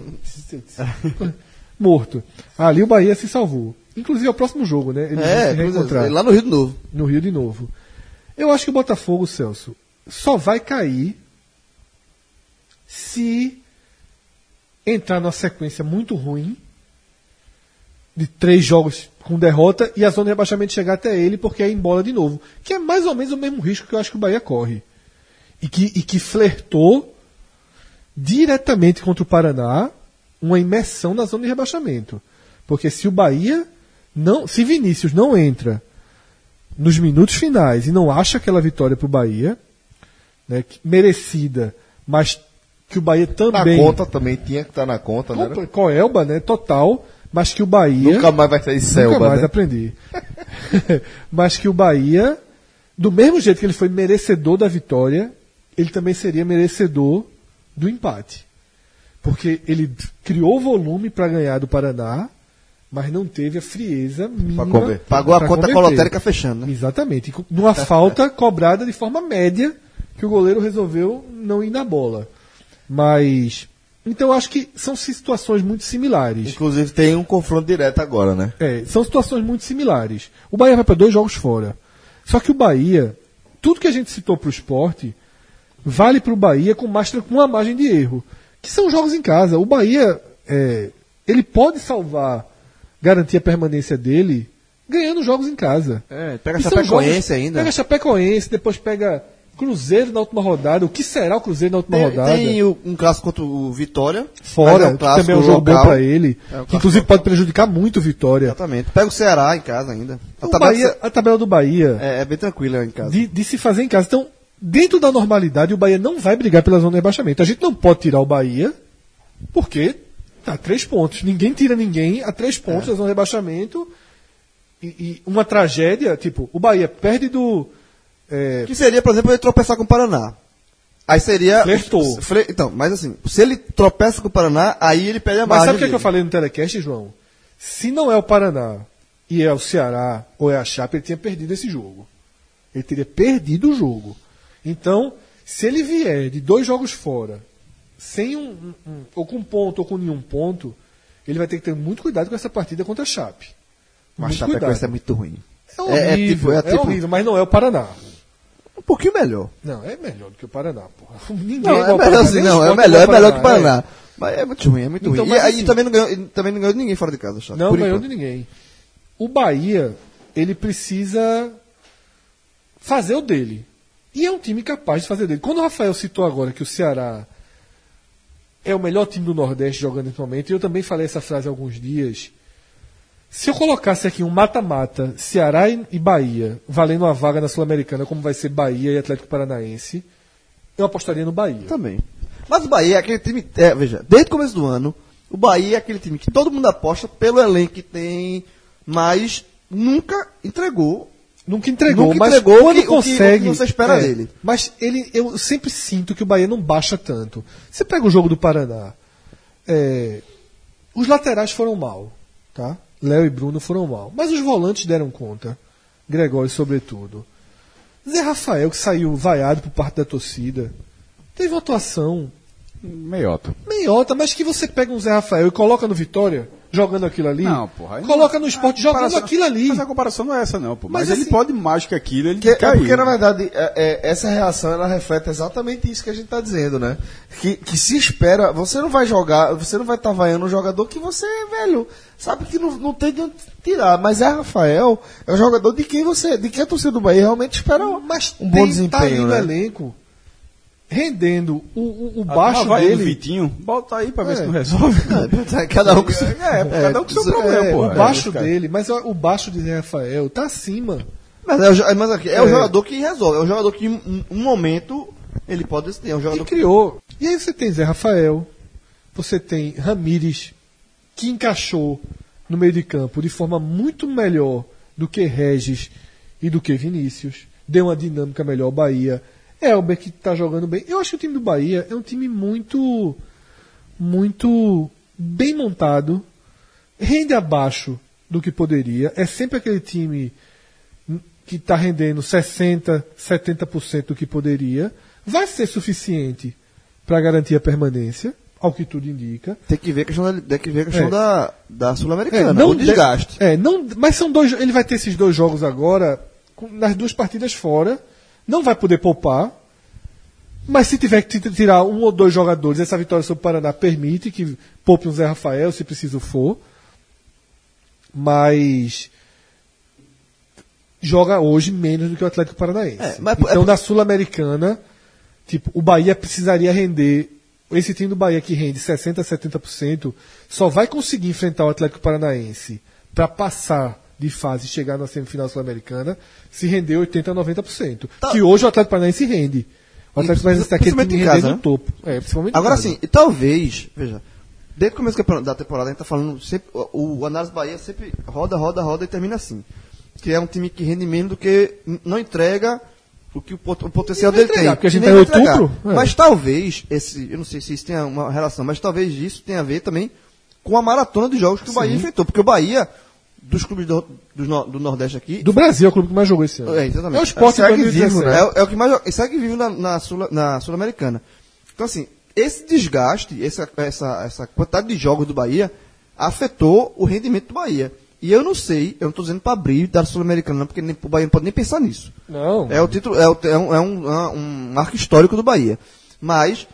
Morto. Ali o Bahia se salvou. Inclusive é o próximo jogo, né? Eles vão É, se reencontrar lá no Rio de Novo. no Rio de novo. Eu acho que o Botafogo, Celso, só vai cair se entrar numa sequência muito ruim de três jogos com derrota e a zona de rebaixamento chegar até ele porque é embola de novo. Que é mais ou menos o mesmo risco que eu acho que o Bahia corre. E que, e que flertou diretamente contra o Paraná uma imersão na zona de rebaixamento. Porque se o Bahia não. Se Vinícius não entra nos minutos finais e não acha aquela vitória para o Bahia, né, merecida, mas que o Bahia Na também. conta também tinha que estar na conta, né? Coelba, né? Total, mas que o Bahia. Nunca mais vai sair Nunca Selba, mais né? aprendi. mas que o Bahia, do mesmo jeito que ele foi merecedor da vitória, ele também seria merecedor do empate. Porque ele criou volume para ganhar do Paraná, mas não teve a frieza mínima. Pagou a conta colotérica fechando, né? Exatamente. Numa falta cobrada de forma média, que o goleiro resolveu não ir na bola. Mas. Então eu acho que são situações muito similares. Inclusive tem um confronto direto agora, né? É, são situações muito similares. O Bahia vai para dois jogos fora. Só que o Bahia, tudo que a gente citou para o esporte, vale para o Bahia com, mais, com uma margem de erro. Que são jogos em casa. O Bahia, é, ele pode salvar, garantir a permanência dele, ganhando jogos em casa. É, pega E Chapecoense jogos- ainda. Pega Chapecoense, depois pega Cruzeiro na última rodada. O que será o Cruzeiro na última Tem, rodada? tem um clássico contra o Vitória. Fora, mas é um clássico também é um jogo bom local. para ele. É um que inclusive pode prejudicar muito o Vitória. Exatamente. Pega o Ceará em casa ainda. A tabela Bahia, a tabela do Bahia é, é bem tranquila em casa. de, de se fazer em casa. Então, dentro da normalidade, o Bahia não vai brigar pela zona de rebaixamento. A gente não pode tirar o Bahia, porque tá a três pontos. Ninguém tira ninguém a três pontos da zona de rebaixamento. E, e uma tragédia, tipo, o Bahia perde do. é, Que seria, por exemplo, ele tropeçar com o Paraná. Aí seria. Flertou. Fle- Então, mas assim, se ele tropeça com o Paraná, aí ele perde a Mas margem. sabe o que, é que eu falei no telecast, João? Se não é o Paraná e é o Ceará ou é a Chape, ele tinha perdido esse jogo. Ele teria perdido o jogo. Então, se ele vier de dois jogos fora, sem um, um- um- ou com um ponto ou com nenhum ponto, ele vai ter que ter muito cuidado com essa partida contra a Chape. Mas Muito Chapecoense é muito ruim. É horrível, é tipo- é é tipo- horrível, mas não é o Paraná. Um pouquinho melhor. Não, é melhor do que o Paraná, porra. Ninguém Não, é ao melhor Paraná, assim, não. É melhor, é melhor que o Paraná. Mas é muito ruim, é muito Então, ruim. E assim- também, não ganhou, também não ganhou de ninguém fora de casa, Chape. Não ganhou enquanto. de ninguém. O Bahia, ele precisa fazer o dele. E é um time capaz de fazer dele. Quando o Rafael citou agora que o Ceará é o melhor time do Nordeste jogando nesse momento, e eu também falei essa frase há alguns dias. Se eu colocasse aqui um mata-mata, Ceará e Bahia, valendo uma vaga na Sul-Americana, como vai ser Bahia e Atlético Paranaense, eu apostaria no Bahia. Também. Mas o Bahia é aquele time. É, veja, desde o começo do ano, o Bahia é aquele time que todo mundo aposta pelo elenco que tem, mas nunca entregou. Nunca entregou, Nunca mas entregou quando que- o que- consegue. o que você espera dele. Mas ele, eu sempre sinto que o Bahia não baixa tanto. Você pega o jogo do Paraná. é, os laterais foram mal, tá? Léo e Bruno foram mal. Mas os volantes deram conta. Gregório, sobretudo. Zé Rafael, que saiu vaiado por parte da torcida, teve uma atuação Meiota. meiota, mas que você pega um Zé Rafael e coloca no Vitória, jogando aquilo ali. Não, porra. aí Coloca no esporte jogando aquilo ali. Mas a comparação não é essa, não, pô. Mas Mas, ele assim- pode mais que aquilo, ele Que, é caiu. porque, na verdade, é- é- essa reação ela reflete exatamente isso que a gente está dizendo, né? Que, que se espera, você não vai jogar, você não vai estar vaiando um jogador que você, velho, sabe que não, não tem de onde tirar. Mas é Rafael, é um jogador de quem você, de quem a torcida do Bahia realmente espera um, Mas um bom tá desempenho, no né? elenco, rendendo o, o, o A- baixo a vai do dele. Vitinho, bota aí pra ver É. se não resolve. Cada um com seu. É, cada um com seu problema, É, pô. o baixo dele, mas o baixo de Zé Rafael tá acima. Mas é, mas aqui, é, o É. jogador que resolve. É o jogador que, em um momento, ele pode decidir. É um jogador que. criou. E aí você tem Zé Rafael, você tem Ramires, que encaixou no meio de campo de forma muito melhor do que Regis e do que Vinícius. Deu uma dinâmica melhor ao Bahia. Elber que tá jogando bem. Eu acho que o time do Bahia é um time muito muito bem montado, rende abaixo do que poderia. É sempre aquele time que está rendendo 60%, 70% do que poderia. Vai ser suficiente para garantir a permanência, ao que tudo indica. Tem que ver a questão da, tem que ver a questão É. da, da Sul-Americana. É, não o desgaste. de- é, não, mas são dois. Ele vai ter esses dois jogos agora, com- nas duas partidas fora. Não vai poder poupar. Mas se tiver que tirar um ou dois jogadores, essa vitória sobre o Paraná permite que poupe um Zé Rafael, se preciso for. mas joga hoje menos do que o Atlético Paranaense. É, mas- então, é- na Sul-Americana, tipo, o Bahia precisaria render. Esse time do Bahia que rende 60% a 70% só vai conseguir enfrentar o Atlético Paranaense para passar de fase chegar na semifinal sul-americana se render 80% a 90%. Tá. Que hoje o Atlético Paranaense rende. O Atlético Paranaense está principalmente em casa, no né? topo. É, principalmente Agora sim, e talvez, veja, desde o começo da temporada a gente tá falando sempre, o, o Análise Bahia sempre roda, roda, roda e termina assim. Que é um time que rende menos do que não entrega o que o, pot- o potencial dele entregar, tem. porque a gente nem em vai entregar. outubro, é. Mas talvez, esse, eu não sei se isso tenha uma relação, mas talvez isso tenha a ver também com a maratona de jogos que o Bahia enfrentou. Porque o Bahia, dos clubes do, do, do Nordeste aqui, Do Brasil é o clube que mais jogou esse ano. é, exatamente. É o Sport Segue 2017. vivo, né? É, o- é o que mais segue vivo na, na, Sul, na Sul-Americana. Então, assim, esse desgaste, essa, essa, essa quantidade de jogos do Bahia afetou o rendimento do Bahia. E eu não sei, eu não estou dizendo para abrir da Sul-Americana, não, porque nem, o Bahia não pode nem pensar nisso. Não. É o título, é, o- é um, é um, é um marco histórico do Bahia. Mas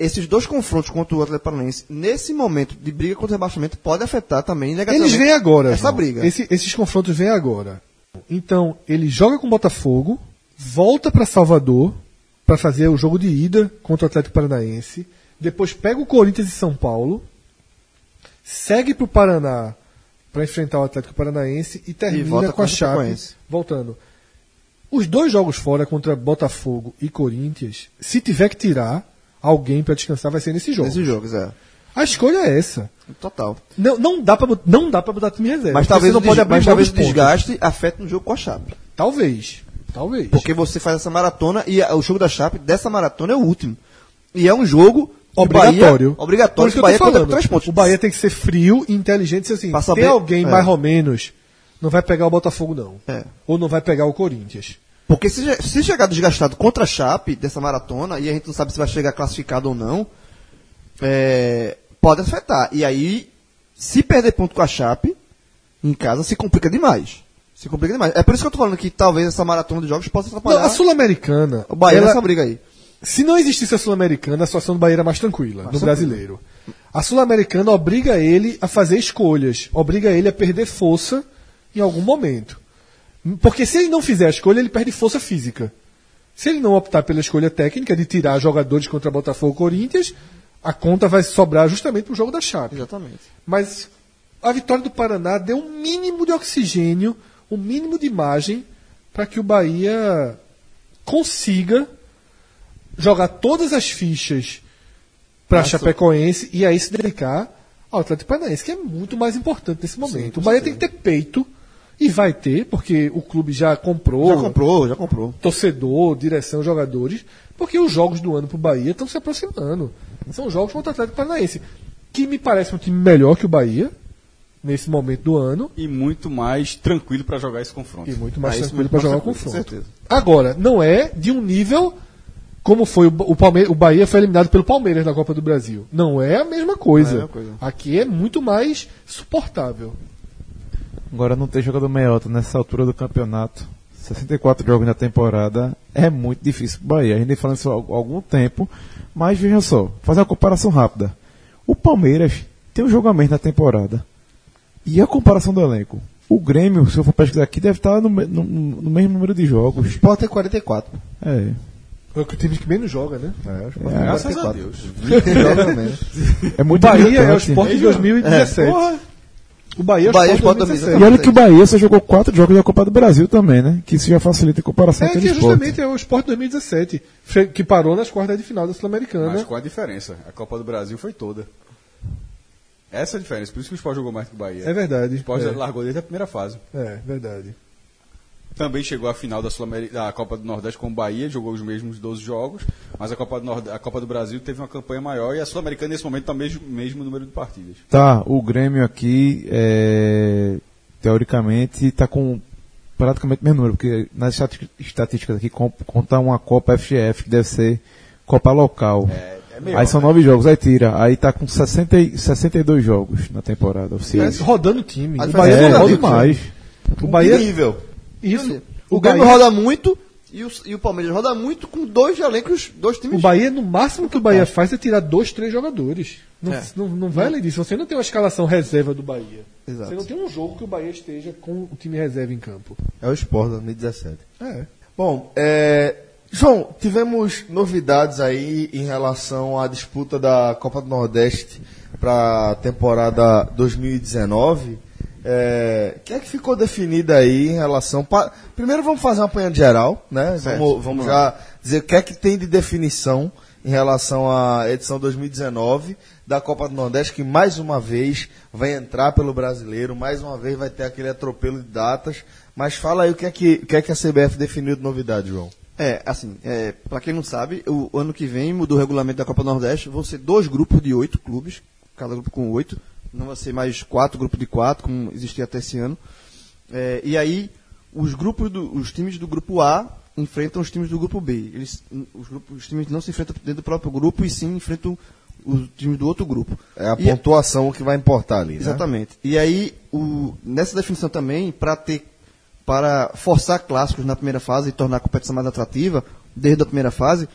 esses dois confrontos contra o Atlético Paranaense, nesse momento de briga contra o rebaixamento, pode afetar também negativamente Eles vêm agora. essa João. briga. Esse- esses confrontos vêm agora. Então, ele joga com o Botafogo, volta para Salvador para fazer o jogo de ida contra o Atlético Paranaense, depois pega o Corinthians e São Paulo, segue para o Paraná para enfrentar o Atlético Paranaense e termina volta com a Chape voltando. Os dois jogos fora contra Botafogo e Corinthians, se tiver que tirar alguém para descansar, vai ser nesse jogo. Nesses jogos, é. A escolha é essa. Total. Não, não dá para não dá para botar time reserva. Mas talvez, não pode abrir mas talvez o desgaste afete no jogo com a Chape. Talvez. Talvez. Porque você faz essa maratona e o jogo da Chape dessa maratona é o último. E é um jogo obrigatório. Bahia, obrigatório que Bahia falando. três pontos. O Bahia tem que ser frio e inteligente se assim, Pra tem alguém é. mais ou menos, não vai pegar o Botafogo não. É. Ou não vai pegar o Corinthians. Porque se, se chegar desgastado contra a Chape dessa maratona, e a gente não sabe se vai chegar classificado ou não, é, pode afetar. E aí, se perder ponto com a Chape, em casa, se complica demais. Se complica demais. É por isso que eu tô falando que talvez essa maratona de jogos possa Não, atrapalhar a Sul-Americana, o Bahia ela- nessa briga aí. se não existisse a Sul-Americana, a situação do Bahia era mais tranquila, no tranquila. brasileiro. A Sul-Americana obriga ele a fazer escolhas, obriga ele a perder força em algum momento. Porque se ele não fizer a escolha, ele perde força física. Se ele não optar pela escolha técnica de tirar jogadores contra Botafogo e Corinthians, a conta vai sobrar justamente para o jogo da Chape. Exatamente. Mas a vitória do Paraná deu um mínimo de oxigênio, um mínimo de margem para que o Bahia consiga jogar todas as fichas para Chapecoense e aí se dedicar ao Atlético Paranaense, que é muito mais importante nesse momento. o Bahia tem que ter peito e vai ter, porque o clube já comprou, Já comprou, já comprou. torcedor, direção, jogadores, porque os jogos do ano pro Bahia estão se aproximando. São jogos contra o Atlético Paranaense, que me parece um time melhor que o Bahia nesse momento do ano E muito mais tranquilo para jogar esse confronto. e muito mais Ah, tranquilo para jogar o tranquilo, com confronto. certeza. Agora, não é de um nível como foi o, o Palmeiras, o Bahia foi eliminado pelo Palmeiras na Copa do Brasil. Não é a mesma coisa. Não é a mesma coisa. Aqui é muito mais suportável. Agora não ter jogador meiota nessa altura do campeonato. 64 jogos na temporada é muito difícil pro Bahia. A gente vem falando isso há al- algum tempo, mas veja só, fazer uma comparação rápida. O Palmeiras tem um jogo a menos na temporada. E a comparação do elenco? O Grêmio, se eu for pesquisar aqui, deve estar no, no- no mesmo número de O jogos. Sport é 44. É. É o time que menos joga, né? É, Graças a Deus. É O muito Bahia é o. Sport de 2017. O Bahia o Bahia é Sport Sport de 2017. E olha que o Bahia só jogou quatro jogos da Copa do Brasil também, né? Que isso já facilita a comparação É com o que é Sport. justamente é o Sport 2017, fe- que parou nas quartas de final da Sul-Americana. Mas qual a diferença? A Copa do Brasil foi toda. Essa é a diferença. Por isso que o Sport jogou mais que o Bahia. É verdade. O Sport é. largou desde a primeira fase. É, verdade. Também chegou à final da, da Copa do Nordeste com o Bahia, jogou os mesmos 12 jogos, mas a Copa do, Nord- a Copa do Brasil teve uma campanha maior e a Sul-Americana nesse momento está o mesmo, mesmo número de partidas. Tá, o Grêmio aqui, é, teoricamente, está com praticamente o mesmo número, porque nas estatísticas aqui conta uma Copa FGF, que deve ser Copa local. É, é melhor, aí são né? nove jogos, aí tira. Aí tá com 60, e- 62 jogos na temporada É, oficial. rodando o time. O Bahia É, não é roda demais. O Bahia, nível. Isso. O, O Grêmio Bahia, roda muito E o, e o Palmeiras roda muito com dois elencos, dois times. O Bahia, no máximo que o Bahia faz é tirar dois, três jogadores. Não, É. não, não vai além disso. Você não tem uma escalação reserva do Bahia. Exato. Você não tem um jogo que o Bahia esteja com o time reserva em campo. É o Sport 2017. É. Bom, é, João, tivemos novidades aí em relação à disputa da Copa do Nordeste para a temporada 2019. É, o que é que ficou definido aí em relação. pa- Primeiro vamos fazer uma apanhada geral, né? Certo, Vamos, vamos vamos já dizer o que é que tem de definição em relação à edição 2019 da Copa do Nordeste, que mais uma vez vai entrar pelo brasileiro, mais uma vez vai ter aquele atropelo de datas. Mas fala aí o que é que, o que, é que a CBF definiu de novidade, João. É, assim, é, para quem não sabe, o ano que vem mudou o regulamento da Copa do Nordeste, vão ser dois grupos de oito clubes, cada grupo com oito, não vai ser mais quatro grupos de quatro, como existia até esse ano. É, e aí, os grupos do, os times do grupo A enfrentam os times do grupo B. Eles, os, grupos, os times não se enfrentam dentro do próprio grupo e sim enfrentam os times do outro grupo. É a E- pontuação que vai importar ali, né? Exatamente. E aí, o- nessa definição também, para ter para forçar clássicos na primeira fase e tornar a competição mais atrativa, desde a primeira fase,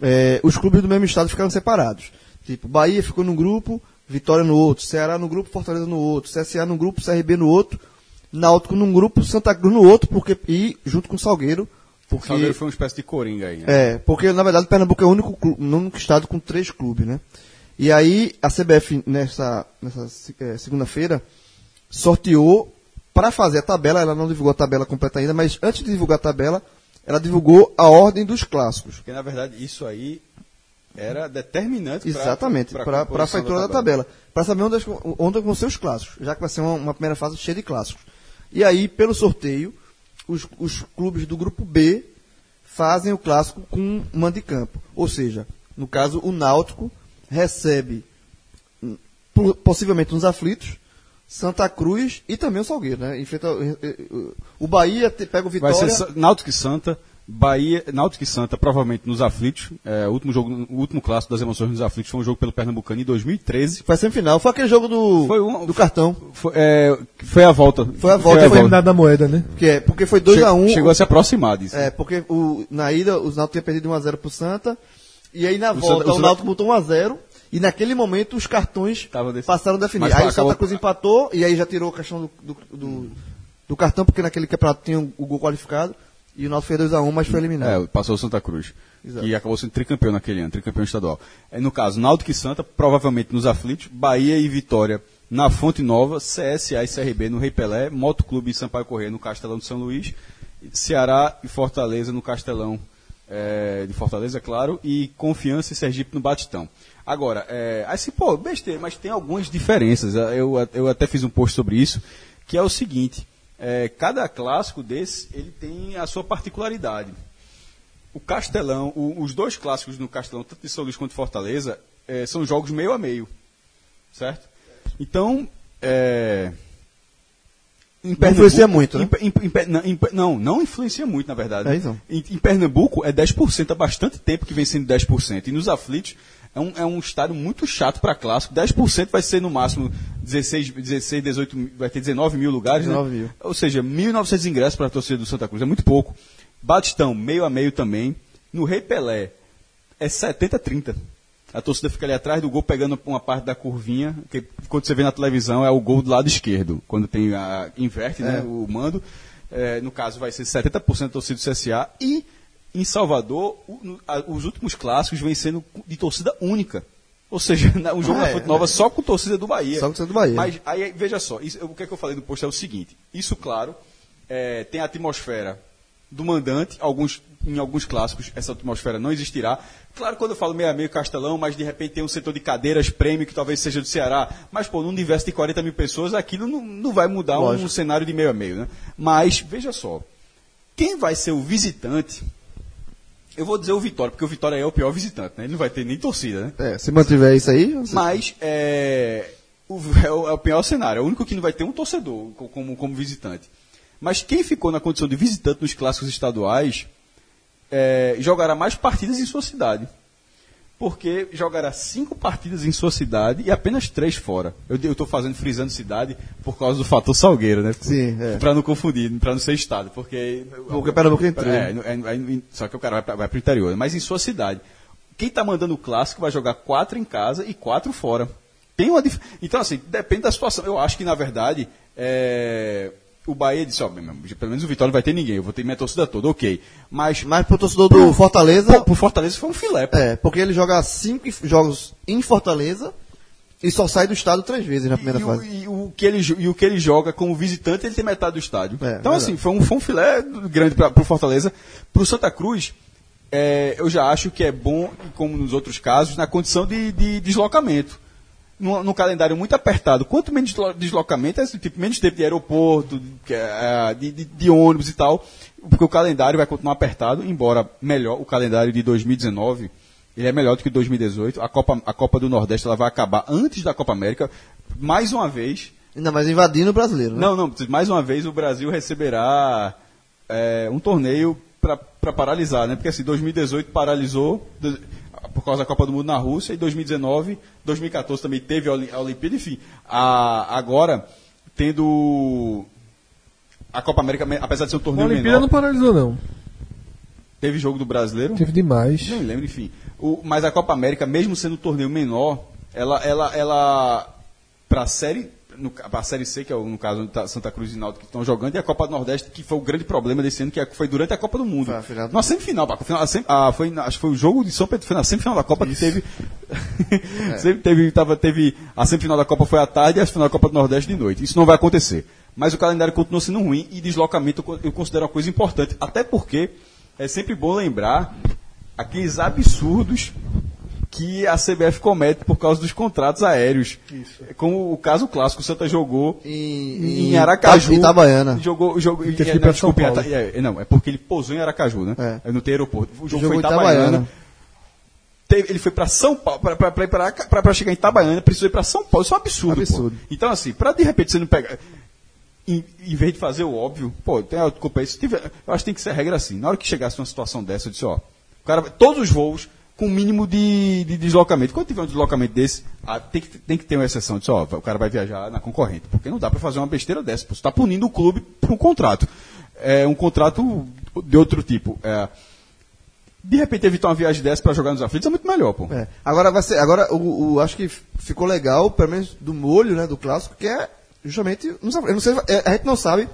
eh, os clubes do mesmo estado ficaram separados. Tipo, Bahia ficou num grupo, Vitória no outro, Ceará no grupo, Fortaleza no outro, CSA num grupo, CRB no outro, Náutico num grupo, Santa Cruz no outro, porque e junto com o Salgueiro, porque Salgueiro foi uma espécie de coringa aí, né? é, porque na verdade Pernambuco é o único, clu- o único estado com três clubes, né? E aí a CBF nessa, nessa eh, segunda-feira sorteou para fazer a tabela, ela não divulgou a tabela completa ainda, mas antes de divulgar a tabela, ela divulgou a ordem dos clássicos. Porque, na verdade, isso aí era determinante Exatamente, para a feitura da tabela. Para saber onde, onde vão ser os clássicos, já que vai ser uma, uma primeira fase cheia de clássicos. E aí, pelo sorteio, os, os clubes do grupo B fazem o clássico com um mando de campo. Ou seja, no caso, o Náutico recebe, hum, po- possivelmente nos aflitos, Santa Cruz e também o Salgueiro, né? Enfrenta, eh, eh, o Bahia pega o Vai Vitória. ser Sa- Náutico e Santa, Bahia, Náutico e Santa, provavelmente nos aflitos. É, o último jogo, o último clássico das emoções nos aflitos foi um jogo pelo Pernambucano em 2013. Foi a semifinal. Foi aquele jogo do, Foi um- do cartão. Foi, é, foi a volta. Foi a volta, Foi foi- eliminado da moeda, né? Que é, porque foi 2x1. Che- Um, Chegou a se aproximar disso. É, porque o, na ida os Náutico tinha perdido 1x0 pro Santa. E aí na O volta Santa- o o Náutico botou 1x0. E naquele momento os cartões passaram a definir. Mas Aí o Santa Cruz empatou e aí já tirou a questão do, do, do- do cartão, porque naquele campeonato tinha o gol qualificado. E o Náutico fez 2x1, mas foi eliminado. É, passou o Santa Cruz. Exato. E acabou sendo tricampeão naquele ano, tricampeão estadual. É, no caso, Náutico e Santa, provavelmente nos aflitos, Bahia e Vitória na Fonte Nova, CSA e CRB no Rei Pelé, Motoclube e Sampaio Corrêa no Castelão de São Luís, Ceará e Fortaleza no Castelão é, de Fortaleza, claro, e Confiança e Sergipe no Batistão. Agora, é, assim, pô, besteira, mas tem algumas diferenças. Eu, eu até fiz um post sobre isso, que é o seguinte, é, cada clássico desse, ele tem a sua particularidade o Castelão, o- os dois clássicos no Castelão, tanto de São Luís quanto de Fortaleza, eh, são jogos meio a meio. Certo? Então, é, em influencia muito, né? em- em- em não, não, influencia muito, na verdade. É em Pernambuco é 10%, há bastante tempo que vem sendo 10%. E nos aflitos é um, é um estádio muito chato para clássico. 10% vai ser no máximo 16, 16 18, mil- vai ter 19 mil lugares, 19 né? mil. Ou seja, 1.900 ingressos para a torcida do Santa Cruz. É muito pouco. Batistão, meio a meio também. No Rei Pelé, é 70-30. A torcida fica ali atrás do gol, pegando uma parte da curvinha, que quando você vê na televisão é o gol do lado esquerdo. Quando tem a. inverte né, o mando. É, no caso, vai ser 70% da torcida do CSA. E em Salvador, o- os últimos clássicos vêm sendo de torcida única. Ou seja, um jogo Ah, é, Fonte Nova só com torcida do Bahia. Só com torcida do Bahia. Mas aí, veja só, isso- o que é que eu falei do post é o seguinte: isso, claro, é, tem a atmosfera do mandante, alguns, em alguns clássicos essa atmosfera não existirá. Claro, quando eu falo meio a meio Castelão, mas de repente tem um setor de cadeiras prêmio que talvez seja do Ceará, mas pô, num universo de 40 mil pessoas, aquilo não, não vai mudar um cenário de meio a meio, né? Mas, veja só, quem vai ser o visitante, eu vou dizer o Vitória, porque o Vitória é o pior visitante, né? Ele não vai ter nem torcida, né? É, se mantiver isso aí, você- Mas é, o, é, o, é o pior cenário. É o único que não vai ter um torcedor co- como, como visitante. Mas quem ficou na condição de visitante nos clássicos estaduais é, jogará mais partidas em sua cidade. Porque jogará cinco partidas em sua cidade e apenas três fora. Eu estou fazendo frisando cidade por causa do fator Salgueiro, né? Sim, é. Para não confundir, para não ser estado, porque Porque Pernambuco entrou. é, é, é, só que o cara vai para o interior, mas em sua cidade. Quem está mandando o clássico vai jogar quatro em casa e quatro fora. Tem uma dif... Então, assim, depende da situação. Eu acho que, na verdade, é, o Bahia disse, ó, pelo menos o Vitória não vai ter ninguém, eu vou ter minha torcida toda, ok. Mas, Mas pro torcedor do Fortaleza, pô, pro Fortaleza foi um filé, pô. é, porque ele joga cinco jogos em Fortaleza e só sai do estado três vezes na primeira e, o, fase. e o que ele, e o que ele joga como visitante, ele tem metade do estádio. É, então, verdade. assim, foi um, foi um filé grande para o Fortaleza. Para o Santa Cruz, é, eu já acho que é bom, como nos outros casos, na condição de, de deslocamento. No, no calendário muito apertado, quanto menos deslo- deslocamento, é, tipo, menos tempo de aeroporto, de, é, de, de- de ônibus e tal, porque o calendário vai continuar apertado, embora melhor, o calendário de 2019 ele é melhor do que 2018. A Copa, a Copa do Nordeste ela vai acabar antes da Copa América. Mais uma vez, Ainda mais invadindo o brasileiro, né? não, não, mais uma vez o Brasil receberá é, um torneio para paralisar, né? Porque assim, 2018 paralisou por causa da Copa do Mundo na Rússia e 2019, 2014 também teve a Oli- a Olimpíada, enfim. A, agora, tendo a Copa América, apesar de ser um A torneio Olimpíada menor, não paralisou, não. teve jogo do brasileiro. Teve demais. Não me lembro, enfim. O- mas a Copa América, mesmo sendo um torneio menor, ela, ela, ela para a série, no, pra série C, que é o, no caso tá Santa Cruz e Náutico que estão jogando, e a Copa do Nordeste, que foi o grande problema desse ano, que é- foi durante a Copa do Mundo. Foi a Na semifinal, pá, a sem- a- foi, acho que foi o jogo de São Pedro, foi na semifinal da Copa que teve, sempre teve, tava, teve, a semifinal da Copa foi à tarde e a final da Copa do Nordeste de noite. Isso não vai acontecer. Mas o calendário continua sendo ruim e deslocamento eu considero uma coisa importante. Até porque é sempre bom lembrar aqueles absurdos que a CBF comete por causa dos contratos aéreos. Como o caso clássico, o Santa jogou Em- em, Aracaju. Ita- Itabaiana. Jogou, jogou, teve que é, não, Paulo. é, não, é porque ele pousou em Aracaju, né? É. Não tem aeroporto. O jogo Jogou foi em em Itabaiana. Itabaiana. Teve- ele foi para São Paulo, para chegar em Itabaiana, precisou ir para São Paulo. Isso é um absurdo. Absurdo. Pô. Então, assim, para de repente você não pegar. Em, em vez de fazer o óbvio, pô, tem a culpa tiver, eu acho que tem que ser regra assim. Na hora que chegasse uma situação dessa, eu disse, ó, o cara, todos os voos com o mínimo de, de deslocamento. Quando tiver um deslocamento desse, ah, tem, que, tem que ter uma exceção. Eu Disse, ó, o cara vai viajar na concorrente. Porque não dá para fazer uma besteira dessa. Você está punindo o clube por um contrato. É um contrato de outro tipo. É, de repente evitar uma viagem dessa para jogar nos aflitos é muito melhor, pô. É. Agora vai ser. Agora o, o- acho que ficou legal, pelo menos do molho, né, do clássico, que é justamente. Não eu não sei, é, a gente não sabe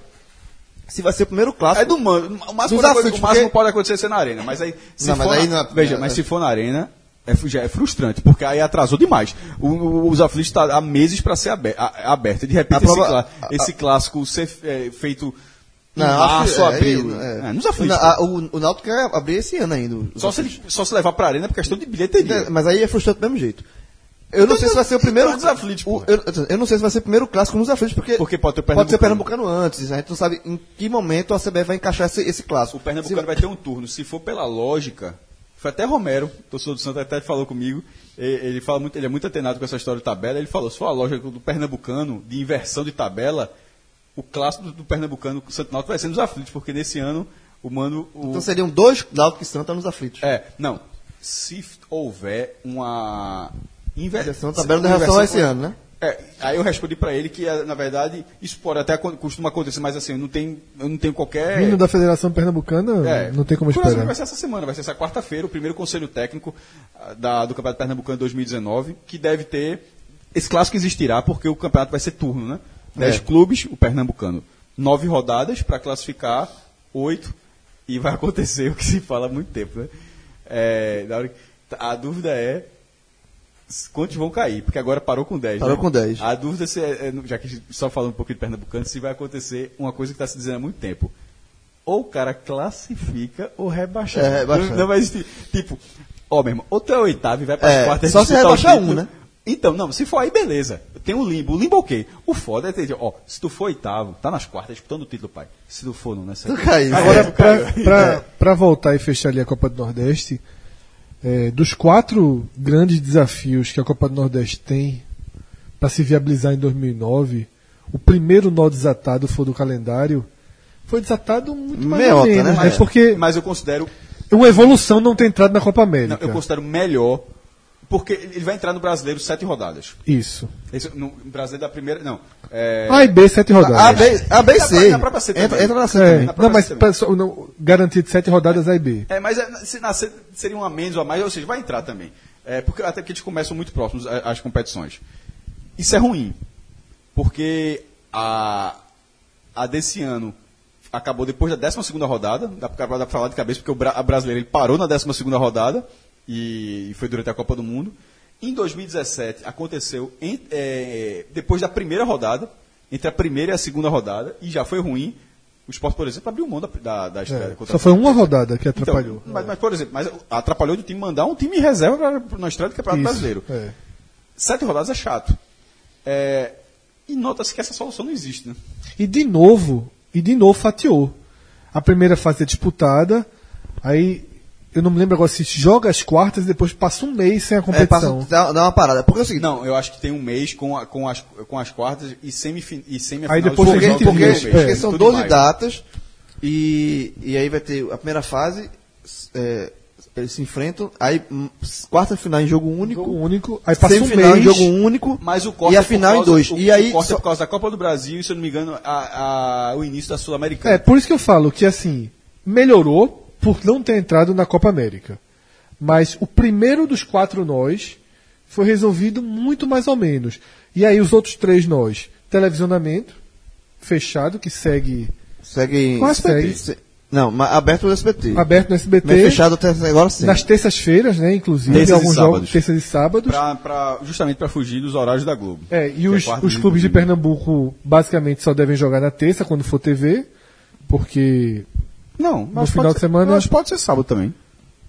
se vai ser o primeiro clássico. É do mano. O máximo, pode- aflitos, o máximo porque- pode acontecer ser na arena, mas aí. Se Não, mas for aí na- na- veja, na- mas se for na arena, é, já é frustrante, porque aí atrasou demais. O- o- os aflitos estão há meses para ser abe- a- aberto. E de repente A prova- esse, clá- a- a- esse clássico ser é, feito em Não, março, acho- é, abril. é. É, nos aflitos. Na- a- o, o Náutico quer abrir esse ano ainda. só, se ele, só se levar para arena por questão de bilheteria. É, Mas aí é frustrante do mesmo jeito. Eu não sei se vai ser o primeiro. Então, nos aflitos, o- eu, eu não sei se vai ser o primeiro clássico nos aflitos, porque, Porque pode ter o pode ser Pernambucano. pernambucano antes. A gente não sabe em que momento a CBF vai encaixar esse, esse clássico. O Pernambucano vai ter um turno. Se for pela lógica, foi até Romero, torcedor do Santa, até falou comigo. Ele, fala muito, ele é muito atenado com essa história de tabela. Ele falou: se for a lógica do Pernambucano, de inversão de tabela, o clássico do, do Pernambucano com o Santo Náutico vai ser nos aflitos, porque nesse ano o mano. O, Então seriam dois Náutico e Santa nos aflitos. é, não. Se houver uma inversão. Da tabela de relação a esse ano, né? É, aí eu respondi pra ele que, eh, na verdade, isso pode até costuma acontecer, mas assim, eu não tenho, eu não tenho qualquer. Vindo da Federação Pernambucana, É, não tem como esperar. Vai ser essa semana, vai ser essa quarta-feira, o primeiro conselho técnico ah, da- do Campeonato Pernambucano 2019, que deve ter. Esse clássico existirá porque o campeonato vai ser turno, né? Dez É. clubes, o Pernambucano. Nove rodadas para classificar, oito, e vai acontecer o que se fala há muito tempo, né? É, a dúvida é quantos vão cair, porque agora parou com 10. Parou né? com 10. A dúvida se é, é, já que a gente só falando um pouquinho de Pernambucano, se vai acontecer uma coisa que está se dizendo há muito tempo. Ou o cara classifica ou rebaixar. É, rebaixar. Não, não vai existir. Tipo, ó, meu irmão, ou tu é oitavo e vai para as É, quartas só se o rebaixar um, né? Então, não, se for aí, beleza. Tem o limbo. O limbo é ok. O foda é ter, ó, se tu for oitavo, tá nas quartas disputando o título, pai. Se tu for, não, nessa. Tu caiu. Agora, É, pra, caiu. pra, pra voltar e fechar ali a Copa do Nordeste, é, dos quatro grandes desafios que a Copa do Nordeste tem para se viabilizar em 2009, o primeiro nó desatado foi do calendário. Foi desatado muito mais ou Meiota, menos, né? né? Porque Mas eu considero, uma evolução não ter entrado na Copa não, América. eu considero melhor Porque ele vai entrar no brasileiro sete rodadas. Isso. Esse, no brasileiro da primeira. Não. É, A e B, sete rodadas. A, B, A, B e Na C. na própria C entra, também. entra na C É, na não, mas pessoal, não, garantido sete rodadas A e B. É, mas é, se nascer seria um a menos ou a mais, ou seja, vai entrar também. É, porque, até porque eles começam muito próximos a- as competições. Isso é ruim, porque a, a desse ano acabou depois da 12 rodada, dá pra falar de cabeça, porque o Bra- a brasileira ele parou na 12 rodada, e, foi durante a Copa do Mundo. Em 2017, aconteceu em- é, depois da primeira rodada, entre a primeira e a segunda rodada, e já foi ruim. O Sport, por exemplo, abriu mão da, da, da estreia. É, só foi uma rodada que então, atrapalhou. mas, mas, por exemplo, mas atrapalhou do time mandar um time em reserva pra- na estreia do Campeonato Isso, Brasileiro. é. Sete rodadas é chato. É, e nota-se que essa solução não existe, né? E de novo, e de novo fatiou. A primeira fase é disputada, aí eu não me lembro agora se joga as quartas e depois passa um mês sem a É, competição. passa, dá, dá uma parada. Porque é o seguinte, Não, eu acho que tem um mês com, a- com, as, com as quartas e, semifin, e semifinal. Aí depois porque, 20 porque, dias, porque é, são tudo em 12 maio. datas e, e aí vai ter a primeira fase, é, eles se enfrentam, aí hum, quarta final em jogo único, Jogo único, aí passa um semifinal mês. em jogo único Mas o corte e a é final em causa- dois. O, e aí o corte só- é por causa da Copa do Brasil e, se eu não me engano, a, a- o início da Sul-Americana. É, por isso que eu falo que assim, melhorou por não ter entrado na Copa América. Mas o primeiro dos quatro nós foi resolvido muito mais ou menos. E aí os outros três nós, televisionamento, fechado, que segue segue, Com a SBT. se- não, mas aberto no SBT. aberto no SBT. Mas fechado até agora sim. Nas terças-feiras, né, inclusive, Terças alguns jogos, terças e sábados. Pra, pra- justamente para fugir dos horários da Globo. É, e os, quarta os clubes de. Pernambuco basicamente só devem jogar na terça, quando for TV, porque. Não, No mas final pode de ser- semana- Mas pode ser sábado também.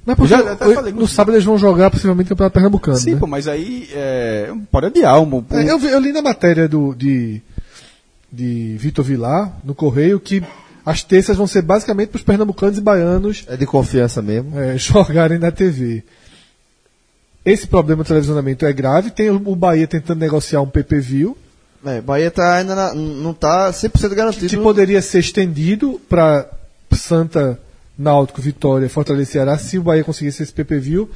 É porque Eu já até o- falei no sábado eles vão jogar possivelmente o Campeonato Pernambucano. Sim, né? pô, mas aí é, pode adiar. Um, um- É, eu, vi- eu li na matéria do, de, de Vitor Vilar, no Correio, que as terças vão ser basicamente para os pernambucanos e baianos É de confiança mesmo. é, jogarem na TV. Esse problema do televisionamento é grave. Tem o, o Bahia tentando negociar um PPV, É, Bahia tá ainda na- não tá 100% garantido. que poderia ser estendido para Santa, Náutico, Vitória, Fortaleza e Ceará, se o Bahia conseguisse esse PPV.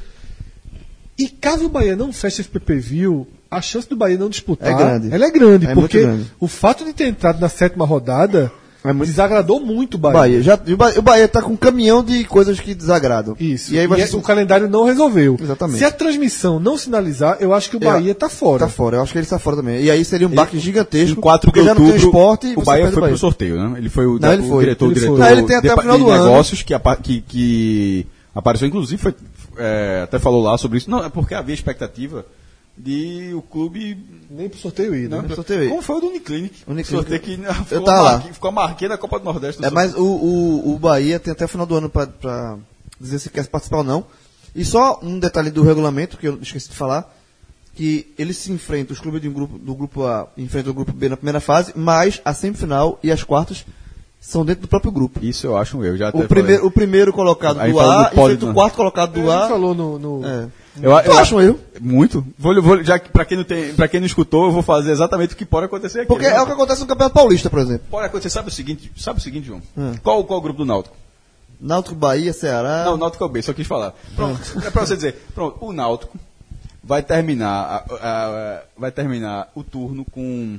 E caso o Bahia não feche esse PPV, a chance do Bahia não disputar É grande. ela é grande, É porque grande. o fato de ter entrado na sétima rodada É muito- desagradou muito o Bahia. Bahia. Já, e o Bahia, o Bahia tá com um caminhão de coisas que desagradam. Isso. E aí vai é- o calendário não resolveu. Exatamente. Se a transmissão não sinalizar, eu acho que o Bahia tá fora. Tá fora, eu acho que ele está fora também. E aí seria um baque gigantesco. Em 4 de porque já não tem outubro, esporte e o Bahia foi pro sorteio, né? Ele foi o, Não, ele o foi. diretor, Ele o diretor foi. Não, ele tem até de, o final do ano. negócios que, que, que apareceu, inclusive, foi, é, até falou lá sobre isso. Não, é porque havia expectativa de o clube... Nem pro sorteio ir, né? Não, pro sorteio ir. como foi o do Uniclinic. Uniclinic. Sorteio que ficou, tava a lá. ficou a marquinha da Copa do Nordeste. do É, sorteio. mas o, o, o Bahia tem até o final do ano pra, pra dizer se quer participar ou não. E só um detalhe do regulamento, que eu esqueci de falar, que eles se enfrentam, os clubes de um grupo, do grupo A enfrentam o grupo B na primeira fase, mas a semifinal e as quartas são dentro do próprio grupo. Isso eu acho um erro. Já até O primeiro, o primeiro colocado Aí do A do pódio, enfrenta o quarto colocado do Ele A. falou no. no- É. Eu, Tu eu um erro? Muito. Vou, vou, já pra quem, não tem, pra quem não escutou, eu vou fazer exatamente o que pode acontecer aqui. Porque né? é o que acontece no Campeonato Paulista, por exemplo. Pode acontecer, sabe o seguinte, sabe o seguinte, João? Hum. Qual, qual o grupo do Náutico? Náutico, Bahia, Ceará. Não, Náutico é o B, só quis falar. Pronto, é pra você dizer, pronto, o Náutico vai terminar, a- a- a- vai terminar o turno com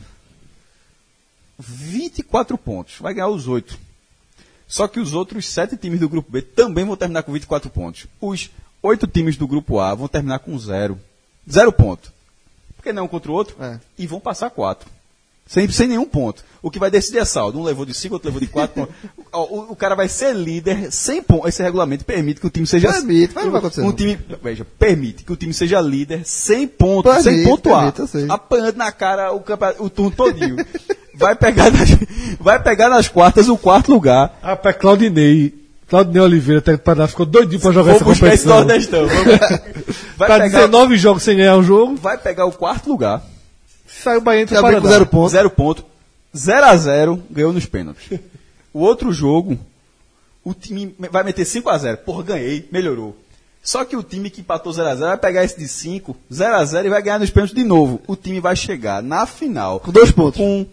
24 pontos, vai ganhar os 8. Só que os outros 7 times do grupo B também vão terminar com 24 pontos. Os 8 times do grupo A vão terminar com 0. 0 ponto. Porque não um contra o outro, É. e vão passar 4. Sem, sem nenhum ponto. O que vai decidir é saldo. Um levou de 5, outro levou de 4. o, o- o cara vai ser líder sem pontos. Esse regulamento permite que o time seja. Permite, mas não vai acontecer, Um não. time, veja, permite que o time seja líder sem pontos, Permite, sem pontuar. permite. Apanhando na cara o, o turno todinho. vai, pegar nas, vai pegar nas quartas o quarto lugar. Rapaz, Claudinei. Claudinei Oliveira, até Paraná, ficou doidinho pra jogar Vou essa buscar esse competição. Nordestão. Vai Tá pegar, 19 jogos sem ganhar um jogo, vai pegar o quarto lugar. saiu o Bahia entre o Também com Paraná. zero pontos. Zero ponto. 0 a 0 ganhou nos pênaltis. O outro jogo, o time vai meter 5 a 0 Porra, ganhei, melhorou. Só que o time que empatou 0 a 0 vai pegar esse de 5, 0 a 0 e vai ganhar nos pênaltis de novo. O time vai chegar na final Com dois pontos. com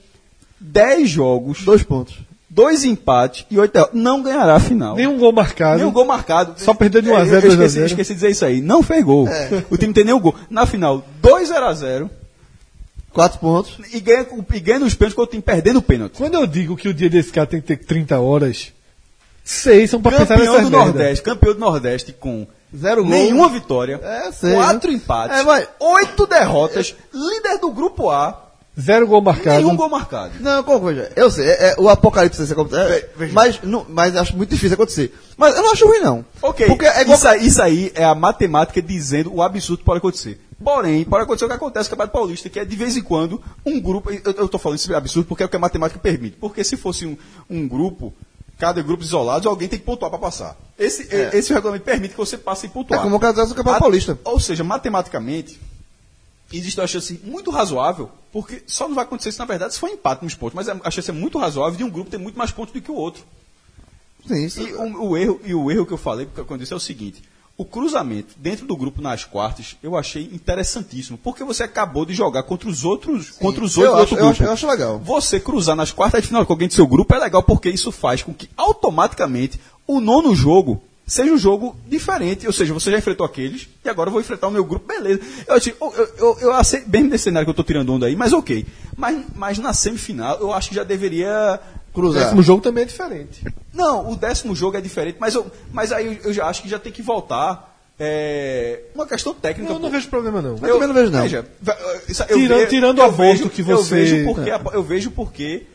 10 jogos, Dois pontos. Dois empates e oito derrotas. Não ganhará a final. Nenhum gol marcado. Nenhum gol marcado. Só perdeu de 1 a 0, Eu- eu 2 a esqueci, 0. esqueci de dizer isso aí. Não fez gol. O time não tem nenhum gol. Na final, 2 0 a 0 Quatro pontos. e ganha, e ganha nos pênaltis com o time perdendo o pênalti. Quando eu digo que o dia desse cara tem que ter 30 horas, seis são pra pensar Campeão nessas do merda. Nordeste, campeão do Nordeste com Zero gol. nenhuma vitória, É, sei, quatro né? empates, É, oito derrotas, líder do grupo A, Zero gol marcado. nenhum gol marcado. Não, como veja, eu sei, é, é, o apocalipse acontecer, é, mas, não, mas acho muito difícil acontecer. Mas eu não acho ruim, não. Ok, Porque é igual, isso, aí, isso aí é a matemática dizendo o absurdo que pode acontecer. Porém, pode acontecer o que acontece no Campeonato Paulista, que é de vez em quando um grupo. Eu, eu tô falando isso é absurdo porque é o que a matemática permite. Porque se fosse um, um grupo, cada grupo isolado, alguém tem que pontuar para passar. Esse, esse regulamento permite que você passe é pontuar. como o caso do Campeonato Paulista. Ou seja, matematicamente, existe uma chance muito razoável, porque só não vai acontecer isso, na verdade, se for empate nos pontos, mas é- a chance é muito razoável de um grupo ter muito mais pontos do que o outro. Sim, isso. E o, o erro, e o erro que eu falei, porque quando disse é o seguinte: o cruzamento dentro do grupo nas quartas eu achei interessantíssimo, porque você acabou de jogar contra os outros, contra os outros do acho- outro eu grupo. acho- eu acho legal. Você cruzar nas quartas de final com alguém do seu grupo é legal, porque isso faz com que automaticamente o nono jogo seja um jogo diferente. Ou seja, você já enfrentou aqueles e agora eu vou enfrentar o meu grupo, beleza. Eu, achei- eu, eu, eu, eu aceito bem nesse cenário que eu estou tirando onda aí, mas ok. Mas, mas na semifinal eu acho que já deveria O Cruzar. décimo jogo também é diferente. não, o décimo jogo é diferente, mas, eu, mas aí eu, eu já acho que já tem que voltar. É, uma questão técnica. Eu não pô. vejo problema, não. Eu também não vejo, não. Veja, isso- Tirando- tirando o aborto que Eu você- vejo porque. Eu vejo porque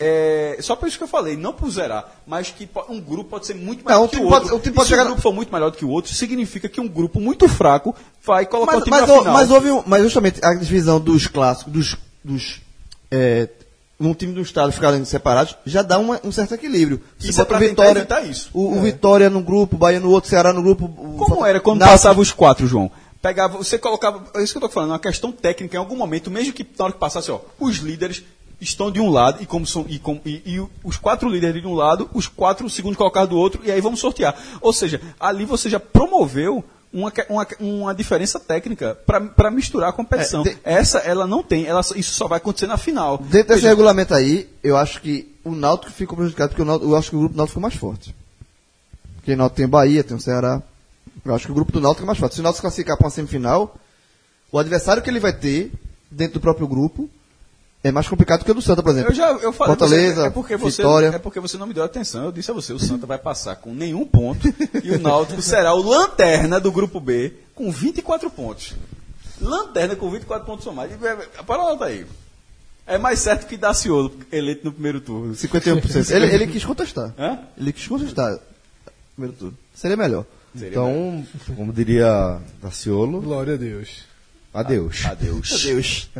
é, só por isso que eu falei, não por zerar, mas que um grupo pode ser muito melhor Não, do que o o outro. pode- o time pode se chegar o grupo for muito melhor do que o outro, significa que um grupo muito fraco vai colocar Mas, o time mas, na final. mas houve um, mas justamente a divisão dos clássicos, dos, dos é, um time do estado ficarem separados, já dá uma- um certo equilíbrio. Você Isso é pra o Vitória, evitar isso. O, o Vitória num grupo, o Bahia no outro, o Ceará no grupo. o Como Fortaleza- era quando Náutico- passava os quatro, João? Pegava, você colocava, é isso que eu tô falando, uma questão técnica, em algum momento, mesmo que na hora que passasse, ó, os líderes estão de um lado e como são e, com- e- e os quatro líderes de um lado, os quatro segundos colocados do outro e aí vamos sortear. Ou seja, ali você já promoveu uma, uma, uma diferença técnica para misturar a competição. É, de- Essa ela não tem, ela, isso só vai acontecer na final. Dentro desse regulamento aí, eu acho que o Náutico ficou prejudicado, porque o Náutico, eu acho que o grupo do Náutico ficou mais forte. Porque o Náutico tem Bahia, tem o Ceará. Eu acho que o grupo do Náutico é mais forte. Se o Náutico classificar para uma semifinal, o adversário que ele vai ter, dentro do próprio grupo, é mais complicado que o do Santa, por exemplo. Eu já eu falei Fortaleza, você, é porque você Vitória. é porque você não me deu atenção. Eu disse a você, o Santa vai passar com nenhum ponto e o Náutico será o lanterna do grupo B com 24 pontos. Lanterna com 24 pontos somados. E, Para nota aí. É mais certo que Daciolo, eleito no primeiro turno. 51%. ele, ele quis contestar. Hã? Ele quis contestar. Primeiro turno. Seria melhor. Então, como diria Daciolo, Glória a Deus. adeus. Adeus. Deus.